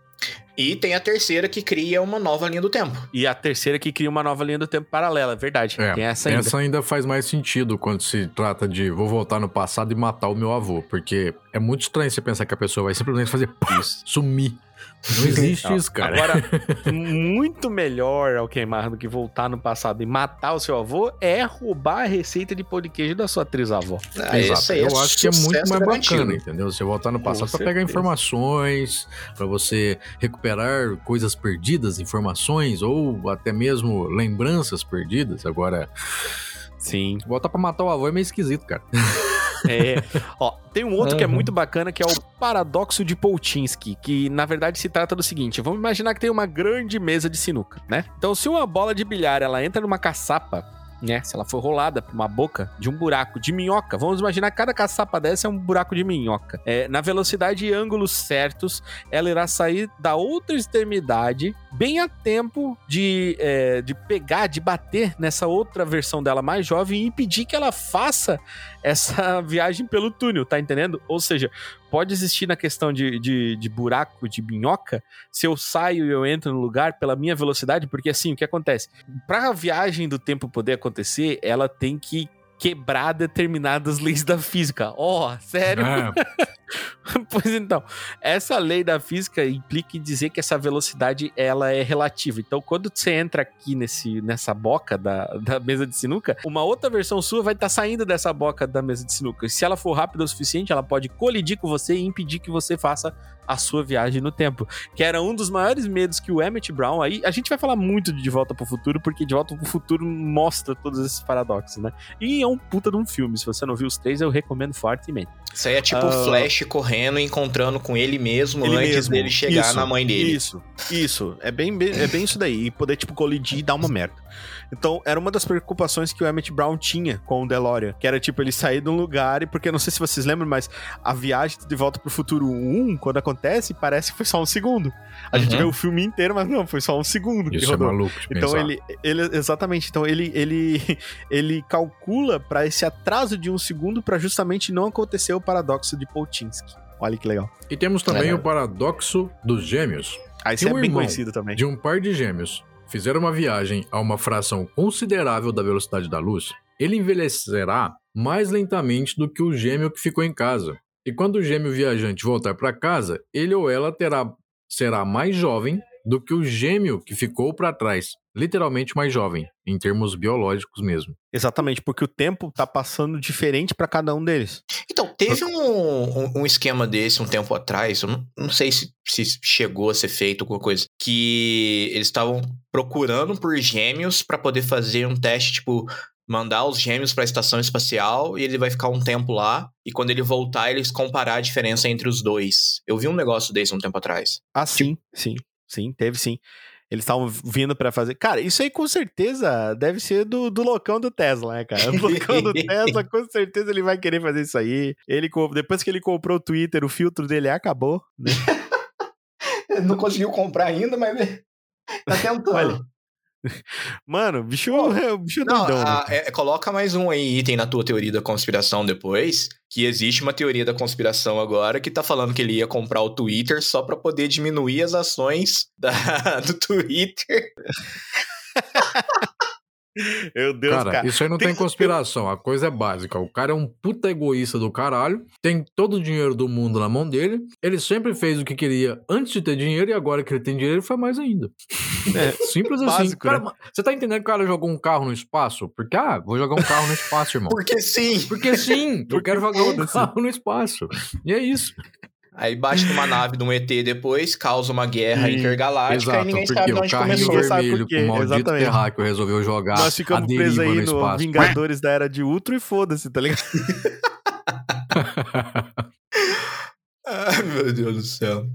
E tem a terceira que cria uma nova linha do tempo. E a terceira que cria uma nova linha do tempo paralela, é verdade. É, Tem essa ainda. Essa ainda faz mais sentido quando se trata de vou voltar no passado e matar o meu avô. Porque é muito estranho você pensar que a pessoa vai simplesmente fazer pá, sumir. Não existe isso, cara. Agora, muito melhor ao queimar do que voltar no passado e matar o seu avô é roubar a receita de pão de queijo da sua trisavó. Ah, Exato. é Eu acho que é muito mais garantido. bacana, entendeu? Você voltar no passado pra pegar informações, pra você recuperar coisas perdidas, informações ou até mesmo lembranças perdidas. Agora, Sim. voltar pra matar o avô é meio esquisito, cara. É. Ó, tem um outro que é Uhum. muito bacana, que é o paradoxo de Pouchinsky, que na verdade se trata do seguinte: vamos imaginar que tem uma grande mesa de sinuca, né? Então, se uma bola de bilhar ela entra numa caçapa, né? Se ela for rolada pra uma boca de um buraco de minhoca, vamos imaginar que cada caçapa dessa é um buraco de minhoca. É, na velocidade e ângulos certos, ela irá sair da outra extremidade bem a tempo de, é, de pegar, de bater nessa outra versão dela mais jovem e impedir que ela faça essa viagem pelo túnel, tá entendendo? Ou seja, pode existir na questão de, de, de buraco, de minhoca, se eu saio e eu entro no lugar pela minha velocidade, porque assim, o que acontece? Pra viagem do tempo poder acontecer, ela tem que quebrar determinadas leis da física. Ó, sério? É, pois então, essa lei da física implica em dizer que essa velocidade ela é relativa. Então, quando você entra aqui nesse, nessa boca da, da mesa de sinuca, uma outra versão sua vai estar saindo dessa boca da mesa de sinuca. E se ela for rápida o suficiente, ela pode colidir com você e impedir que você faça a sua viagem no tempo. Que era um dos maiores medos que o Emmett Brown. Aí a gente vai falar muito de De Volta pro Futuro, porque De Volta pro Futuro mostra todos esses paradoxos, né? E é um puta de um filme. Se você não viu os três, eu recomendo fortemente. Isso aí é tipo o Ah. Correndo e encontrando com ele mesmo Ele antes mesmo. dele chegar Isso, na mãe dele. Isso, isso. É bem, bem- é bem isso daí. E poder, tipo, colidir e dar uma merda. Então, era uma das preocupações que o Emmett Brown tinha com o DeLorean. Que era, tipo, ele sair de um lugar e... Porque, não sei se vocês lembram, mas a viagem de Volta pro Futuro 1, quando acontece, parece que foi só um segundo. A gente Uhum. vê o filme inteiro, mas não, foi só um segundo que isso é rodou. maluco de Então pensar. ele, ele exatamente, então ele ele ele calcula para esse atraso de um segundo para justamente não acontecer o paradoxo de Polchinski. Olha que legal. E temos também Legal. o paradoxo dos gêmeos. Aí Se isso é um bem irmão conhecido também. De um par de gêmeos fizer uma viagem a uma fração considerável da velocidade da luz, ele envelhecerá mais lentamente do que o gêmeo que ficou em casa. E quando o gêmeo viajante voltar para casa, ele ou ela terá será mais jovem do que o gêmeo que ficou para trás, literalmente mais jovem, em termos biológicos mesmo. Exatamente, porque o tempo tá passando diferente para cada um deles. Então, teve um, um, esquema desse um tempo atrás, eu não, não sei se, se chegou a ser feito alguma coisa, que eles estavam procurando por gêmeos pra poder fazer um teste, tipo, mandar os gêmeos pra estação espacial e ele vai ficar um tempo lá, e quando ele voltar, eles comparar a diferença entre os dois. Eu vi um negócio desse um tempo atrás. Ah, sim, sim, sim, teve sim. Eles estavam vindo para fazer. Cara, isso aí com certeza deve ser do, do loucão do Tesla, né, cara? O loucão do Tesla, com certeza ele vai querer fazer isso aí. Ele, depois que ele comprou o Twitter, o filtro dele acabou, né? Não conseguiu comprar ainda, mas tá tentando. Olha, Mano, bicho, o bicho é Não, doidão, né? a- é- coloca mais um aí item na tua teoria da conspiração depois, que existe uma teoria da conspiração agora que tá falando que ele ia comprar o Twitter só pra poder diminuir as ações da- do Twitter. Meu Deus, cara, cara. isso aí não tem, conspiração, a coisa é básica. O cara é um puta egoísta do caralho, tem todo o dinheiro do mundo na mão dele, ele sempre fez o que queria antes de ter dinheiro e agora que ele tem dinheiro, ele faz mais ainda. É, simples assim. básico, Cara, né? Você tá entendendo que o cara jogou um carro no espaço? Porque, ah, vou jogar um carro no espaço, irmão. Porque sim. Porque sim, eu quero jogar um carro no espaço. E é isso. Aí bate numa nave de um ET depois, causa uma guerra Sim, intergaláctica e Exato, ninguém porque sabe de o onde carrinho começou. Ninguém sabe vermelho por quê, com o maldito exatamente. terráqueo resolveu jogar Nós a ficamos presos aí no no espaço. Vingadores da Era de Ultron e foda-se, tá ligado? Ai, meu Deus do céu.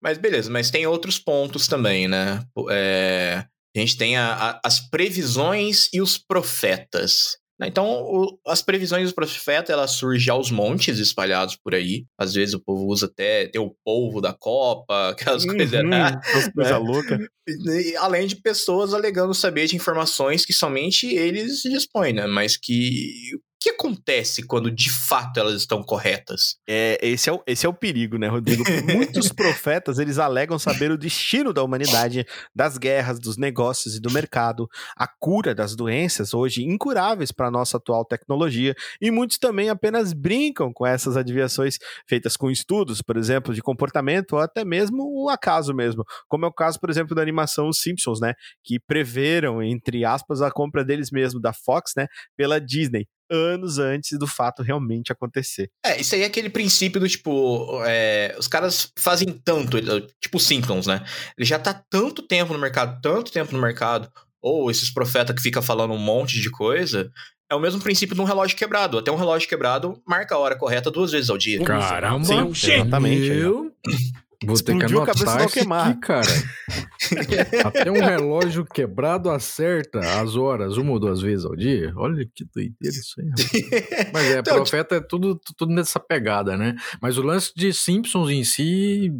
Mas beleza, mas tem outros pontos também, né? É, a gente tem a- a- as previsões e os profetas. Né? Então, o- as previsões os profetas, elas surgem aos montes espalhados por aí. Às vezes o povo usa até, tem o polvo da Copa, aquelas coisas. né? As coisas loucas. E, além de pessoas alegando saber de informações que somente eles dispõem, né? Mas que... O que acontece quando de fato elas estão corretas? É, esse, é o, esse é o perigo, né, Rodrigo? Muitos profetas, eles alegam saber o destino da humanidade, das guerras, dos negócios e do mercado, a cura das doenças, hoje incuráveis para a nossa atual tecnologia, e muitos também apenas brincam com essas adivinhações feitas com estudos, por exemplo, de comportamento ou até mesmo o acaso mesmo, como é o caso, por exemplo, da animação Os Simpsons, né, que preveram, entre aspas, a compra deles mesmo, da Fox, né, pela Disney, anos antes do fato realmente acontecer. É, isso aí é aquele princípio do tipo, é, os caras fazem tanto, tipo Simpsons, né? Ele já tá tanto tempo no mercado, tanto tempo no mercado, ou esses profetas que ficam falando um monte de coisa, é o mesmo princípio de um relógio quebrado. Até um relógio quebrado marca a hora correta duas vezes ao dia. Caramba, Sim, exatamente, aí, vou ter que a anotar isso aqui, cara. Até um relógio quebrado acerta as horas uma ou duas vezes ao dia. Olha que doideira isso aí. rapaz. Mas é, Então, profeta é tudo, tudo nessa pegada, né? Mas o lance de Simpsons em si,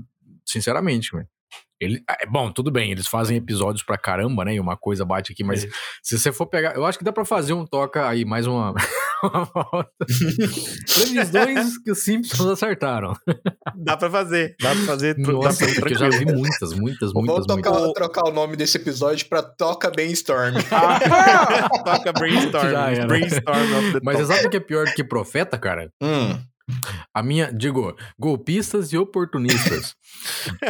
sinceramente, velho, Ele, é bom, tudo bem, eles fazem episódios pra caramba, né? E uma coisa bate aqui, mas se você for pegar. Eu acho que dá pra fazer um toca aí, mais uma. uma volta. Previsões que os Simpsons acertaram. Dá pra fazer. Dá pra fazer. dá Nossa, pra- porque eu já vi muitas, muitas, muitas, tocar, muitas. trocar o nome desse episódio pra Toca Brainstorm. Toca brainstorm. Brainstorm of the Mas top. você sabe o que é pior do que profeta, cara? hum, A minha, digo, golpistas e oportunistas.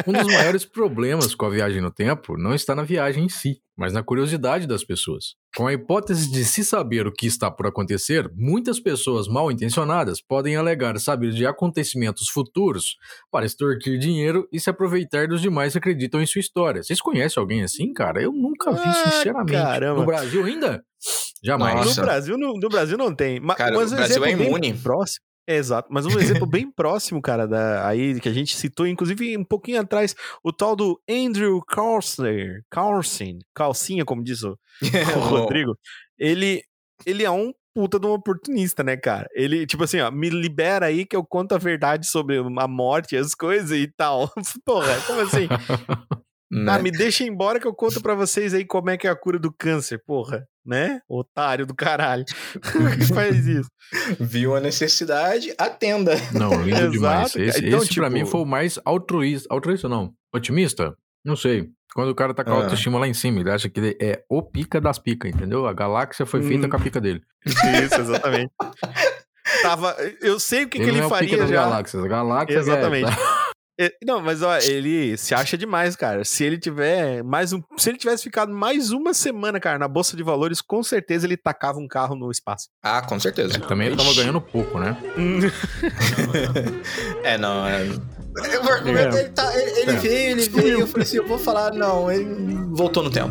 um dos maiores problemas com a viagem no tempo não está na viagem em si, mas na curiosidade das pessoas. Com a hipótese de se saber o que está por acontecer, muitas pessoas mal intencionadas podem alegar saber de acontecimentos futuros para extorquir dinheiro e se aproveitar dos demais que acreditam em sua história. Vocês conhecem alguém assim, cara? Eu nunca vi, Ah, sinceramente. caramba. No Brasil ainda? Jamais. Nossa. No Brasil, no, no Brasil não tem. Cara, mas o Brasil é imune. Próximo. Exato, mas um exemplo bem próximo, cara, da, aí que a gente citou, inclusive um pouquinho atrás, o tal do Andrew Carlson, Carlson, calcinha, como diz o, o Rodrigo, ele, ele é um puta de um oportunista, né, cara? Ele, tipo assim, ó, me libera aí que eu conto a verdade sobre a morte e as coisas e tal. Porra, como assim? né? Ah, me deixa embora que eu conto pra vocês aí como é que é a cura do câncer, porra, né? Otário do caralho. Como que faz isso? Viu a necessidade, atenda. Não, lindo Exato, demais. Esse, Então, esse pra tipo- mim foi o mais altruísta. Altruísta não. Otimista? Não sei. Quando o cara tá com a Ah. autoestima lá em cima, ele acha que ele é o pica das picas, entendeu? A galáxia foi feita Hum. com a pica dele. Isso, exatamente. Tava, eu sei o que, que ele ele não é o pica faria das já. galáxias. Galáxia Exatamente. É... É, Não, mas ó, ele se acha demais, cara. Se ele tiver mais um, se ele tivesse ficado mais uma semana, cara, na bolsa de valores, com certeza ele tacava um carro no espaço. Ah, com certeza. Também ele tava ganhando pouco, né? É, não, é. O argumento, ele, tá- ele- ele É. veio, ele veio, eu falei assim, eu vou falar, não, ele voltou no tempo.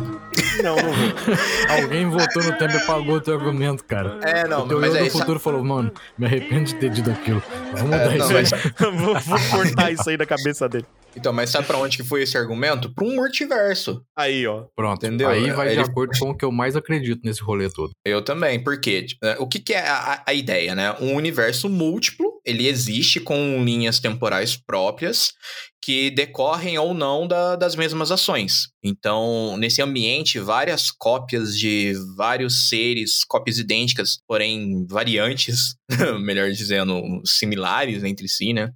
não, não vou. Alguém voltou no tempo e apagou o teu argumento, cara. É, não, o teu mas é do isso. futuro falou, mano, me arrependo de ter dito aquilo. Vamos mudar É, não, isso aí. mas- vou, vou cortar isso aí da cabeça dele. Então, mas sabe pra onde que foi esse argumento? Pra um multiverso. Aí, ó. Pronto, Entendeu? aí vai Ele- de acordo com o que eu mais acredito nesse rolê todo. Eu também, porque o que, que é a, a ideia, né? Um universo múltiplo, ele existe com linhas temporais próprias que decorrem ou não da- das mesmas ações. Então, nesse ambiente, várias cópias de vários seres, cópias idênticas, porém variantes, melhor dizendo, similares entre si, né?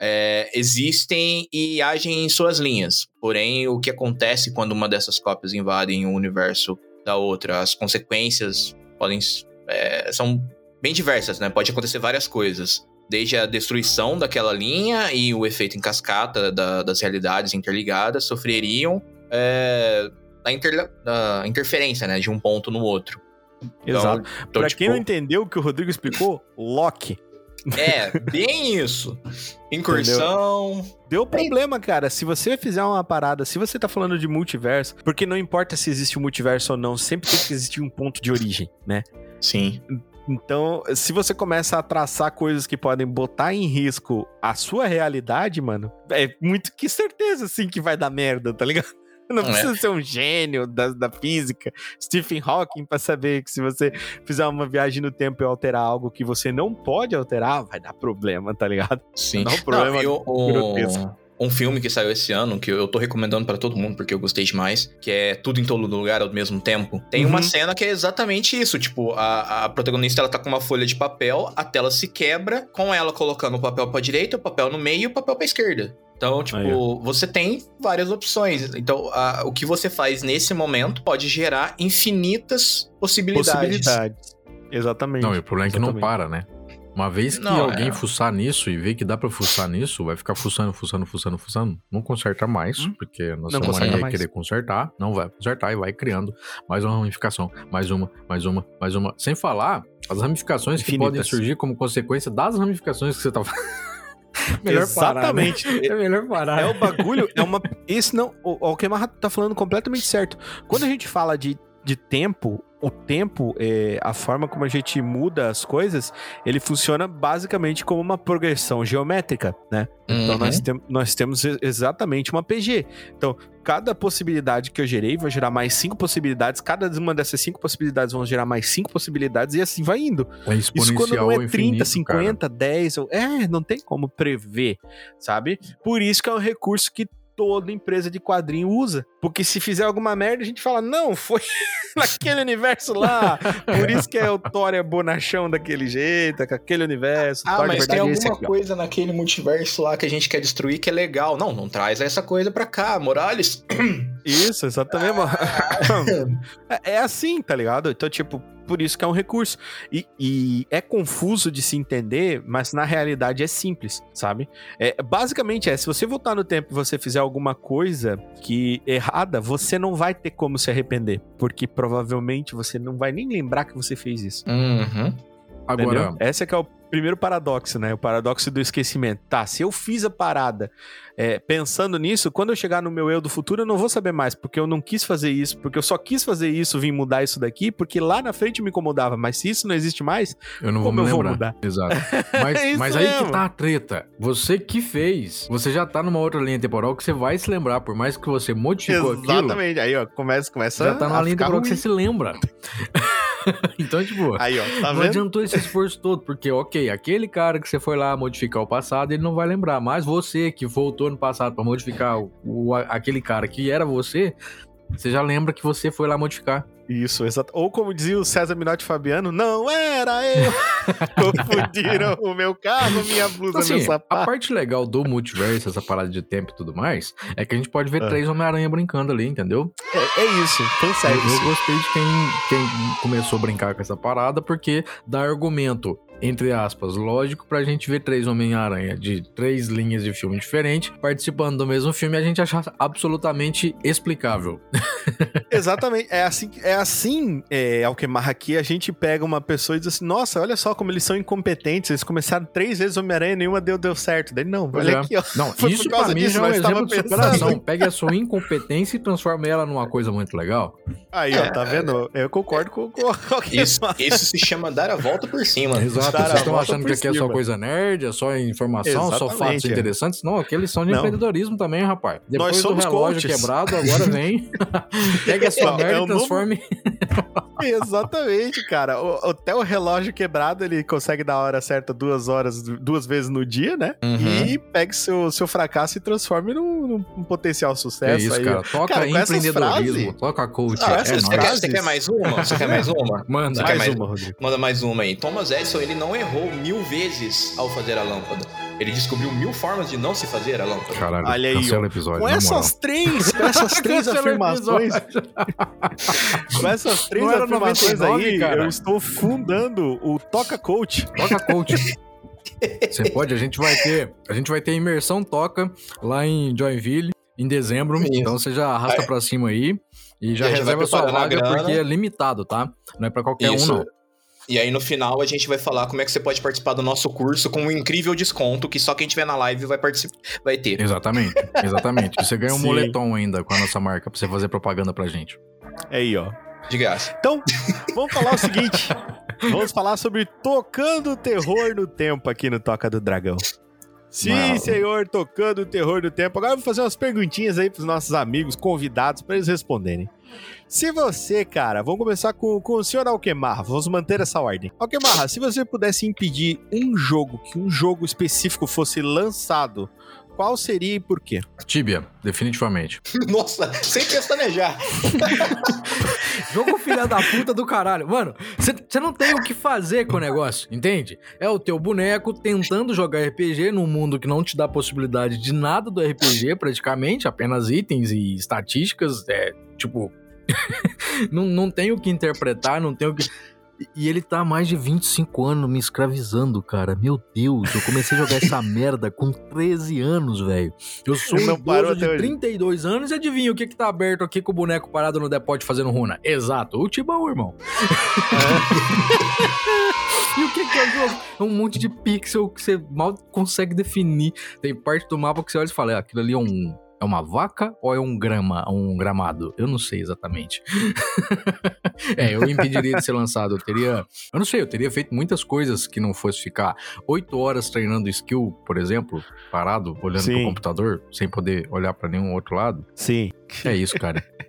é, existem e agem em suas linhas. Porém, o que acontece quando uma dessas cópias invadem o universo da outra, as consequências podem é, são bem diversas, né? Pode acontecer várias coisas. Desde a destruição daquela linha e o efeito em cascata da- das realidades interligadas sofreriam é, a, inter- a interferência né, de um ponto no outro. Então, Exato. então, pra tipo, quem não entendeu o que o Rodrigo explicou, Loki. É, bem isso. Incursão. Deu problema, cara. Se você fizer uma parada, se você tá falando de multiverso, porque não importa se existe um multiverso ou não, sempre tem que existir um ponto de origem, né? Sim. Então, se você começa a traçar coisas que podem botar em risco a sua realidade, mano, é muito que certeza, assim, que vai dar merda, tá ligado? Não É. precisa ser um gênio da, da física, Stephen Hawking, pra saber que se você fizer uma viagem no tempo e alterar algo que você não pode alterar, vai dar problema, tá ligado? Sim. Dá um problema e o- o- grotesco. Um filme que saiu esse ano, que eu tô recomendando pra todo mundo, porque eu gostei demais, que é Tudo em Todo Lugar ao mesmo tempo. Tem Uhum. uma cena que é exatamente isso, tipo, a, a protagonista ela tá com uma folha de papel, a tela se quebra, com ela colocando o papel pra direita, o papel no meio e o papel pra esquerda. Então, tipo, Aí, você tem várias opções. Então, a- o que você faz nesse momento pode gerar infinitas possibilidades. Possibilidades. Exatamente. Não, e o problema é que não Exatamente. para, né? Uma vez que Não, alguém é. fuçar nisso e ver que dá pra fuçar nisso, vai ficar fuçando, fuçando, fuçando, fuçando. Não conserta mais, Hum. porque a Não nossa conserta mania é mais. querer consertar. Não vai consertar e vai criando mais uma ramificação, mais uma, mais uma, mais uma. Sem falar as ramificações que Infinitas. podem surgir como consequência das ramificações que você tá Melhor parar, né? Exatamente. É melhor parar. É o bagulho, é uma. Esse não. O, o que tá falando completamente certo. Quando a gente fala de, de tempo, o tempo, é, a forma como a gente muda as coisas, ele funciona basicamente como uma progressão geométrica, né? Então Uhum. nós, tem, nós temos exatamente uma PG. Então, cada possibilidade que eu gerei vai gerar mais cinco possibilidades. Cada uma dessas cinco possibilidades vão gerar mais cinco possibilidades e assim vai indo. É Isso quando não é ao 30, infinito, 50, 10, ou... é, não tem como prever, sabe? Por isso que é um recurso que toda empresa de quadrinho usa. Porque se fizer alguma merda, a gente fala, não, foi naquele universo lá. Por isso que é o Thor é bonachão daquele jeito, com aquele universo. Ah, Thor mas tem verdade é alguma aqui, coisa naquele multiverso lá que a gente quer destruir que é legal. Não, não traz essa coisa pra cá, Morales. Isso, exatamente. mano. é, é assim, tá ligado? Então, tipo, por isso que é um recurso. E, e é confuso de se entender, mas na realidade é simples, sabe? É, basicamente é, se você voltar no tempo e você fizer alguma coisa que errada, você não vai ter como se arrepender. Porque provavelmente você não vai nem lembrar que você fez isso. Uhum. Agora, Entendeu? Esse é que é o primeiro paradoxo, né? O paradoxo do esquecimento. Tá, se eu fiz a parada é, pensando nisso, quando eu chegar no meu eu do futuro, eu não vou saber mais, porque eu não quis fazer isso, porque eu só quis fazer isso, vim mudar isso daqui, porque lá na frente me incomodava. Mas se isso não existe mais, eu não vou me eu vou lembrar. mudar? Exato. É Mas, isso mas aí que tá a treta. Você que fez, você já tá numa outra linha temporal que você vai se lembrar, por mais que você modificou aquilo. exatamente. Aí, ó, começa, começa Já tá numa linha temporal que ruim. você se lembra. então, tipo, Aí, ó, tá não vendo? adiantou esse esforço todo, porque, ok, aquele cara que você foi lá modificar o passado, ele não vai lembrar. Mas você que voltou no passado pra modificar o, o- aquele cara que era você, você já lembra que você foi lá modificar. Isso, exato. Ou como dizia o César Minotti Fabiano, não era eu. Confundiram o meu carro, minha blusa, assim, meu a sapato. parte legal do multiverso, essa parada de tempo e tudo mais, é que a gente pode ver Ah. três Homem-Aranha brincando ali, entendeu? É, é isso, Eu, fanservice. eu gostei de quem, quem começou a brincar com essa parada, porque dá argumento, entre aspas, lógico, pra gente ver três Homem-Aranha de três linhas de filme diferentes participando do mesmo filme e a gente achar absolutamente explicável. Exatamente. É assim, é assim é, Alquemarra, aqui a gente pega uma pessoa e diz assim, nossa, olha só como eles são incompetentes, eles começaram três vezes Homem-Aranha e nenhuma deu, deu certo. Daí, não, Pois olha é. aqui, ó. Não, Foi por isso causa pra mim disso, já é um exemplo de superação. Pegue a sua incompetência e transforme ela numa coisa muito legal. Aí, ó, tá vendo? Eu concordo com, com o Isso, isso se chama dar a volta por cima. Exato, A vocês estão achando que aqui é só coisa nerd, é só informação, só Exatamente, fatos é. interessantes. Não, aqui eles são de Não. empreendedorismo também, rapaz. Depois Nós do somos relógio coaches. quebrado, agora vem. Pega a sua É merda e novo- transforme. Exatamente, cara. O- até o relógio quebrado, ele consegue dar a hora certa duas horas, duas vezes no dia, né? Uhum. E pega seu, seu fracasso e transforme num, num- potencial É sucesso. isso, aí, cara. Toca Cara, empreendedorismo, frases- toca coach. Ah, é você, quer, frases- você quer mais uma? Você quer mais uma? Manda. Mais mais- uma, Rodrigo. Manda mais uma aí. Thomas Edison, ele não errou mil vezes ao fazer a lâmpada. Ele descobriu mil formas de não se fazer a lâmpada. Caralho, Olha aí, cancela o episódio, Com na moral. essas três, com essas três afirmações, com essas três afirmações 99, aí, cara. eu estou fundando o Toca Coach. Toca coach. Você pode, a gente vai ter, a gente vai ter imersão toca lá em Joinville em dezembro. Isso. Então você já arrasta Aí- pra cima aí e já E reserva sua vaga porque é limitado, tá? Não é pra qualquer Isso. um não. E aí no final a gente vai falar como é que você pode participar do nosso curso com um incrível desconto que só quem tiver na live vai participar, vai ter. Exatamente, exatamente. Você ganha um Sim. moletom ainda com a nossa marca pra você fazer propaganda pra gente. Aí, ó. De graça. Então, vamos falar o seguinte. Vamos falar sobre tocando terror no tempo aqui no Toca do Dragão. Sim, Uau. senhor, tocando o terror do tempo. Agora eu vou fazer umas perguntinhas aí pros nossos amigos convidados para eles responderem. Se você, cara, vamos começar com, com o senhor Alquemarra, vamos manter essa ordem. Alquemarra, se você pudesse impedir um jogo, que um jogo específico fosse lançado, qual seria e por quê? Tibia, definitivamente. Nossa, sem pestanejar. Jogo filha da puta do caralho. Mano, você não tem o que fazer com o negócio, entende? É o teu boneco tentando jogar RPG num mundo que não te dá possibilidade de nada do RPG, praticamente, apenas itens e estatísticas. É, tipo. não, não tem o que interpretar, não tem o que. E ele tá há mais de 25 anos me escravizando, cara. Meu Deus, eu comecei a jogar essa merda com 13 anos, velho. Eu sou um parou de até hoje. 32 anos e adivinha o que que tá aberto aqui com o boneco parado no depote fazendo runa? Exato, o Tibão, irmão. e o que que é o jogo? É um monte de pixel que você mal consegue definir. Tem parte do mapa que você olha e fala, "É, aquilo ali é um... É uma vaca ou é um grama, um gramado? Eu não sei exatamente. é, eu impediria de ser lançado. Eu teria. Eu não sei, eu teria feito muitas coisas que não fosse ficar oito horas treinando skill, por exemplo, parado, olhando Sim. pro computador, sem poder olhar pra nenhum outro lado. Sim. É isso, cara.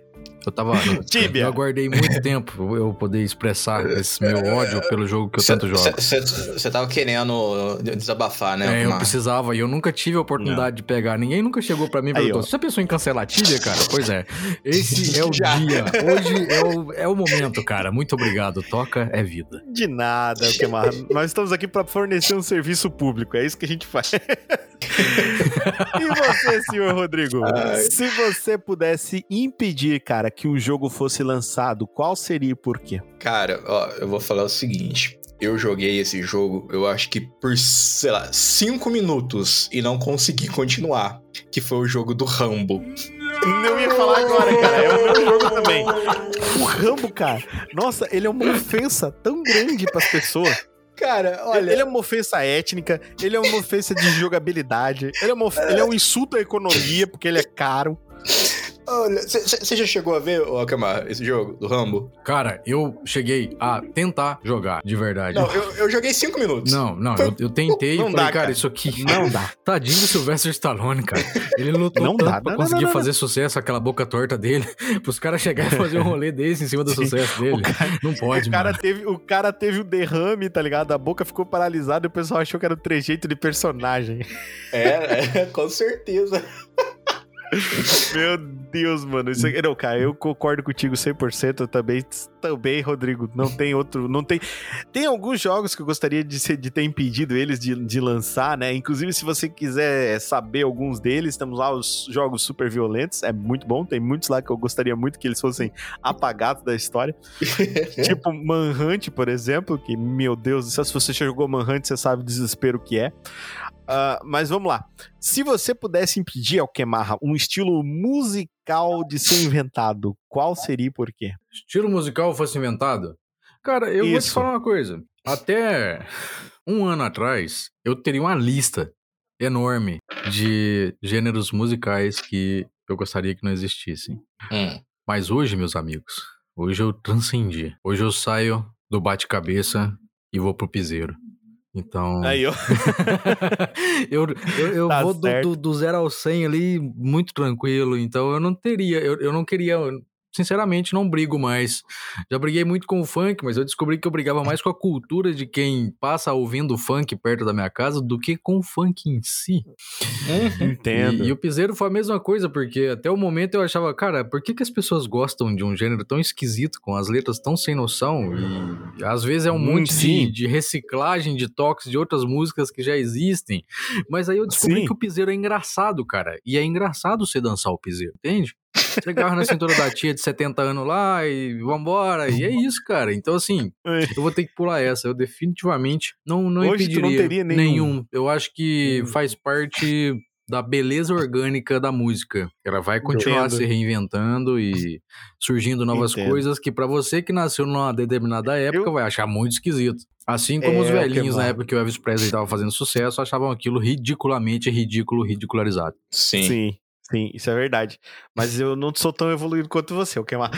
Eu tava. Tíbia. Eu aguardei muito tempo eu poder expressar esse meu ódio pelo jogo que eu tanto jogo. Você tava querendo desabafar, né? É, eu Uma- precisava e eu nunca tive a oportunidade de pegar. Ninguém nunca chegou pra mim e perguntou. Você já pensou em cancelar a Tibia, cara? Pois é. Esse é o Já. dia. Hoje é o, é o momento, cara. Muito obrigado. Toca é vida. De nada, Alquemar. Nós estamos aqui para fornecer um serviço público, é isso que a gente faz. e você, senhor Rodrigo? Se você pudesse impedir, cara, que um jogo fosse lançado, qual seria e por quê? Cara, ó, eu vou falar o seguinte. Eu joguei esse jogo, eu acho que por, sei lá, cinco minutos e não consegui continuar. Que foi o jogo do Rambo. Eu ia falar agora, cara. É o meu jogo também. O Rambo, cara. Nossa, ele é uma ofensa tão grande pras pessoas. Cara, Ele ele é uma ofensa étnica, ele é uma ofensa de jogabilidade, ele é, uma of- ele é um insulto à economia, porque ele é caro. Olha, você já chegou a ver, ô Akamar, esse jogo do Rambo? Cara, eu cheguei a tentar jogar, de verdade. Não, eu, eu joguei cinco minutos. Não, não, eu, eu tentei e Não falei, dá, cara, cara. isso aqui. Não dá. Tadinho do Sylvester Stallone, cara. Ele lutou Não tanto dá, pra não, conseguir não, não. fazer sucesso, aquela boca torta dele, pros caras chegarem e fazer um rolê desse em cima do Sim. sucesso dele. Não pode, o, cara mano. teve, o cara teve o derrame, tá ligado? A boca ficou paralisada e o pessoal achou que era o trejeito de personagem. É, é, com certeza. Meu Deus, mano. Isso aqui, não, cara, eu concordo contigo 100%. Eu também, também, Rodrigo. Não tem outro. Não tem. Tem alguns jogos que eu gostaria de, ser- de ter impedido eles de, de lançar, né? Inclusive, se você quiser saber alguns deles, temos lá os jogos super violentos. É muito bom. Tem muitos lá que eu gostaria muito que eles fossem apagados da história. tipo Manhunt, por exemplo, que, meu Deus do céu, se você já jogou Manhunt, você sabe o desespero que é. Ah, mas vamos lá. Se você pudesse impedir, Alquemarra, um estilo musical de ser inventado, qual seria e por quê? Estilo musical fosse inventado? Cara, eu vou te Isso. falar uma coisa. Até um ano atrás, eu teria uma lista enorme de gêneros musicais que eu gostaria que não existissem. Hum. Mas hoje, meus amigos, hoje eu transcendi. Hoje eu saio do bate-cabeça e vou pro piseiro. Então. Aí, ó. eu eu, eu Tá vou do, do, do 0 ao 100 ali muito tranquilo. Então eu não teria. Eu, eu não queria. Sinceramente, não brigo mais. Já briguei muito com o funk, mas eu descobri que eu brigava mais com a cultura de quem passa ouvindo funk perto da minha casa do que com o funk em si. Entendo. E, e o piseiro foi a mesma coisa, porque até o momento eu achava, cara, por que, que as pessoas gostam de um gênero tão esquisito, com as letras tão sem noção? E às vezes é um Hum, monte de, de reciclagem de toques de outras músicas que já existem. Mas aí eu descobri Sim. que o piseiro é engraçado, cara. E é engraçado você dançar o piseiro, entende? Você agarra na cintura da tia de 70 anos lá e vambora. E é isso, cara. Então, assim, eu vou ter que pular essa. Eu definitivamente não, não Hoje tu não impediria teria nenhum. Eu acho que faz parte da beleza orgânica da música. Ela vai continuar Entendo. se reinventando e surgindo novas Entendo. coisas que pra você que nasceu numa determinada época Eu- vai achar muito esquisito. Assim como É, os velhinhos na época que o Elvis Presley tava fazendo sucesso achavam aquilo ridiculamente ridículo, ridicularizado. Sim. Sim, sim, isso é verdade. Mas eu não sou tão evoluído quanto você, Alquemar.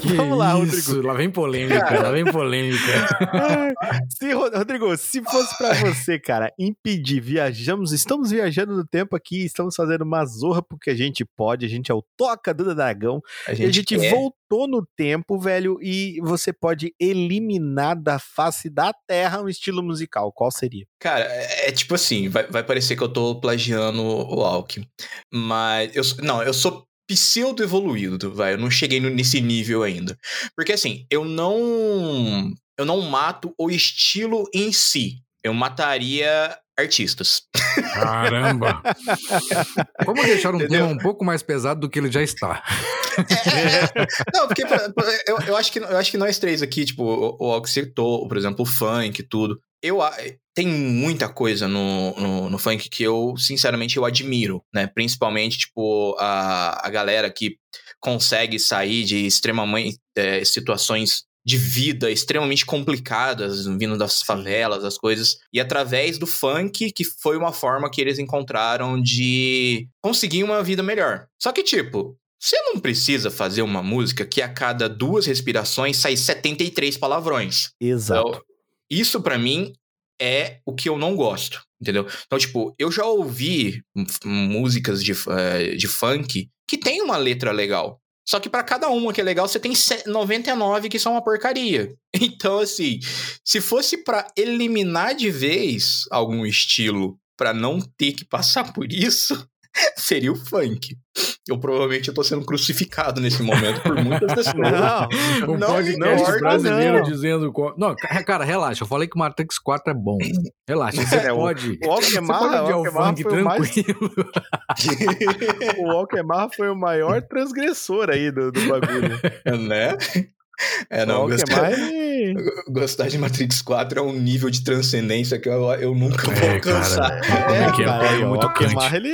Que Vamos lá, isso? Rodrigo. Lá vem polêmica, lá vem polêmica. Se, Ro- Rodrigo, se fosse pra você, cara, impedir, viajamos, estamos viajando no tempo aqui, estamos fazendo uma zorra porque a gente pode, a gente é o Toca do Dragão, A e a gente, gente quer. Voltou no tempo, velho, e você pode eliminar da face da Terra um estilo musical, qual seria? Cara, é, é tipo assim, vai, vai parecer que eu tô plagiando o Alck. Mas eu não, eu sou pseudo evoluído, vai, eu não cheguei nesse nível ainda. Porque assim, eu não eu não mato o estilo em si. Eu mataria artistas. Caramba! Vamos deixar um Entendeu? tema um pouco mais pesado do que ele já está. Não, porque pra- pra- eu, eu, acho que, eu acho que nós três aqui, tipo, o, o Alck citou, por exemplo, o funk e tudo. Eu, tem muita coisa no, no, no funk que eu, sinceramente, eu admiro, né? Principalmente, tipo, a, a galera que consegue sair de extremamente é, situações de vida extremamente complicadas, vindo das favelas, as coisas, e através do funk, que foi uma forma que eles encontraram de conseguir uma vida melhor. Só que, tipo, você não precisa fazer uma música que a cada duas respirações sai 73 palavrões. Exato. Então, isso pra mim é o que eu não gosto, entendeu? Então, tipo, eu já ouvi músicas de, eh, de funk que tem uma letra legal. Só que pra cada uma que é legal, você tem se- 99 que são uma porcaria. Então, assim, se fosse pra eliminar de vez algum estilo pra não ter que passar por isso, seria o funk. Eu provavelmente eu tô sendo crucificado nesse momento por muitas pessoas. Não, Um Não podcast brasileiro não. dizendo. qual- Não, ca- cara, relaxa. Eu falei que o Matrix 4 é bom. Relaxa, você É, o- pode. O Alquemarra, pode o funk foi o mais tranquilo. O Alquemarra foi o maior transgressor aí do, do bagulho. né? É, não, o gostar, gostar de Matrix 4 é um nível de transcendência que eu, eu nunca vou É, alcançar. Como é que é? cara, É o muito Alquemarra, ele...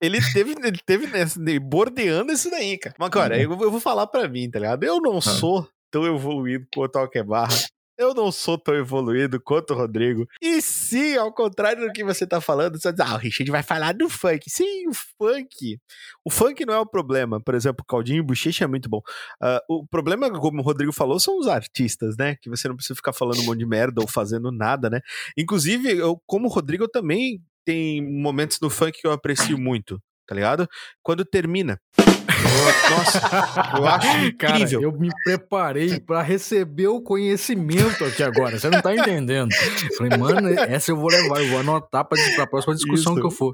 Ele teve, ele teve bordeando isso daí, cara. Mas, cara, eu, eu vou falar pra mim, tá ligado? Eu não sou tão evoluído quanto o Alquemarra. Eu não sou tão evoluído quanto o Rodrigo. E sim, ao contrário do que você tá falando, você diz, ah, o Richard vai falar do funk. Sim, o funk. O funk não é o problema. Por exemplo, Caldinho e Bochecha é muito bom. Ah, o problema, como o Rodrigo falou, são os artistas, né? Que você não precisa ficar falando um monte de merda ou fazendo nada, né? Inclusive, eu, como o Rodrigo, eu também tem momentos no funk que eu aprecio muito, tá ligado? Quando termina. Eu- nossa, eu acho Cara, incrível. eu me preparei pra receber o conhecimento aqui agora. Você não tá entendendo. Falei, mano, essa eu vou levar, eu vou anotar pra, pra próxima discussão Isso. que eu for.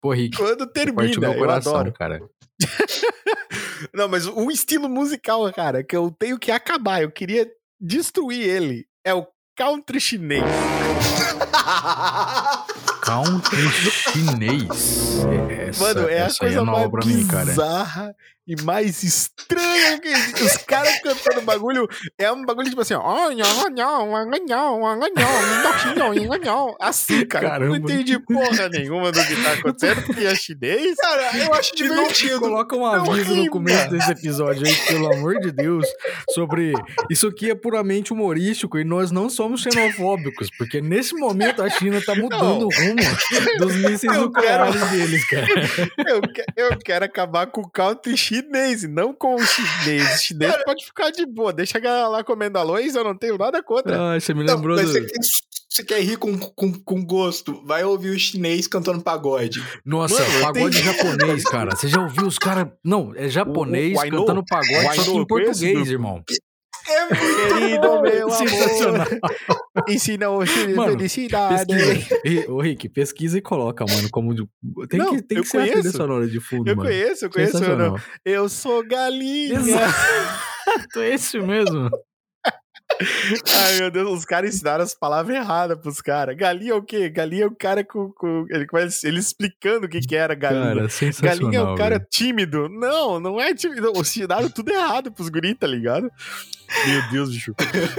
Pô, Rick, Quando termina, meu eu coração, adoro. cara. Não, mas o estilo musical, cara, que eu tenho que acabar, eu queria destruir ele, é o country chinês. Country chinês. Essa, Mano, é a essa aí coisa é nova mais pra mim, cara. bizarra e mais estranha que. Os caras cantando bagulho, é um bagulho tipo assim, ó. Assim, cara. Eu não Caramba. entendi porra nenhuma do que tá acontecendo, porque é chinês. Cara, eu acho E não- divertido. Coloca um Não aviso no começo desse episódio aí, pelo amor de Deus, sobre isso aqui é puramente humorístico e nós não somos xenofóbicos, porque nesse momento a China tá mudando o rumo dos mísseis nucleares deles, cara. Eu, que- eu quero acabar com o country chinês, não com o chinês. O chinês pode ficar de boa, deixa a galera lá comendo arroz, eu não tenho nada contra. Ai, você me Não, lembrou mas do... você, quer- você quer rir com, com, com gosto? Vai ouvir o chinês cantando pagode. Nossa, Mano, pagode tenho- japonês, cara. Você já ouviu os caras. Não, é japonês O- o cantando pagode, o só que em conheço português, irmão. É muito Querido bom. meu Sensacional. amor, ensina o Mano, felicidade. Pesquisa. Ô, Rick, pesquisa e coloca, mano, como. de- Tem Não, que, tem eu que ser a trilha conheço. sonora de fundo, Eu mano. conheço, eu conheço. Eu, não- Sensacional. eu sou galinha. Exato, é esse mesmo. Ai, meu Deus, os caras ensinaram as palavras erradas pros caras. Galinha é o quê? Galinha é o cara com. com ele, ele explicando o que, que era galinha. Cara. Galinha é o cara velho. tímido. Não, não é tímido. Ensinaram tudo errado pros guris, tá ligado? Meu Deus, bicho.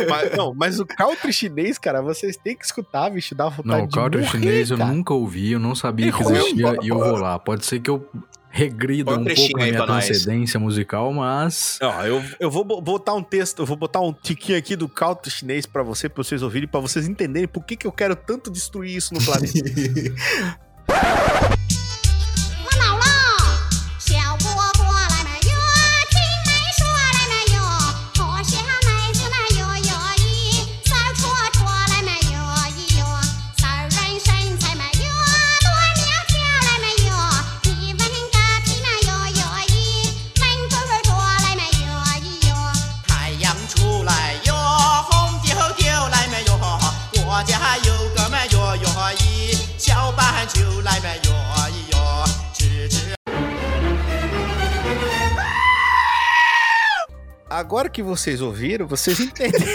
mas, não, mas o country chinês, cara, vocês têm que escutar, bicho. Dá vontade Não, o de country morrer, chinês eu cara. nunca ouvi, eu não sabia que existia e eu vou lá. Pode ser que eu regrida um um pouco aí minha transcendência musical, mas. Ó, eu, eu vou bo- botar um texto, eu vou botar um tiquinho aqui do country chinês pra você, pra vocês ouvirem, pra vocês entenderem por que, que eu quero tanto destruir isso no planeta. Agora que vocês ouviram, vocês entendem.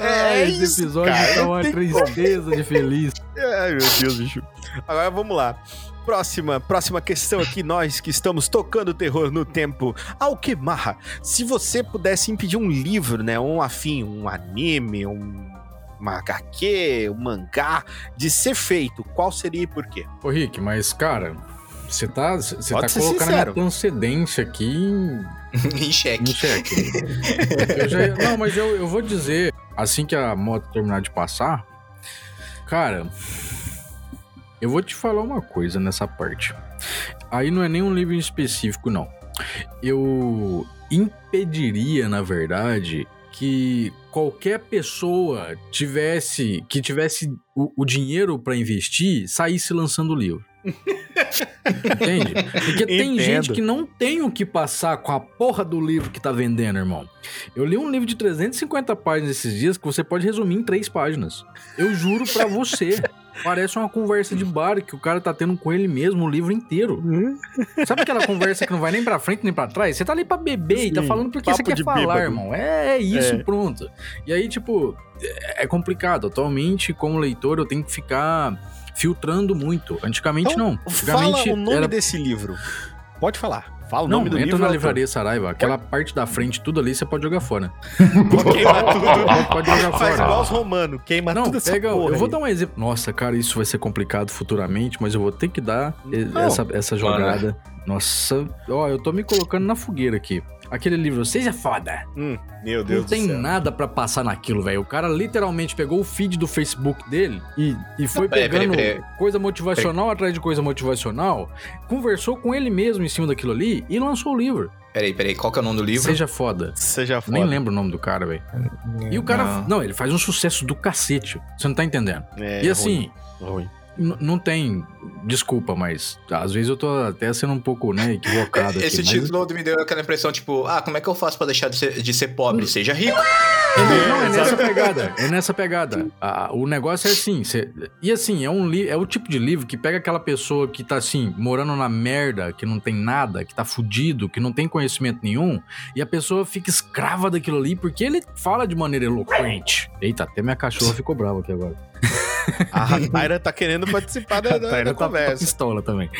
é, é esse isso, episódio cara, tá uma tem como. tristeza de feliz. Ai, meu Deus, bicho. Agora vamos lá. Próxima, próxima questão aqui, nós que estamos tocando terror no tempo. Alquemarra, se você pudesse impedir um livro, né, um afim, um anime, um uma HQ, um mangá de ser feito, qual seria e por quê? Ô, Rick, mas, cara, você tá, você tá colocando a sincero. minha transcendência aqui em, em em xeque. Eu já- não, mas eu, eu vou dizer, assim que a moto terminar de passar, cara, eu vou te falar uma coisa nessa parte. Aí não é nem um livro em específico, não. Eu impediria, na verdade, que qualquer pessoa tivesse que tivesse o, o dinheiro pra investir saísse lançando o livro. Entende? Porque tem Entendo. gente que não tem o que passar com a porra do livro que tá vendendo, irmão. Eu li um livro de 350 páginas esses dias que você pode resumir em três páginas. Eu juro pra você. Parece uma conversa de bar que o cara tá tendo com ele mesmo o livro inteiro. Sabe aquela conversa que não vai nem pra frente nem pra trás? Você tá ali pra beber e tá Sim, falando porque você quer falar, bêbado. irmão. É, é isso, É. pronto. E aí, tipo, é complicado. Atualmente, como leitor, eu tenho que ficar filtrando muito. Antigamente, Então, não. Fala Antigamente o nome era desse livro. Pode falar. Fala o não, nome do entra livro. na e o livraria Saraiva. Aquela parte da frente, tudo ali, você pode jogar fora. Queima tudo. Pode jogar Faz fora. igual os romanos. Queima Não, tudo essa pega. Eu vou aí. dar um exemplo. Nossa, cara, isso vai ser complicado futuramente, mas eu vou ter que dar Não. essa, essa jogada. Nossa, ó, eu tô me colocando na fogueira aqui. Aquele livro, seja foda. Hum, meu Deus não tem nada pra passar naquilo, velho. O cara literalmente pegou o feed do Facebook dele e, e foi peraí, pegando peraí, peraí. coisa motivacional atrás de coisa motivacional, conversou com ele mesmo em cima daquilo ali e lançou o livro. Peraí, peraí, qual que é o nome do livro? Seja foda. Seja foda. Nem lembro o nome do cara, velho. E o cara. Não. Não. ele faz um sucesso do cacete. Você não tá entendendo. É, e assim, ruim, ruim. Não tem. Desculpa, mas às vezes eu tô até sendo um pouco, né, equivocado. Esse aqui, mas- título me deu aquela impressão, tipo, ah, como é que eu faço pra deixar de ser, de ser pobre? Seja rico. Não, é nessa pegada. É nessa pegada. Ah, o negócio é assim. cê- e assim, é um li... é o tipo de livro que pega aquela pessoa que tá assim, morando na merda, que não tem nada, que tá fudido, que não tem conhecimento nenhum, e a pessoa fica escrava daquilo ali porque ele fala de maneira eloquente. Eita, até minha cachorra ficou brava aqui agora. A Taira tá querendo participar da, da, da tá, tá conversa. pistola também.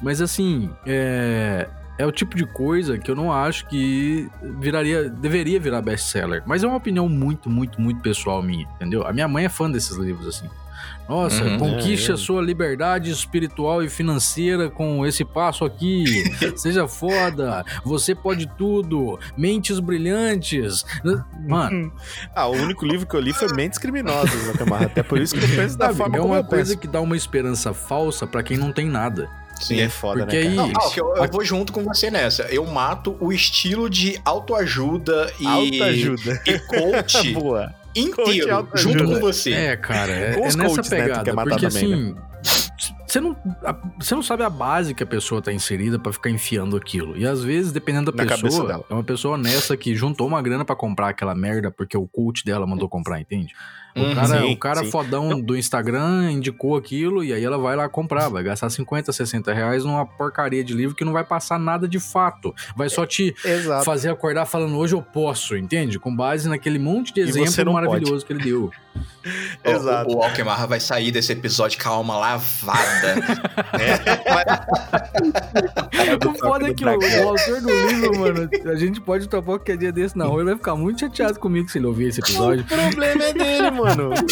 Mas assim, é. É o tipo de coisa que eu não acho que viraria, deveria virar best-seller. Mas é uma opinião muito, muito, muito pessoal minha, entendeu? A minha mãe é fã desses livros, assim. Nossa, Uhum. conquiste É, é. a sua liberdade espiritual e financeira com esse passo aqui. Seja foda, você pode tudo. Mentes brilhantes. Mano, Ah, o único livro que eu li foi Mentes Criminosas, Alcamarra. Até por isso que eu penso da sabe, forma é como uma eu coisa penso. que dá uma esperança falsa pra quem não tem nada. E é foda, Porque né, aí- cara? Não, ok, eu, eu vou junto com você nessa. Eu mato o estilo de autoajuda e, Autoajuda. e coach Boa. Inteiro, junto com você. É, cara, é, Com é os nessa coaches, né, tu pegada. quer matar porque também, assim, você não, a- você não sabe a base que a pessoa tá inserida pra ficar enfiando aquilo. E às vezes, dependendo da Na pessoa, dela. é uma pessoa honesta que juntou uma grana pra comprar aquela merda porque o coach dela mandou comprar, entende? O Uhum. cara, Sim, o cara sim. fodão do Instagram indicou aquilo e aí ela vai lá comprar. Vai gastar 50, 60 reais numa porcaria de livro que não vai passar nada de fato. Vai só te Exato. fazer acordar falando hoje eu posso, entende? Com base naquele monte de exemplo maravilhoso que ele deu. O- Exato. O, o Alquemarra vai sair desse episódio com a alma lavada. O foda é que o, o autor do livro, mano, a gente pode topar qualquer dia desse na rua, ele vai ficar muito chateado comigo se ele ouvir esse O episódio. problema é dele, mano.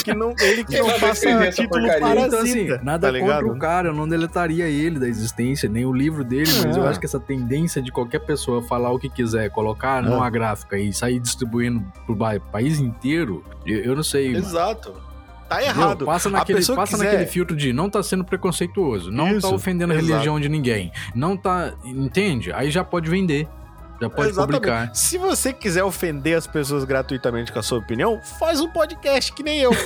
Que não, ele que Ele não faça título porcaria. parasita. Então, assim, nada tá contra o cara, eu não deletaria ele da existência, nem o livro dele, mas Ah. eu acho que essa tendência de qualquer pessoa falar o que quiser, colocar numa gráfica e sair distribuindo pro país inteiro, eu, eu não sei. mano. Exato. Tá Entendeu? errado. Passa A naquele, passa quiser- naquele filtro de não tá sendo preconceituoso, não tá Isso, ofendendo a religião de ninguém, não tá. Entende? Aí já pode vender. Já pode Exatamente. publicar. Se você quiser ofender as pessoas gratuitamente com a sua opinião, faz um podcast que nem eu.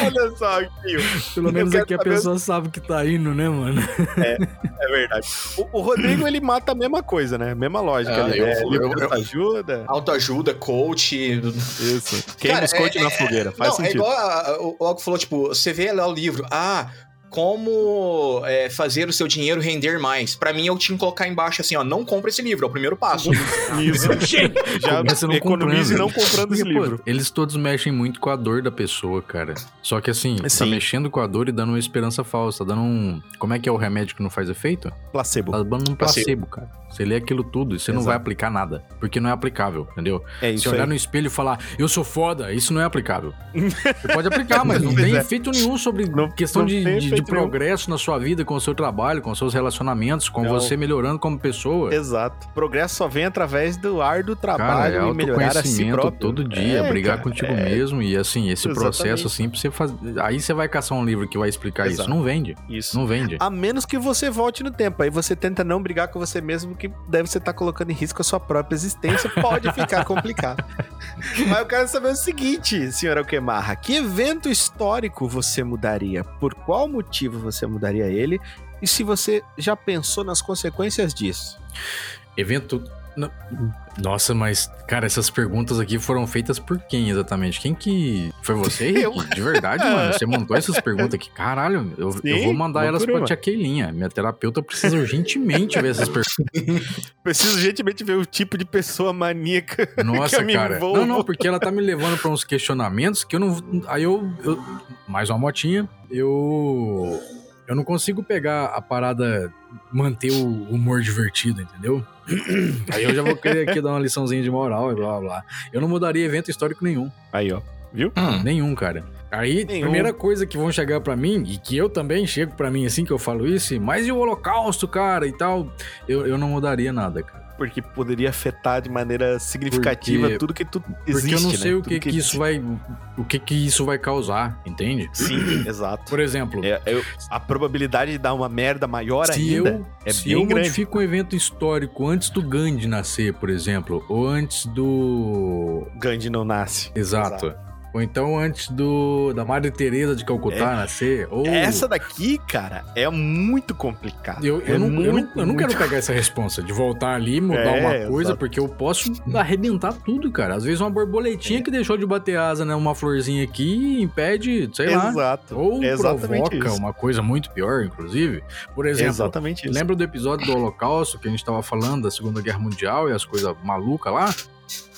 Olha só aqui, ó. Pelo menos aqui a saber- pessoa sabe que tá indo, né, mano? é verdade. O, o Rodrigo, ele mata a mesma coisa, né? Mesma lógica. Ah, ali, eu- né? eu- eu- ajuda. Autoajuda, coach. Isso. Queima os Cara, coach é- na fogueira. Faz não, sentido. é igual a- a- o Alco falou, tipo, você vê lá o livro, ah, como é, fazer o seu dinheiro render mais. Pra mim, eu tinha que colocar embaixo assim, ó, não compra esse livro, é o primeiro passo. Isso. Já Começa não economize comprando. não comprando esse Porque, pô, livro. eles todos mexem muito com a dor da pessoa, cara. Só que assim, tá Sim. mexendo com a dor e dando uma esperança falsa, dando um. Como é que é o remédio que não faz efeito? Placebo. Tá dando um placebo, cara. Você lê aquilo tudo e você não Exato. vai aplicar nada. Porque não é aplicável, entendeu? É Se isso olhar aí. no espelho e falar, eu sou foda, isso não é aplicável. Você pode aplicar, mas não tem é. efeito nenhum sobre Não- questão não de, de- progresso na sua vida, com o seu trabalho, com os seus relacionamentos, com Não. você melhorando como pessoa. Exato. Progresso só vem através do árduo Cara, trabalho é e melhorar a si próprio. todo dia, É, brigar cara, contigo é mesmo e assim, esse Exatamente. processo assim, você fazer. Aí você vai caçar um livro que vai explicar Exato. isso. Não vende. Isso. Não vende. A menos que você volte no tempo. Aí você tenta não brigar com você mesmo, que deve você estar colocando em risco a sua própria existência. Pode ficar complicado. Mas eu quero saber o seguinte, senhora Alquemarra: que evento histórico você mudaria? Por qual motivo você mudaria ele? E se você já pensou nas consequências disso? Evento. Não- Nossa, mas, cara, essas perguntas aqui foram feitas por quem exatamente? Quem que. Foi você? Eu. De verdade, mano. Você montou essas perguntas aqui. Caralho, eu, eu Sim, vou mandar elas pra tia Keilinha. Minha terapeuta precisa urgentemente ver essas perguntas. Preciso gentilmente ver o tipo de pessoa maníaca. Nossa, eu cara. envolvo. Não, não, porque ela tá me levando pra uns questionamentos que eu não. Aí eu. eu- mais uma motinha. Eu. Eu não consigo pegar a parada, manter o humor divertido, entendeu? Aí eu já vou querer aqui dar uma liçãozinha de moral e blá blá blá. Eu não mudaria evento histórico nenhum. Aí, ó. Viu? Hum, Nenhum, cara. Aí, Nenhum. primeira coisa que vão chegar pra mim, e que eu também chego pra mim assim que eu falo isso, mas e o holocausto, cara, e tal, eu, eu não mudaria nada, cara. Porque poderia afetar de maneira significativa Porque- tudo que tu existe, Porque eu não né? sei o Tudo que, que isso vai. O que que isso vai causar, entende? Sim, exato. Por exemplo, É, eu- a probabilidade de dar uma merda maior se ainda eu, é se bem eu grande. modifico um evento histórico antes do Gandhi nascer, por exemplo, ou antes do. Gandhi não nasce. Exato. Ou então antes do da Madre Teresa de Calcutá nascer, ou Essa daqui, cara, é muito complicado. Eu, eu, É não, eu, não, muito, eu não quero muito- pegar essa responsa de voltar ali e mudar É, uma coisa, exato. porque eu posso arrebentar tudo, cara. Às vezes uma borboletinha É. que deixou de bater asa, né? Uma florzinha aqui impede, sei lá. Exato. Ou É provoca isso. uma coisa muito pior, inclusive. Por exemplo, Exatamente isso. lembra do episódio do Holocausto que a gente tava falando da Segunda Guerra Mundial e as coisas malucas lá?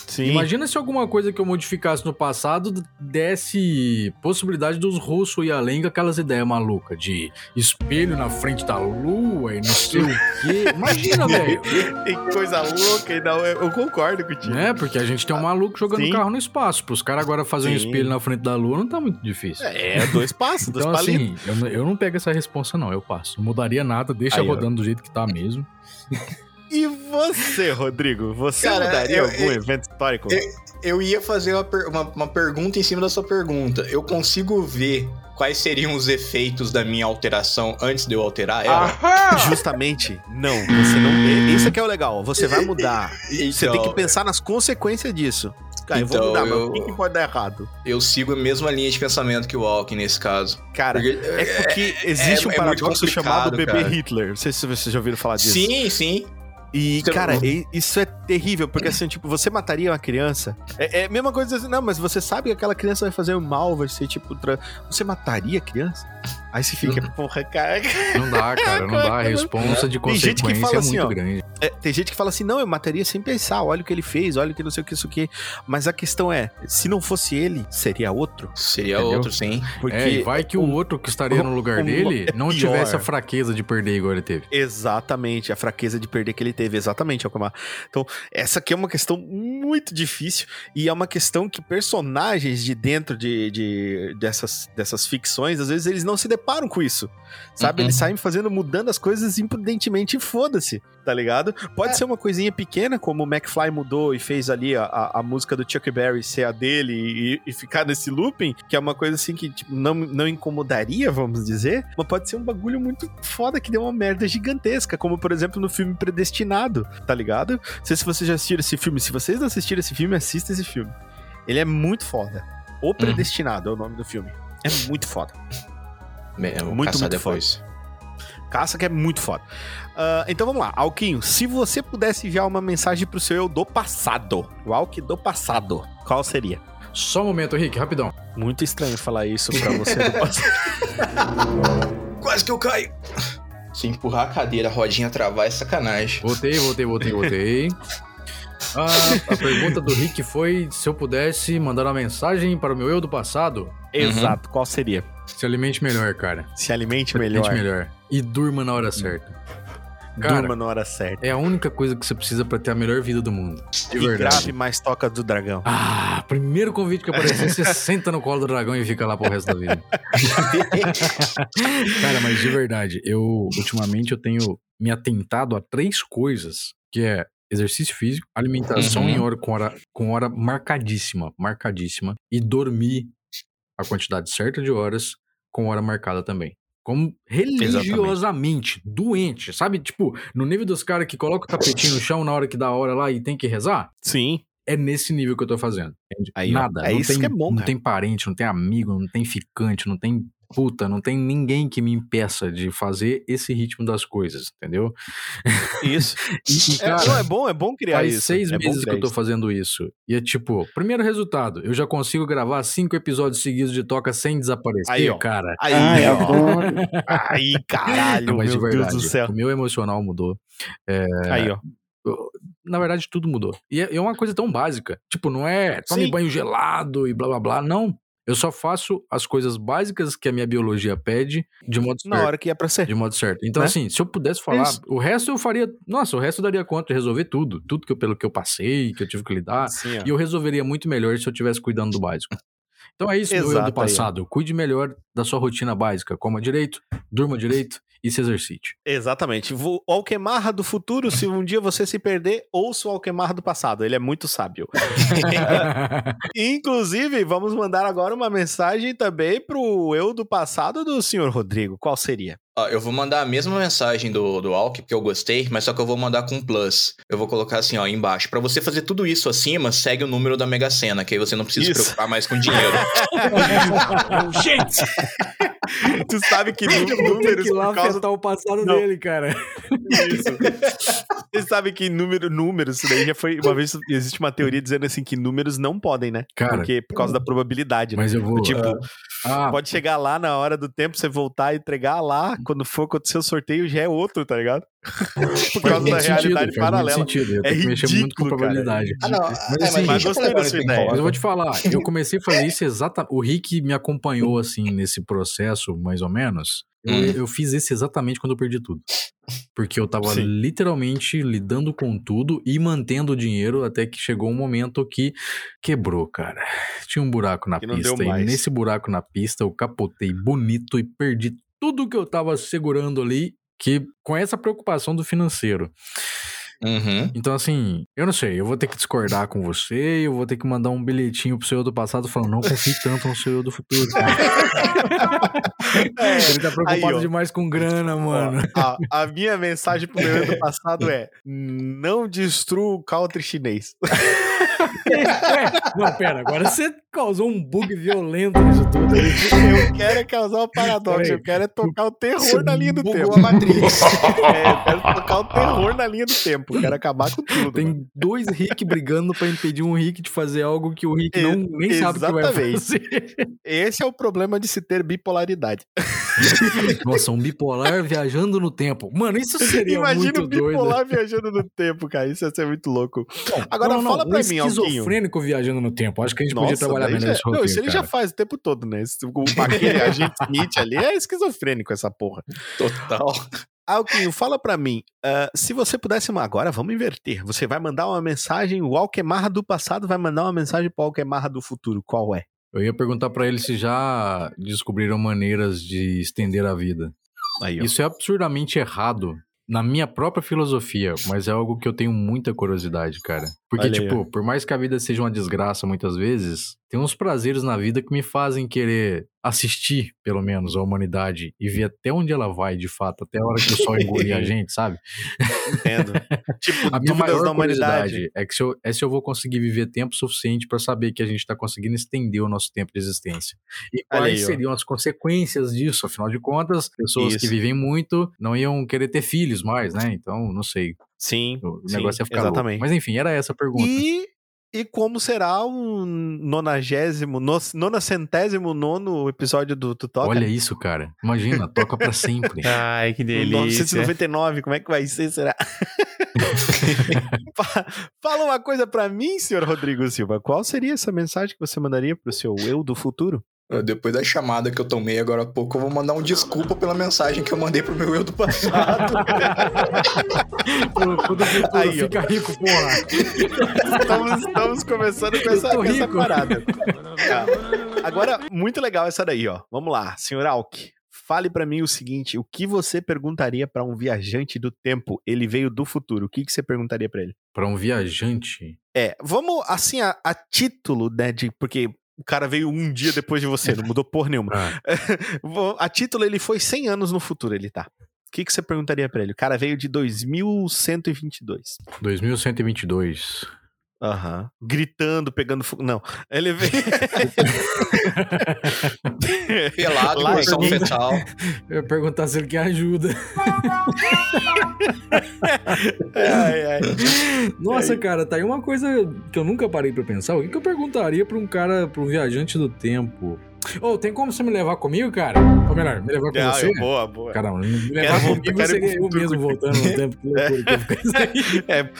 Sim. Imagina se alguma coisa que eu modificasse no passado desse possibilidade dos russos ir além com aquelas ideias malucas de espelho na frente da lua e não sei o quê. Imagina, velho. Que coisa louca, e não, eu concordo contigo. Né? Porque a gente tem um maluco jogando Sim. carro no espaço. Pros caras agora fazer um espelho na frente da lua não tá muito difícil. É, dois passos, dois Então, palitos. assim, eu, não- eu não pego essa responsa, não. Eu passo. Não mudaria nada, deixa Aí, ó. rodando do jeito que tá mesmo. E você, Rodrigo? Você Cara, mudaria eu- algum eu- evento histórico? Eu ia fazer uma, uma- uma pergunta em cima da sua pergunta. Eu consigo ver quais seriam os efeitos da minha alteração antes de eu alterar ela? Justamente, não. Você não. e- Isso que é o legal. Você vai mudar. Você tem que Então, pensar nas consequências disso. Cara, eu vou Então, mudar, mas eu- o que, pode dar errado? Eu sigo a mesma linha de pensamento que o Alckmin nesse caso. Cara, Porque- é porque existe é um paradoxo complicado, chamado bebê cara. Hitler. Não sei se vocês já ouviram falar disso. Sim, sim. E, Você- cara, e- isso é terrível, porque assim, tipo, você mataria uma criança. É, é a mesma coisa assim, não, mas você sabe que aquela criança vai fazer mal, vai ser tipo. Tra... Você mataria a criança? Aí você fica, porra, cara. Não dá, cara. Não dá. A responsa de Tem gente que consequência é assim, muito ó, grande. É, tem gente que fala assim, não, eu mataria sem pensar, olha o que ele fez, olha o que não sei o que, isso aqui. Mas a questão é, se não fosse ele, seria outro? Seria Entendeu? outro, sim. Porque É, vai que o um- outro que estaria no lugar um- dele é não pior. tivesse a fraqueza de perder igual ele teve. Exatamente, a fraqueza de perder que ele teve, exatamente, Alcomar. Então, essa aqui é uma questão muito difícil e é uma questão que personagens de dentro de, de- dessas, dessas ficções, às vezes eles não se deparam com isso, sabe? Uhum. Eles saem fazendo, mudando as coisas imprudentemente e foda-se, tá ligado? Pode ser uma coisinha pequena, como o McFly mudou e fez ali a, a, a música do Chuck Berry ser a dele e, e ficar nesse looping, que é uma coisa assim que tipo, não, não incomodaria, vamos dizer, mas pode ser um bagulho muito foda que deu uma merda gigantesca, como por exemplo no filme Predestinado, tá ligado? Não sei se vocês já assistiram esse filme, se vocês não assistiram esse filme, assista esse filme. Ele é muito foda. O Predestinado é o nome do filme. É muito foda. Muito, caçar muito depois. Caça que é muito foda. Ah, então vamos lá, Alquinho, se você pudesse enviar uma mensagem pro seu eu do passado, o Alck do passado, qual seria? Só um momento, Rick, rapidão. Muito estranho falar isso pra você do passado. Quase que eu caio. Se empurrar a cadeira, a rodinha travar é sacanagem. Voltei, voltei, voltei, voltei. Ah, a pergunta do Rick foi se eu pudesse mandar uma mensagem para o meu eu do passado. Exato, qual seria? Se alimente melhor, cara. Se alimente Se melhor. alimente melhor. E durma na hora certa. Cara, Durma na hora certa. é a única coisa que você precisa pra ter a melhor vida do mundo. De E verdade. grave mais toca do dragão. Ah, primeiro convite que aparecer, você senta no colo do dragão e fica lá pro resto da vida. Cara, mas de verdade, eu ultimamente eu tenho me atentado a três coisas, que é exercício físico, alimentação Uhum. em hora com hora com hora marcadíssima, marcadíssima e dormir a quantidade certa de horas com hora marcada também. Como religiosamente, doente, sabe? Tipo, no nível dos caras que colocam o tapetinho no chão na hora que dá a hora lá e tem que rezar. Sim. É nesse nível que eu tô fazendo. Aí. Nada. É não isso tem, que é bom, Não tem parente, não tem amigo, não tem ficante, não tem puta, não tem ninguém que me impeça de fazer esse ritmo das coisas, entendeu? Isso. E, É, cara, não, é bom, é bom criar faz isso. seis é meses que eu tô fazendo isso. E é tipo, primeiro resultado, eu já consigo gravar cinco episódios seguidos de toca sem desaparecer, Aí, ó. cara. Aí, Ai, ó. Aí, caralho, Não, mas meu de verdade, Deus do céu. o meu emocional mudou. Aí, ó. Na verdade, tudo mudou. E é é uma coisa tão básica. Tipo, não é tome Sim. banho gelado e blá blá blá. Não. Eu só faço as coisas básicas que a minha biologia pede de modo certo. Na hora que é pra ser. De modo certo. Então, Né? assim, se eu pudesse falar, Isso. o resto eu faria. Nossa, o resto eu daria conta de resolver tudo. Tudo que eu, pelo que eu passei, que eu tive que lidar. Ó. E eu resolveria muito melhor se eu estivesse cuidando do básico. Então é isso, Exato, do aí, ó. passado. Cuide melhor da sua rotina básica. Coma direito, durma direito e se exercite. Exatamente. O Alquemarra do futuro, se um dia você se perder, ouça o Alquemarra do passado. Ele é muito sábio. Inclusive, vamos mandar agora uma mensagem também pro eu do passado do senhor Rodrigo. Qual seria? Eu vou mandar a mesma mensagem do, do Alck, porque eu gostei, mas só que eu vou mandar com um plus. Eu vou colocar assim, ó, embaixo. Pra você fazer tudo isso acima, segue o número da Mega Sena, que aí você não precisa se Isso. preocupar mais com dinheiro. Gente! Tu sabe que números que por causa afetar o passado Não. dele, cara. Isso. Você sabe que número, números, isso daí já foi. Uma vez existe uma teoria dizendo assim que números não podem, né? Cara, Porque por causa da probabilidade, né? mas eu vou. Tipo, ah, pode chegar lá na hora do tempo, você voltar e entregar lá, quando for acontecer o sorteio, já é outro, tá ligado? Por causa da sentido, realidade faz paralela. sentido. Eu É tenho que mexer muito com ridículo, cara. probabilidade. ah, não. Mas é, assim, mas gostei da sua em ideia. Mas eu vou te falar, eu comecei a fazer isso exatamente. O Rick me acompanhou assim nesse processo, mais ou menos. Eu, Hum. eu fiz isso exatamente quando eu perdi tudo. Porque eu tava Sim. literalmente lidando com tudo e mantendo o dinheiro até que chegou um momento que quebrou, cara. Tinha um buraco na Que pista. E nesse buraco na pista eu capotei bonito e perdi tudo que eu tava segurando ali, que com essa preocupação do financeiro. Uhum. Então, assim, eu não sei, eu vou ter que discordar com você, eu vou ter que mandar um bilhetinho pro seu eu do passado falando, não confie tanto no seu eu do futuro. cara." Ele tá preocupado aí, demais com grana, mano. Ó, a, a minha mensagem pro meu eu do passado é: não destrua o country chinês. É, não, pera, agora você causou um bug violento nisso tudo. Eu quero é causar um paradoxo, eu quero é tocar o terror na linha do tempo. a Matrix. É, eu quero tocar o terror na linha do tempo. Quero acabar com tudo. mano. Tem dois Rick brigando pra impedir um Rick de fazer algo que o Rick não, nem sabe o que vai exatamente. fazer. Esse é o problema de se ter bipolaridade. Nossa, um bipolar viajando no tempo. Mano, isso seria Imagina muito doido. bipolar viajando no tempo, cara. Isso ia ser muito louco. Agora Não, não, fala não, pra um mim, Alquinho. esquizofrênico viajando no tempo. Acho que a gente podia trabalhar daí melhor esse Não, roteiro, isso ele cara. já faz o tempo todo, né? Esse- o- Aquele agente Smith ali é esquizofrênico, essa porra. Total. Alquinho, fala pra mim, ah, se você pudesse. Agora vamos inverter. Você vai mandar uma mensagem, o Alquemarra do passado vai mandar uma mensagem pro Alquemarra do futuro. Qual é? Eu ia perguntar pra ele se já descobriram maneiras de estender a vida. Aí. Isso é absurdamente errado na minha própria filosofia, mas é algo que eu tenho muita curiosidade, cara. Porque, Olha aí, tipo, por mais que a vida seja uma desgraça muitas vezes, tem uns prazeres na vida que me fazem querer assistir, pelo menos, a humanidade e ver até onde ela vai, de fato, até a hora que o sol engolir a gente, sabe? Entendo. tipo, A minha maior da humanidade. curiosidade é, que se eu, é se eu vou conseguir viver tempo suficiente pra saber que a gente tá conseguindo estender o nosso tempo de existência. E Olha quais aí, seriam as consequências disso? Afinal de contas, pessoas que Isso. vivem muito não iam querer ter filhos mais, né? Então, não sei. Sim. O Sim, negócio ia ficar louco. exatamente. Mas enfim, era essa a pergunta. E, e como será o nonagésimo, no, nonacentésimo nono episódio do Tutoca? Olha isso, cara. Imagina, toca pra sempre. Ai, que delícia. 999, como é que vai ser, será? Fa- Fala uma coisa pra mim, senhor Rodrigo Silva. Qual seria essa mensagem que você mandaria pro seu eu do futuro? Depois da chamada que eu tomei agora há pouco, eu vou mandar um desculpa pela mensagem que eu mandei pro meu eu do passado. Quando o futuro Aí, ó. fica rico, porra. Estamos, estamos começando com Eu essa, com essa parada. Tá. Agora, muito legal essa daí, ó. Vamos lá, senhor Alck. Fale pra mim o seguinte: o que você perguntaria pra um viajante do tempo? Ele veio do futuro. O que, que você perguntaria pra ele? Pra um viajante. É, vamos assim a, a título, né? De, porque o cara veio um dia depois de você, não mudou porra nenhuma. Ah, A título, ele foi 100 anos no futuro, ele tá. O que, que você perguntaria pra ele? O cara veio de 2122. 2122. Aham. Gritando, pegando fogo. Não. Ele veio. Pelado, Lá- posição fetal. Eu ia perguntar se ele quer ajuda. ai, ai. Nossa, cara, tá aí uma coisa que eu nunca parei pra pensar. O que, que eu perguntaria pra um cara, pra um viajante do tempo? Ô, tem como você me levar comigo, cara? Ou melhor, me levar com Ah, você? boa, boa. Caramba, me Quero levar voltar- comigo quero ir seria eu mesmo voltando no tempo. Que loucura que eu. É.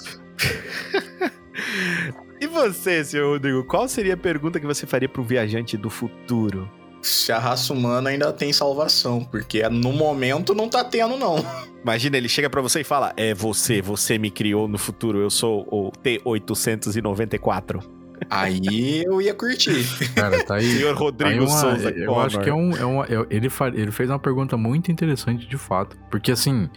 E você, senhor Rodrigo, qual seria a pergunta que você faria para um viajante do futuro? Se a raça humana ainda tem salvação, porque no momento não tá tendo, não. Imagina, ele chega pra você e fala: É você, você me criou no futuro, eu sou o T894. Aí eu ia curtir. Cara, tá aí. Senhor tá aí Rodrigo uma- Souza eu Connor. acho que é um. É uma, é- ele, fa- ele fez uma pergunta muito interessante de fato. Porque assim.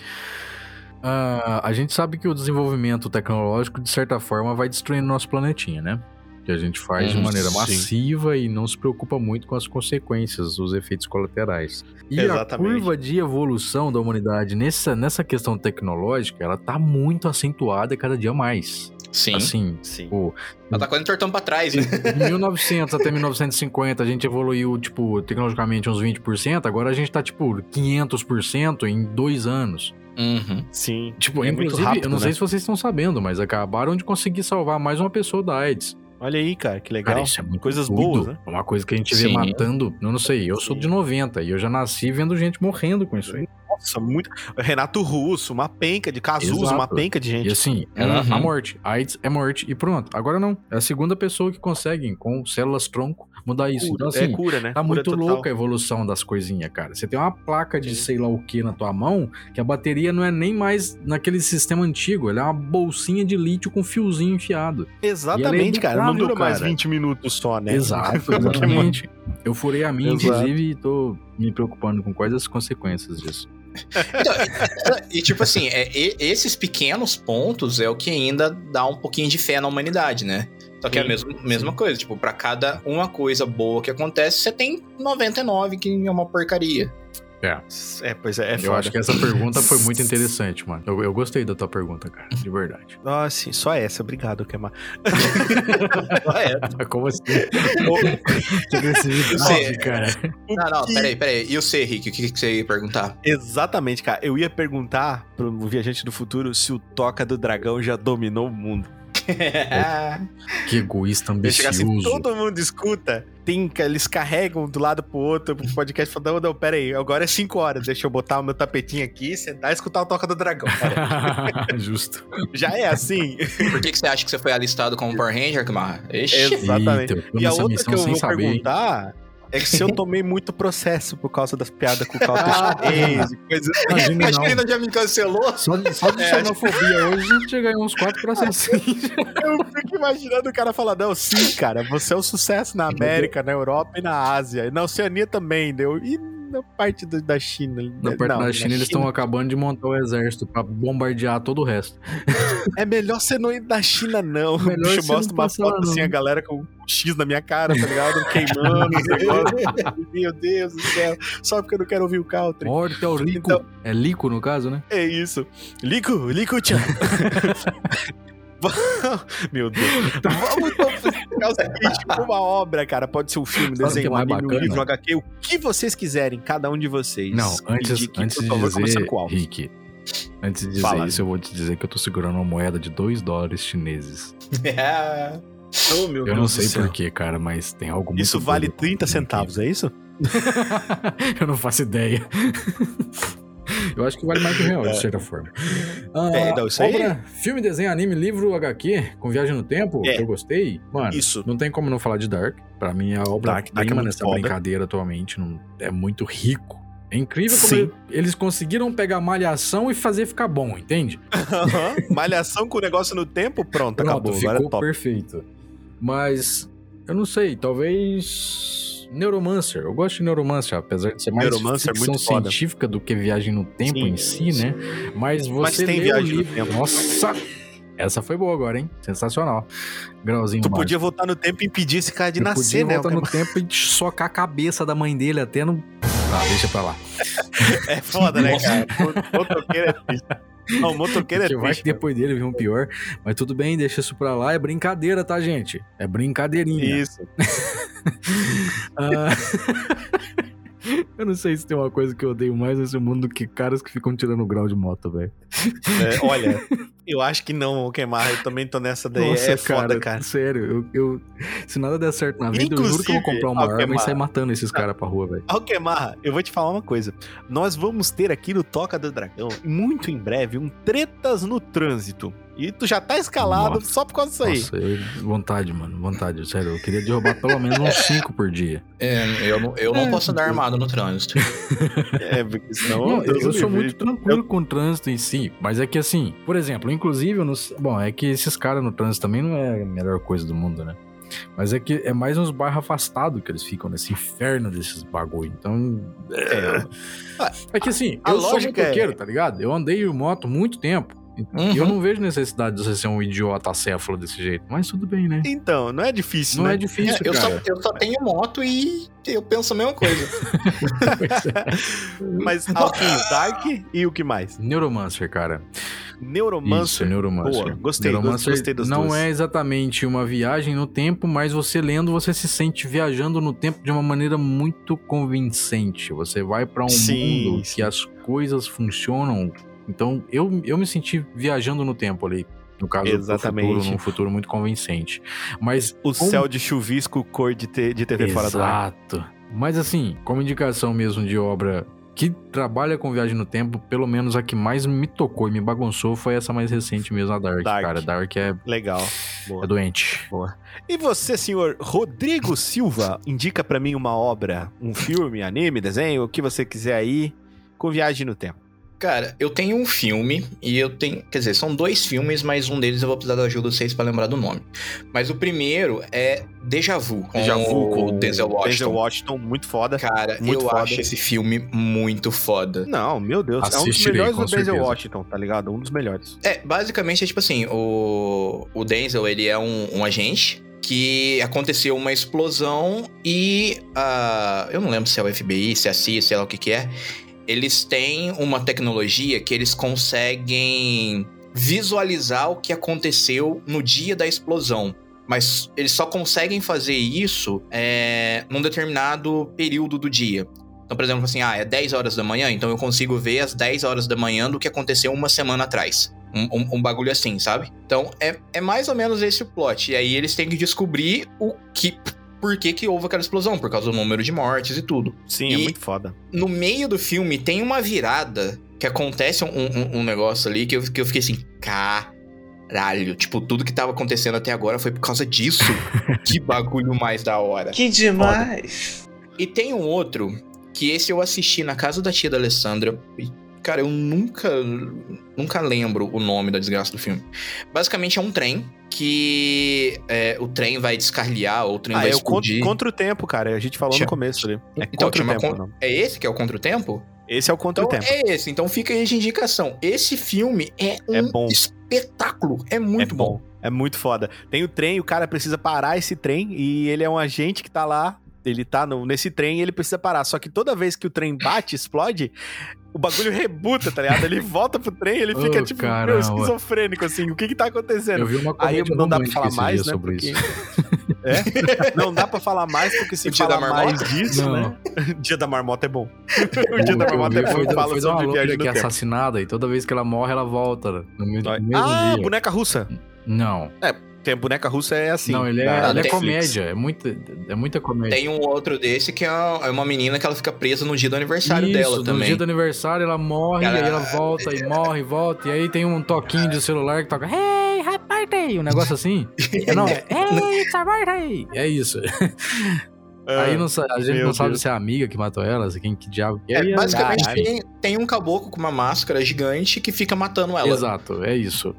Ah, a gente sabe que o desenvolvimento tecnológico, de certa forma, vai destruindo nosso planetinha, né? Que a gente faz de Hum, maneira sim. massiva e não se preocupa muito com as consequências, os efeitos colaterais. E Exatamente. a curva de evolução da humanidade nessa, nessa questão tecnológica, ela tá muito acentuada cada dia mais. Sim. Assim, Sim. o, Ela tá quase tortando pra trás, né? de 1900 até 1950 a gente evoluiu, tipo, tecnologicamente uns 20%, agora a gente tá, tipo, 500% em dois anos. Uhum. Sim. Tipo, É muito inclusive, rápido, eu não né? sei se vocês estão sabendo, mas acabaram de conseguir salvar mais uma pessoa da AIDS. Olha aí, cara, que legal. Cara, isso é muito Coisas doido. boas, né? É uma coisa que a gente vê Sim. matando, eu não sei, eu sou de 90 e eu já nasci vendo gente morrendo com isso aí. Nossa, muito. Renato Russo, uma penca de Cazuza, Exato. uma penca de E gente. assim, era Uhum. a morte. AIDS é morte e pronto. Agora não. É a segunda pessoa que consegue, com células tronco, mudar isso. Então, assim, é cura, né? Tá Cura muito total. louca a evolução das coisinhas, cara. Você tem uma placa de sei lá o que na tua mão, que a bateria não é nem mais naquele sistema antigo, ela é uma bolsinha de lítio com fiozinho enfiado. Exatamente, E é cara. Não dura mais cara. 20 minutos só, né? Exato, exatamente. Eu furei a minha, Exato. inclusive, e tô me preocupando com quais as consequências disso. Então, e, tipo assim, é, esses pequenos pontos é o que ainda dá um pouquinho de fé na humanidade, né? Só que é a Sim, mesma, mesma coisa, tipo, pra cada uma coisa boa que acontece, você tem 99 que é uma porcaria. É, pois é, é eu foda. acho que essa pergunta foi muito interessante, mano. Eu, eu gostei da tua pergunta, cara, de verdade. Ah, sim, só essa. Obrigado, Kemar. Como assim? que agressividade, Você- cara. Não, não, peraí, peraí. E o C, Rick, o que, que você ia perguntar? Exatamente, cara. Eu ia perguntar pro viajante do futuro se o Toca do Dragão já dominou o mundo. Que egoísta assim, ambicioso. todo mundo escuta, tem, eles carregam do lado pro outro pro podcast falando, não, não, pera aí, agora é 5 horas, deixa eu botar o meu tapetinho aqui, sentar e escutar o Toca do Dragão. Justo. Já é assim? Por que, que você acha que você foi alistado como Power Ranger, Kamar? Exatamente. Eita, E a outra que eu vou saber, hein? perguntar é que se eu tomei muito processo por causa das piadas com o e coisas Imagina, Acho que ele não. ainda já me cancelou. Só de, só de É, xenofobia hoje a gente já ganhou uns quatro processinhos. Eu fico imaginando o cara falar, não, sim, cara, você é um sucesso na América, na Europa e na Ásia. E na Oceania também, deu. E na parte do- da China? Na parte Não, da na China, eles estão acabando de montar o exército pra bombardear todo o resto. É melhor você não ir na China, não. Melhor O bicho mostra uma foto assim, não. a galera com um X na minha cara, tá ligado? Queimando. Meu Deus do céu. Só porque eu não quero ouvir o Country. Morte ao Lico. Então- É Lico, no caso, né? É isso. Lico, Lico, tchan. Meu Deus. Vamos então explicar o seguinte: uma obra, cara. Pode ser um filme, Sabe é desenho, um mais anime, um livro, um HQ, o que vocês quiserem, cada um de vocês. Não, antes, Indique, antes de favor, dizer, com. Rick, antes de dizer Fala. isso, eu vou te dizer que eu tô segurando uma moeda de 2 dólares chineses. Oh, meu Eu não sei porquê, cara, mas tem algo Isso vale doido 30 aqui. centavos, é isso? eu não faço ideia. Eu acho que vale mais que o real, de certa forma. Ah, É, não, isso aí- obra, filme, desenho, anime, livro, HQ, com viagem no tempo, É. que eu gostei. Mano, Isso. não tem como não falar de Dark. Pra mim, é a obra Dark, Dark é nessa foda. brincadeira atualmente. Não, é muito rico. É incrível como Sim. ele- eles conseguiram pegar malhação e fazer ficar bom, entende? Aham. Malhação com o negócio no tempo, pronto, Pronto, acabou. Agora ficou é top. perfeito. Mas, eu não sei, talvez... Neuromancer. Eu gosto de Neuromancer, apesar de ser mais Neuromancer é ficção foda. científica do que viagem no tempo Sim, em si, né? Mas você Mas tem viagem no tempo. Nossa! Essa foi boa agora, hein? Sensacional. Grauzinho Tu mágico. podia voltar no tempo e impedir esse cara de Eu nascer, podia né? voltar no tempo e socar a cabeça da mãe dele até no... Ah, deixa pra lá. É foda, né, cara? O motoqueiro é triste. Não, o motoqueiro é Porque vai triste. que depois dele vem um pior. Mas tudo bem, deixa isso pra lá. É brincadeira, tá, gente? É brincadeirinha. Isso. Ah, eu não sei se tem uma coisa que eu odeio mais nesse mundo do que caras que ficam tirando grau de moto, velho. É, olha, eu acho que não, o queimar. Eu também tô nessa daí. é foda, cara. Sério, eu, eu- se nada der certo na vida, eu juro que eu vou Inclusive, comprar uma arma e Alquemar. sair matando esses caras pra rua, velho. Alquemarra, eu vou te falar uma coisa. Nós vamos ter aqui no Toca do Dragão, muito em breve, um Tretas no Trânsito. E tu já tá escalado Nossa. só por causa disso aí. Nossa, eu- vontade, mano, vontade. Sério, eu queria derrubar pelo menos uns 5 por dia. É, eu não, eu não posso andar armado no trânsito. É, porque senão. Não, eu, eu sou muito tranquilo com o trânsito em si, mas é que assim, por exemplo, inclusive, eu não bom, é que esses caras no trânsito também não é a melhor coisa do mundo, né? Mas é que é mais uns bairros afastados que eles ficam nesse inferno desses bagulho. Então. É. É que assim, A eu sou lógica é- motoqueiro, tá ligado? Eu andei em moto muito tempo. E Uhum. eu não vejo necessidade de você ser um idiota acéfalo desse jeito. Mas tudo bem, né? Então, não é difícil, Não né? é difícil, eu, só, cara. eu só tenho moto e eu penso a mesma coisa. Mas Alquinho, Dark e o que mais? Neuromancer, cara. Neuromancer. Isso, Neuromancer. Boa, gostei, Neuromancer gostei das não duas. é exatamente uma viagem no tempo, mas você lendo, você se sente viajando no tempo de uma maneira muito convincente. Você vai pra um Sim, mundo sim. que as coisas funcionam. Então, eu, eu me senti viajando no tempo ali. No caso, Exatamente. futuro, num futuro muito convincente. Mas O como- céu de chuvisco, cor de, te- de TV fora do ar. Exato. Mas assim, como indicação mesmo de obra que trabalha com viagem no tempo, pelo menos a que mais me tocou e me bagunçou foi essa mais recente mesmo, a Dark. Dark. Cara, Dark é, Legal. é Boa. doente. E você, senhor Rodrigo Silva, indica pra mim uma obra, um filme, anime, desenho, o que você quiser aí, com viagem no tempo. Cara, eu tenho um filme e eu tenho. Quer dizer, são dois filmes, mas um deles eu vou precisar da ajuda de vocês pra lembrar do nome. Mas o primeiro é Deja Vu. Já Vu com o Denzel Washington. Denzel Washington, muito foda. Cara, Muito eu foda. acho esse filme muito foda. Não, meu Deus, é um dos Assistirei, melhores do Denzel certeza. Washington, tá ligado? Um dos melhores. É, basicamente é tipo assim, o, o Denzel, ele é um, um agente que aconteceu uma explosão e a eu não lembro se é o FBI, se é a CIA, sei lá o que que é. Eles têm uma tecnologia que eles conseguem visualizar o que aconteceu no dia da explosão. Mas eles só conseguem fazer isso é, num determinado período do dia. Então, por exemplo, assim, ah, é 10 horas da manhã, então eu consigo ver às 10 horas da manhã do que aconteceu uma semana atrás. Um, um- um bagulho assim, sabe? Então, é, é mais ou menos esse o plot. E aí eles têm que descobrir o que. Por que, que houve aquela explosão? Por causa do número de mortes e tudo. Sim, é E- muito foda. No meio do filme tem uma virada que acontece um, um- um negócio ali que eu, que eu fiquei assim, caralho. Tipo, tudo que tava acontecendo até agora foi por causa disso. que bagulho mais da hora. Que demais! E tem um outro que esse eu assisti na casa da tia da Alessandra. E, cara, eu nunca nunca lembro o nome da desgraça do filme. Basicamente é um trem que é, o trem vai descarrilhar, ou o trem Ah, vai é o contra, explodir. contra o tempo, cara. A gente falou no começo ali. É Então, contra o tempo, con- não. É esse que é o contra o tempo? Esse é o contra Então o tempo. é esse. Então fica aí de indicação. Esse filme é um É bom. espetáculo. É muito é bom. É muito foda. Tem o trem, o cara precisa parar esse trem e ele é um agente que tá lá. Ele tá no- nesse trem e ele precisa parar. Só que toda vez que o trem bate, explode, o bagulho rebuta, tá ligado? Ele volta pro trem ele fica, tipo, caramba. meu, esquizofrênico, assim. O que que tá acontecendo? Eu vi uma Aí não dá pra falar mais, né? sobre Porque... isso. É? Não dá pra falar mais, porque se O Dia da Marmota? mais disso, Não. né? Dia da Marmota é bom. o Dia da Marmota é bom foi, e fala foi sobre viagem que é assassinada e toda vez que ela morre, ela volta no mesmo, no mesmo Ah, dia. boneca russa. Não. Tem a boneca russa é assim. não, ele é, ele é comédia. É muita, é muita comédia. Tem um outro desse que é é uma menina que ela fica presa no dia do aniversário Isso, dela no também. dia do aniversário ela morre, Ela- e aí ela volta e morre, volta, e aí tem um toquinho de celular que toca Hey, happy birthday! Um negócio assim. É, não, é Hey, it's a birthday! É isso. Ah, aí não sa- a gente meu não sabe Deus. se é a amiga que matou ela, se quem que diabo que é. É, basicamente tem, tem um caboclo com uma máscara gigante que fica matando ela. Exato, é isso.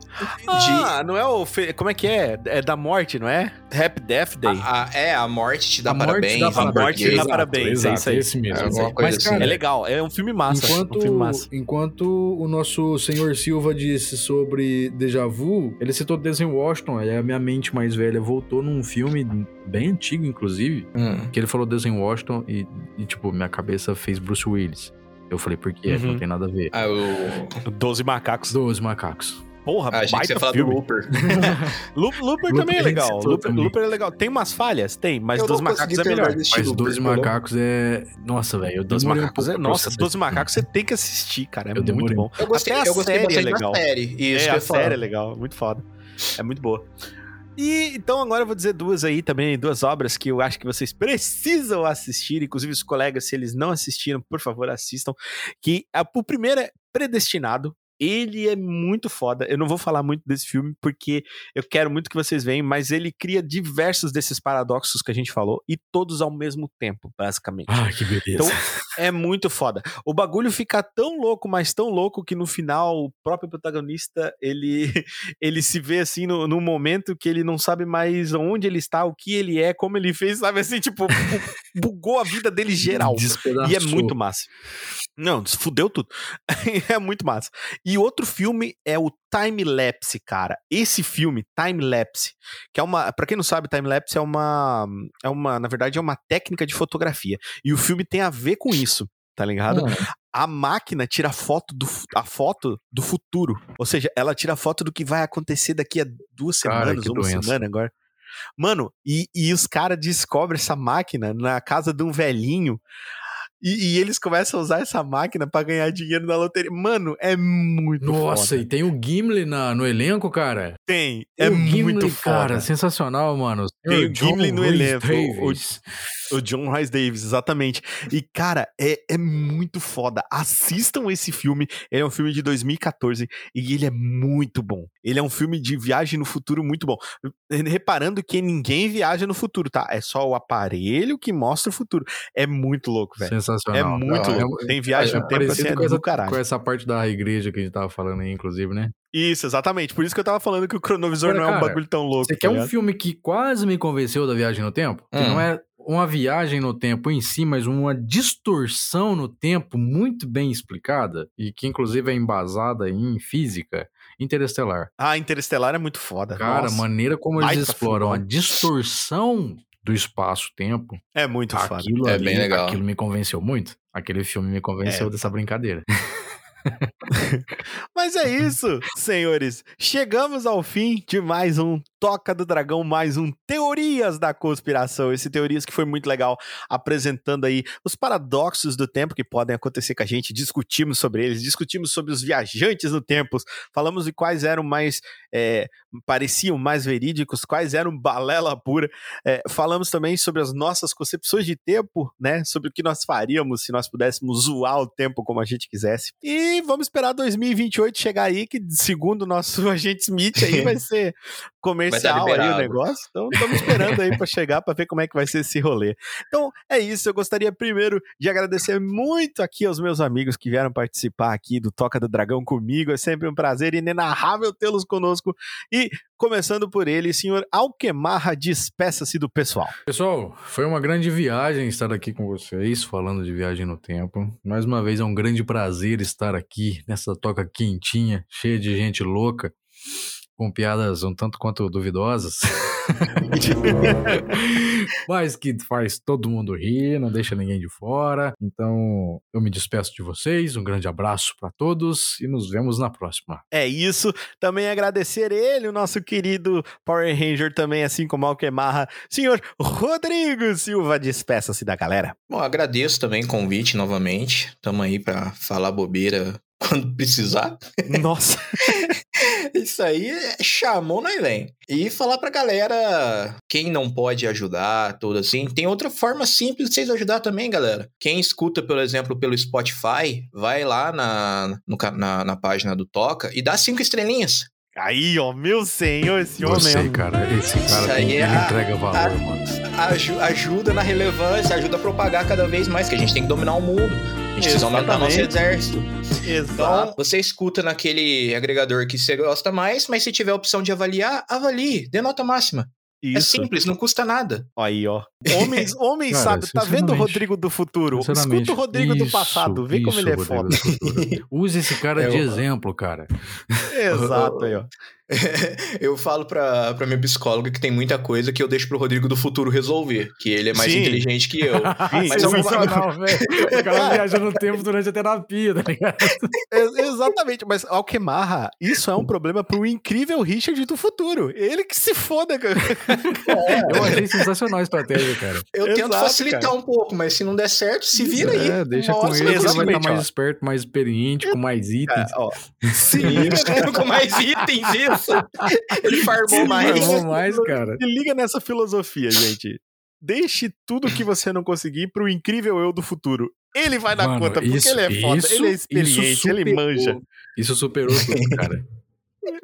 Ah, não é o. fe- Como é que é? É da morte, não é? Happy Death Day. A- a- é, a morte te dá A morte parabéns. dá em parabéns. português. morte te dá Exato, parabéns, é exato, isso aí. esse mesmo. É alguma Mas, coisa cara, assim. é legal, é um filme massa. Enquanto, um filme massa. enquanto o nosso senhor Silva disse sobre Deja Vu, ele citou Denzel Washington, aí a minha mente mais velha voltou num filme bem antigo, inclusive, Hum. que ele falou Denzel Washington e, e, tipo, minha cabeça fez Bruce Willis. Eu falei, por quê? Uhum. Não tem nada a ver. Ah, o... Doze macacos. Doze macacos. Porra, ah, achei que baita você ia falar do filme. Looper. Loop- Looper Looper também é legal. Looper, também. Looper é legal. Tem umas falhas? Tem, mas Eu não Doze macacos consegui é melhor. Mas Looper, Doze perdão. macacos é. Nossa, velho. Eu Doze demorei um macacos pouco é. Nossa, processar Doze esse macacos você tem que assistir, cara. É Eu muito demorei. bom. Eu gostei, Até a eu gostei série é legal. da série. Isso é, que a série é legal, muito foda. É muito boa. E então agora eu vou dizer duas aí também, duas obras que eu acho que vocês precisam assistir, inclusive os colegas, se eles não assistiram, por favor, assistam. Que a, o primeiro é Predestinado. Ele é muito foda. Eu não vou falar muito desse filme porque eu quero muito que vocês vejam, mas ele cria diversos desses paradoxos que a gente falou e todos ao mesmo tempo, basicamente. Ah, que beleza. Então, é muito foda. O bagulho fica tão louco, mas tão louco que no final o próprio protagonista ele ele se vê assim no, num momento que ele não sabe mais onde ele está, o que ele é, como ele fez, sabe assim, tipo, bu- bugou a vida dele geral. E é muito massa. Não, fudeu tudo. é muito massa. E outro filme é o Time Lapse, cara. Esse filme, Time Lapse, que é uma, Pra quem não sabe, Time Lapse é uma é uma, na verdade é uma técnica de fotografia. E o filme tem a ver com isso, tá ligado? A máquina tira foto do a foto do futuro. Ou seja, ela tira foto do que vai acontecer daqui a duas Cara, semanas, uma doença. semana agora. Mano, e, e os caras descobrem essa máquina na casa de um velhinho. E, e eles começam a usar essa máquina pra ganhar dinheiro na loteria. Mano, é muito Nossa, foda. e tem o Gimli na, no elenco, cara. Tem. É o Gimli, muito foda. cara, sensacional, mano. Tem Senhor o Gimli John no Rhys elenco, o- Davis. O John Rice Davis, exatamente. E, cara, é, é muito foda. Assistam esse filme. Ele é um filme de 2014 e ele é muito bom. Ele é um filme de viagem no futuro muito bom. Reparando que ninguém viaja no futuro, tá? É só o aparelho que mostra o futuro. É muito louco, velho. É Sensacional. muito Não, louco. Tem viagem é no tempo assim, é com, essa, do caralho. com essa parte da igreja que a gente tava falando aí, inclusive, né? Isso, exatamente. Por isso que eu tava falando que o cronovisor Agora, não é um cara, bagulho tão louco. Você tá quer um ligado? filme que quase me convenceu da viagem no tempo? Que Hum. não é uma viagem no tempo em si, mas uma distorção no tempo muito bem explicada e que inclusive é embasada em física interestelar. Ah, Interestelar é muito foda. Cara, a maneira como eles exploram a distorção do espaço-tempo, É muito foda. aquilo É bem legal. aquilo me convenceu muito. Aquele filme me convenceu É. dessa brincadeira. Mas é isso, senhores. Chegamos ao fim de mais um Toca do Dragão, mais um Teorias da Conspiração. Esse Teorias que foi muito legal, apresentando aí os paradoxos do tempo que podem acontecer com a gente. Discutimos sobre eles, discutimos sobre os viajantes no tempo, falamos de quais eram mais, é, pareciam mais verídicos, quais eram balela pura. É, falamos também sobre as nossas concepções de tempo, né? Sobre o que nós faríamos se nós pudéssemos zoar o tempo como a gente quisesse. E vamos esperar 2028 chegar aí, que segundo o nosso agente Smith aí vai ser comercial aí o negócio. Então estamos esperando aí para chegar para ver como é que vai ser esse rolê. Então é isso, eu gostaria primeiro de agradecer muito aqui aos meus amigos que vieram participar aqui do Toca do Dragão comigo. É sempre um prazer inenarrável tê-los conosco. E começando por ele, senhor Alquemarra, despeça-se do pessoal. Pessoal, foi uma grande viagem estar aqui com vocês, falando de viagem no tempo. Mais uma vez é um grande prazer estar aqui nessa toca quentinha, cheia de gente louca, com piadas um tanto quanto duvidosas. Mas que faz todo mundo rir, não deixa ninguém de fora. Então, eu me despeço de vocês, um grande abraço para todos e nos vemos na próxima. É isso. Também agradecer ele, o nosso querido Power Ranger, também, assim como Alquemarra, senhor Rodrigo Silva. Despeça-se da galera. Bom, agradeço também o convite novamente. Tamo aí pra falar bobeira quando precisar. Nossa. Isso aí é- chamou, nós vem. E falar pra galera, quem não pode ajudar, tudo assim, tem outra forma simples de vocês ajudar também, galera. Quem escuta, por exemplo, pelo Spotify, vai lá na, no na, na página do Toca e dá cinco estrelinhas. Aí, ó, meu senhor, esse homem. É- cara, esse Isso cara aí tem, é ele a- entrega valor, a- mano. Aju- ajuda na relevância, ajuda a propagar cada vez mais, que a gente tem que dominar o mundo. Gente precisa aumentar nosso exército. Então, Exato. você escuta naquele agregador que você gosta mais, mas se tiver a opção de avaliar, avalie, dê nota máxima. É Isso. simples, não custa nada. Aí, ó. Homens, homens Cara, sábios. Tá vendo o Rodrigo do futuro? Escuta o Rodrigo do isso, passado. Vê como isso, ele é Rodrigo foda. do. Use esse cara É, de eu- exemplo, cara. Exato aí, ó. eu falo pra, pra minha psicóloga que tem muita coisa que eu deixo pro Rodrigo do futuro resolver, que ele é mais Sim. inteligente que eu. Sim, Mas Sensacional, velho. O cara viaja no tempo durante a terapia, tá ligado? Ex- Exatamente, mas Alquemarra, isso é um problema pro incrível Richard do futuro. Ele que se foda, cara. Eu achei sensacional a estratégia, cara. Eu tento Exato, facilitar cara. um pouco, mas se não der certo, se vira aí. É, deixa Uma com ele, ele vai estar mais ó. esperto, mais experiente, com mais itens. ó, Se liga, né? com mais itens, isso. Ele farmou mais. Farmou mais, cara. Se liga nessa filosofia, gente. Deixe tudo que você não conseguir pro incrível eu do futuro. Ele vai dar Mano, conta, porque isso- ele é foda, isso- ele é experiente, ele superou. manja. Isso superou tudo, cara.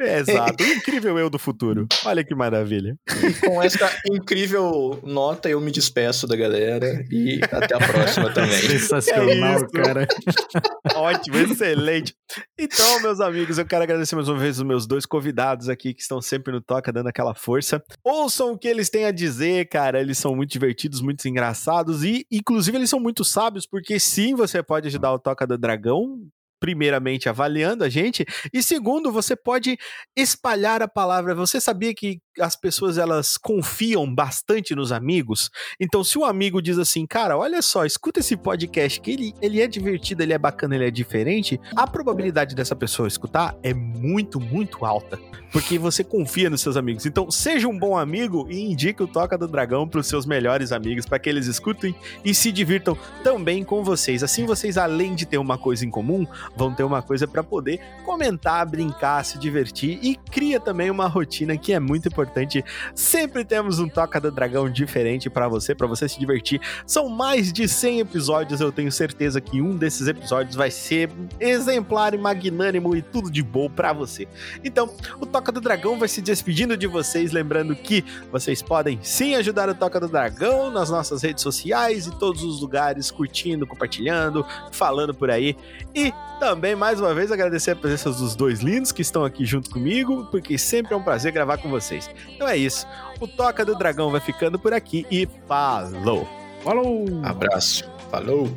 É, exato, incrível eu do futuro. Olha que maravilha. Com essa incrível nota, eu me despeço da galera e até a próxima também. Sensacional, É cara. Ótimo, excelente. Então, meus amigos, eu quero agradecer mais uma vez os meus dois convidados aqui que estão sempre no Toca, dando aquela força. Ouçam o que eles têm a dizer, cara. Eles são muito divertidos, muito engraçados e, inclusive, eles são muito sábios, porque sim, você pode ajudar o Toca do Dragão. Primeiramente, avaliando a gente, e segundo, você pode espalhar a palavra. Você sabia que as pessoas elas confiam bastante nos amigos? Então, se um amigo diz assim, cara, olha só, escuta esse podcast que ele, ele é divertido, ele é bacana, ele é diferente, a probabilidade dessa pessoa escutar é muito, muito alta. Porque você confia nos seus amigos. Então, seja um bom amigo e indique o Toca do Dragão para os seus melhores amigos, para que eles escutem e se divirtam também com vocês. Assim, vocês, além de ter uma coisa em comum, vão ter uma coisa para poder comentar, brincar, se divertir e cria também uma rotina que é muito importante. Sempre temos um Toca do Dragão diferente para você, para você se divertir. São mais de 100 episódios, eu tenho certeza que um desses episódios vai ser exemplar e magnânimo e tudo de bom para você. Então, o Toca do Dragão vai se despedindo de vocês, lembrando que vocês podem sim ajudar o Toca do Dragão nas nossas redes sociais e todos os lugares, curtindo, compartilhando, falando por aí. E também, mais uma vez, agradecer a presença dos dois lindos que estão aqui junto comigo, porque sempre é um prazer gravar com vocês. Então é isso. O Toca do Dragão vai ficando por aqui e falou! Falou! Abraço. Falou.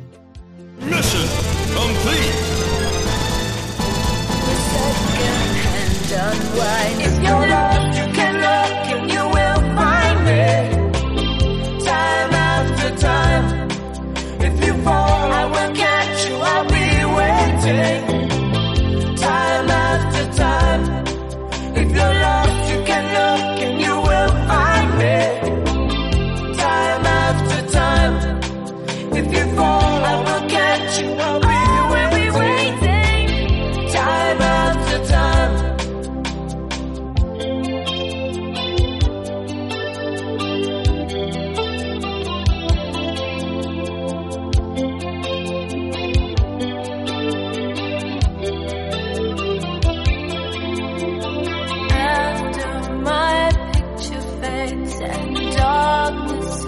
If you're lost, you can look and you will find me. Time after time. If you fall, I will catch you. I'll be take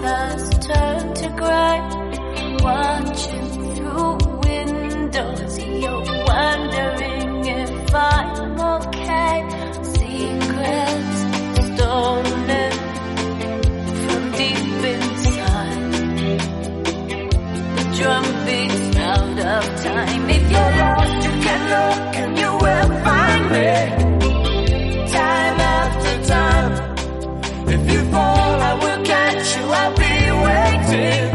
has turned to gray, watching through windows, you're wondering if I'm okay. Secrets stolen from deep inside. The drum beats out of time. If you're lost, you can look and you will find me time after time. If you fall, I will catch you. I'll be waiting.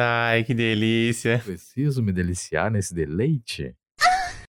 Ai, que delícia. Preciso me deliciar nesse deleite?